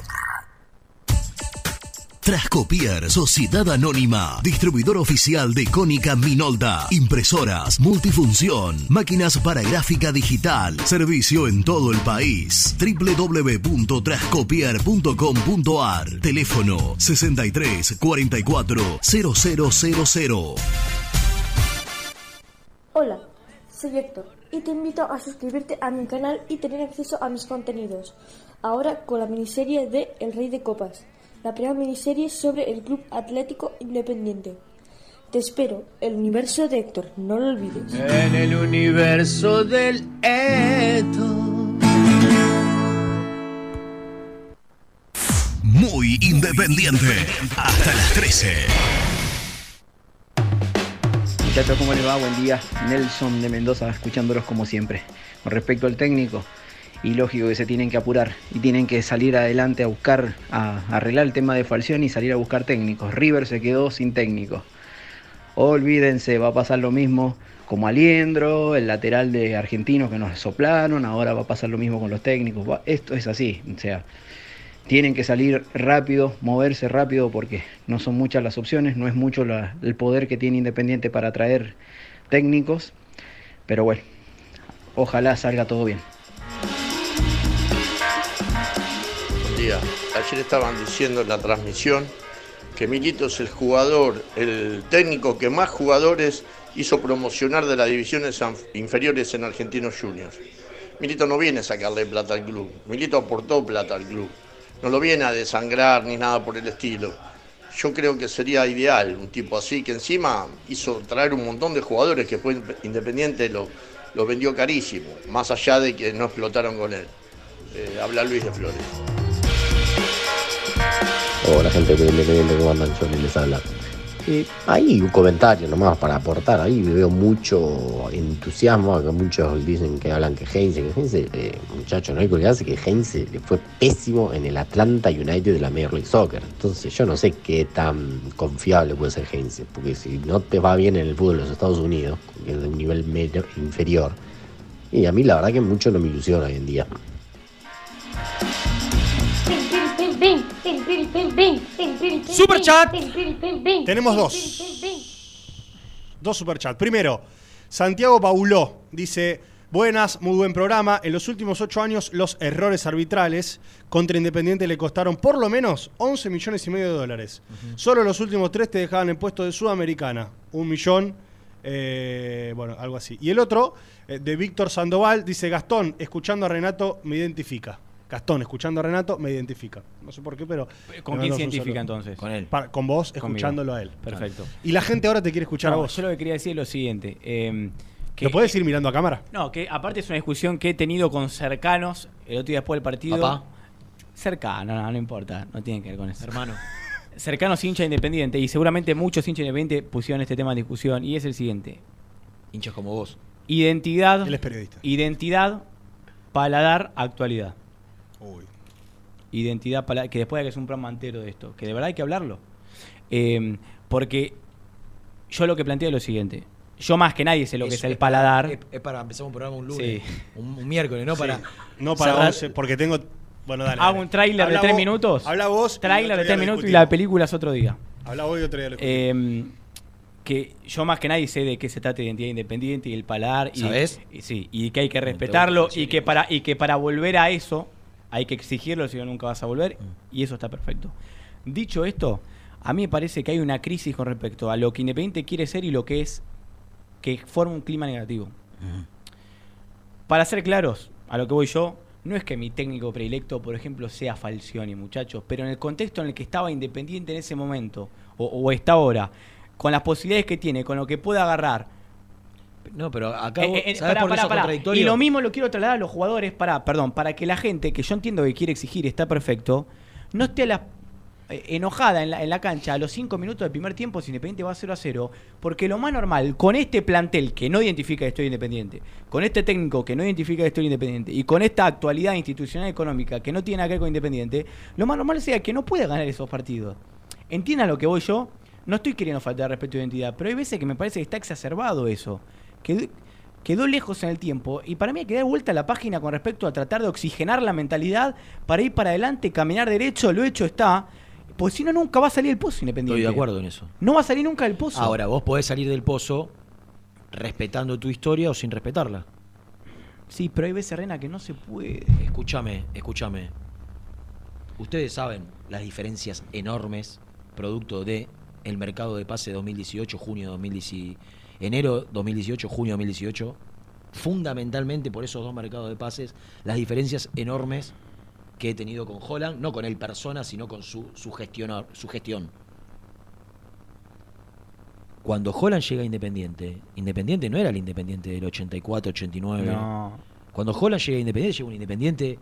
Trascopier, Sociedad Anónima, distribuidor oficial de Cónica Minolta, impresoras, multifunción, máquinas para gráfica digital, servicio en todo el país. www.trascopier.com.ar, teléfono 63 44 0000. Hola, soy Héctor y te invito a suscribirte a mi canal y tener acceso a mis contenidos. Ahora con la miniserie de El Rey de Copas, la primera miniserie sobre el Club Atlético Independiente. Te espero, el universo de Héctor, no lo olvides. En el universo del Eto. Muy independiente. Hasta las 13. Muchachos, ¿cómo les va? Buen día. Nelson de Mendoza, escuchándolos como siempre. Con respecto al técnico, y lógico que se tienen que apurar y tienen que salir adelante a buscar, a, arreglar el tema de Falcioni y salir a buscar técnicos. River se quedó sin técnicos. Olvídense, va a pasar lo mismo como Aliendro, el lateral de Argentinos que nos soplaron, ahora va a pasar lo mismo con los técnicos. Esto es así, o sea, tienen que salir rápido, moverse rápido porque no son muchas las opciones, no es mucho el poder que tiene Independiente para atraer técnicos, pero bueno, ojalá salga todo bien. Ayer estaban diciendo en la transmisión que Milito es el jugador, el técnico que más jugadores hizo promocionar de las divisiones inferiores en Argentinos Juniors. Milito no viene a sacarle plata al club, Milito aportó plata al club, no lo viene a desangrar ni nada por el estilo. Yo creo que sería ideal un tipo así que encima hizo traer un montón de jugadores que fue Independiente lo, lo vendió carísimo, más allá de que no explotaron con él. Eh, habla Luis de Flores. Hola gente de Independiente, ¿cómo andan? Yo les habla. Eh, hay un comentario nomás para aportar, ahí veo mucho entusiasmo, que muchos dicen que hablan que Heinze, que Heinze, eh, muchacho, no hay que olvidarse que Heinze le fue pésimo en el Atlanta United de la Major League Soccer, entonces yo no sé qué tan confiable puede ser Heinze, porque si no te va bien en el fútbol de los Estados Unidos, que es de un nivel medio- inferior, y a mí la verdad que mucho no me ilusiona hoy en día. Super chat. Tenemos dos. Dos superchats. Primero, Santiago Pauló dice: Buenas, muy buen programa. En los últimos ocho años, los errores arbitrales contra Independiente le costaron por lo menos 11 millones y medio de dólares. Solo los últimos tres te dejaban en puesto de Sudamericana. Un millón, eh, bueno, algo así. Y el otro, eh, de Víctor Sandoval, dice: Gastón, escuchando a Renato, me identifica. Gastón, escuchando a Renato, me identifica. No sé por qué, pero. ¿Con quién se identifica saludo. entonces? Con él. Con vos, Conmigo. escuchándolo a él. Perfecto. Y la gente ahora te quiere escuchar No, a vos. Yo lo que quería decir es lo siguiente. eh, que, ¿Lo podés ir mirando a cámara? No, que aparte es una discusión que he tenido con cercanos el otro día después del partido. Papá. Cercano, no, no importa, no tiene que ver con eso. Hermano. Cercanos hincha independiente y seguramente muchos hinchas independientes pusieron este tema en discusión y es el siguiente. Hinchas como vos. Identidad. Él es periodista. Identidad, paladar, actualidad. Identidad, paladar, que después hay que hacer un programa entero de esto, que de verdad hay que hablarlo. Eh, porque yo lo que planteo es lo siguiente. Yo más que nadie sé lo que es, el paladar. Es, es para empezar un programa un lunes. Sí. Un, un miércoles, no para. No para cerrar- 11, porque tengo. Bueno, dale. Hago dale. un tráiler de tres vos- minutos. Habla vos. y Tráiler de tres minutos y la película es otro día. Habla vos y otro día lo. Eh, que yo más que nadie sé de qué se trata de identidad independiente y el paladar. Y, ¿Sabés? y sí, y que hay que respetarlo y que, para, y que para volver a eso hay que exigirlo, si no nunca vas a volver. Y eso está perfecto. Dicho esto, a mí me parece que hay una crisis con respecto a lo que Independiente quiere ser y lo que es que forma un clima negativo. Para ser claros, a lo que voy yo, no es que mi técnico predilecto, por ejemplo, sea Falcioni, muchachos, pero en el contexto en el que estaba Independiente en ese momento, o, o está ahora, con las posibilidades que tiene, con lo que puede agarrar. No, pero acá. Eh, vos- eh, ¿sabés pará, por pará, contradictorio? Y lo mismo lo quiero trasladar a los jugadores, para, perdón, para que la gente, que yo entiendo que quiere exigir, está perfecto, no esté a la- eh, enojada en la, en la cancha a los 5 minutos del primer tiempo si Independiente va 0 a 0, porque lo más normal, con este plantel que no identifica que estoy independiente, con este técnico que no identifica que estoy independiente, y con esta actualidad institucional económica que no tiene nada que ver con Independiente, lo más normal sea que no pueda ganar esos partidos. ¿Entiendan lo que voy yo? No estoy queriendo faltar respeto de identidad, pero hay veces que me parece que está exacerbado eso. Quedó, quedó lejos en el tiempo y para mí hay que dar vuelta a la página con respecto a tratar de oxigenar la mentalidad para ir para adelante, caminar derecho, lo hecho está. Pues si no, nunca va a salir el pozo independiente. Estoy de acuerdo en eso. No va a salir nunca el pozo. Ahora, vos podés salir del pozo respetando tu historia o sin respetarla. Sí, pero hay veces, Rena, que no se puede. Escúchame, escúchame. Ustedes saben las diferencias enormes producto de el mercado de pase 2018, junio 2018, enero 2018, junio 2018. Fundamentalmente por esos dos mercados de pases, las diferencias enormes que he tenido con Holland, no con él persona, sino con su, su, gestionar- su gestión. Cuando Holland llega a Independiente, Independiente no era el Independiente del 84, 89. No. Cuando Holland llega a Independiente, llega un Independiente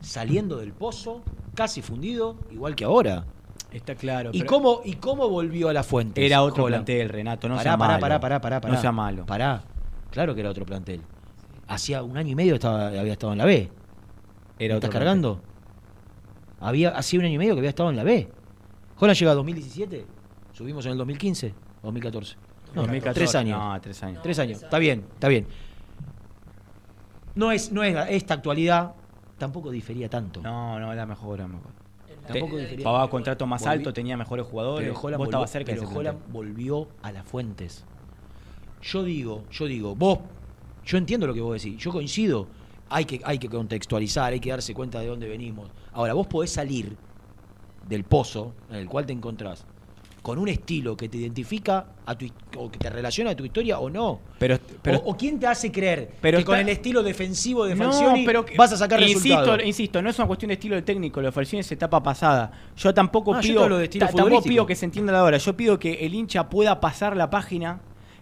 saliendo del pozo, casi fundido, igual que ahora. Está claro. ¿Y pero- cómo, ¿Y cómo volvió a la fuente? Era otro plantel, Renato, no pará, sea pará, malo. Pará, pará, pará, pará. No sea malo. Pará. Claro que era otro plantel. Hacía un año y medio estaba, había estado en la B. Era ¿Me otro ¿Estás cargando? Había, hacía un año y medio que había estado en la B. Holland llega a 2017. Subimos en el 2015. 2014. No, 2014. Tres años. No, tres años. Tres años. Está bien, está bien. No es, no es esta actualidad. Tampoco difería tanto. No, no, era mejor, era mejor. Tampoco Te- pagaba contrato más Volví- alto, tenía mejores jugadores. Pero Holland, vos volvió, cerca pero Holland volvió a las fuentes. Yo digo, yo digo, vos, yo entiendo lo que vos decís, yo coincido, hay que, hay que contextualizar, hay que darse cuenta de dónde venimos. Ahora, vos podés salir del pozo en el cual te encontrás con un estilo que te identifica a tu, o que te relaciona a tu historia o no. Pero, pero- o, o quién te hace creer Pero que con el estilo defensivo de No, Falcioni pero que- vas a sacar insisto? Insisto, no es una cuestión de estilo del técnico, lo de Falcioni es etapa pasada. Yo tampoco Ah, yo pido, de estilo tampoco pido que se entienda la hora. Yo pido que el hincha pueda pasar la página,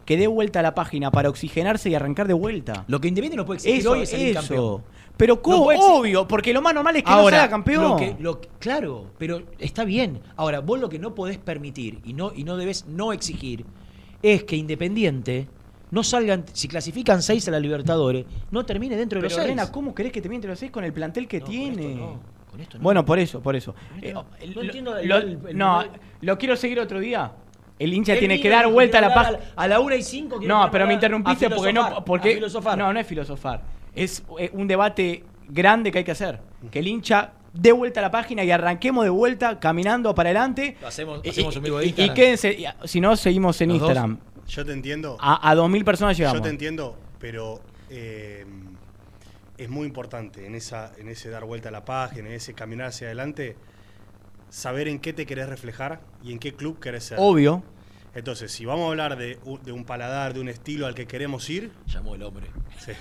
que dé vuelta a la página para oxigenarse y arrancar de vuelta. Lo que Independiente no puede exigir Eso, hoy es salir eso. campeón. Pero No puede exigir- obvio, porque lo más normal es que Ahora, no sea campeón. lo que- lo que- claro, pero está bien. Ahora, vos lo que no podés permitir y no, y no debes no exigir es que Independiente no salgan, si clasifican seis a la Libertadores, no termine dentro de Pero los seis. ¿cómo querés que te entre los seis con el plantel que tiene? con esto no. Bueno, por eso, por eso. Eh, no. lo- No entiendo el- lo- el- el- no, el- lo quiero seguir otro día. El hincha tiene que dar vuelta a la página. A la una y cinco quiero No, hablar pero me interrumpiste porque no. Porque, a filosofar. No, no es filosofar. Es eh, un debate grande que hay que hacer. Que el hincha dé vuelta a la página y arranquemos de vuelta caminando para adelante. Lo hacemos, un vivo de y, y Instagram. quédense, y- si no, seguimos en Los dos. Instagram. Yo te entiendo. A, a 2.000 personas llegamos. Yo te entiendo, pero eh, es muy importante en, esa, en ese dar vuelta a la página, en ese caminar hacia adelante, saber en qué te querés reflejar y en qué club querés ser. Obvio. Entonces, si vamos a hablar de, un- de un paladar, de un estilo al que queremos ir, Llamó el hombre. sí,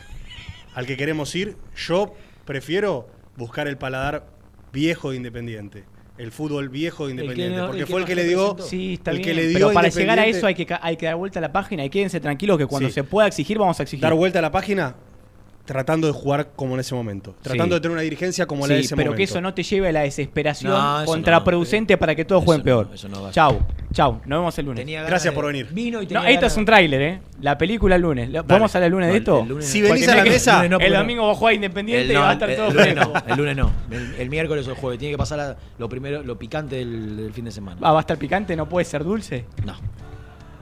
al que queremos ir, yo prefiero buscar el paladar viejo de Independiente. El fútbol viejo de Independiente. no- porque el que fue el no que le dio. Sí, está el bien. que le dio pero para llegar a eso hay que, ca- hay que dar vuelta a la página y quédense tranquilos que cuando Sí. se pueda exigir, vamos a exigir. dar vuelta a la página tratando de jugar como en ese momento. Tratando Sí. de tener una dirigencia como Sí, la de ese pero momento. que eso no te lleve a la desesperación No, contraproducente para que todos jueguen peor. eso no va a chau, chau. Nos vemos el lunes. Tenía Gracias por venir. vino y No, tenía esto ganas- es un tráiler, ¿eh? La película el lunes. ¿Lo- ¿Podemos hablar el lunes No, de esto? el lunes Si no. venís a la mesa- el no, no. domingo vos jugás Independiente El, y no, va a estar el- todo el lunes no, el lunes no. El, el miércoles o el jueves. Tiene que pasar a- lo primero, lo picante del, del fin de semana. Ah, ¿Va a estar picante? ¿No puede ser dulce? No.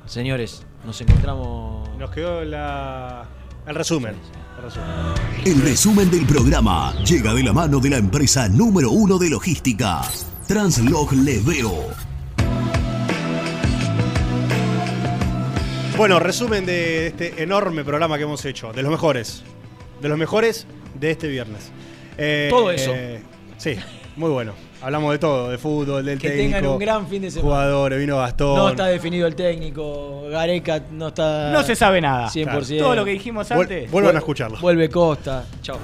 Señores, nos encontramos. Nos quedó la, el resumen. El resumen. El resumen del programa llega de la mano de la empresa número uno de logística, Translog Leveo. Bueno, resumen de este enorme programa que hemos hecho. De los mejores. De los mejores de este viernes. Eh, Todo eso. eh, sí, muy bueno. Hablamos de todo, de fútbol, del Que técnico. tengan un gran fin de semana. Jugadores, vino Gastón. No está definido el técnico. Gareca no está. No se sabe nada. 100%. Todo lo que dijimos Vuel- antes. vuelvan a escucharlo. Vuelve Costa. Chao.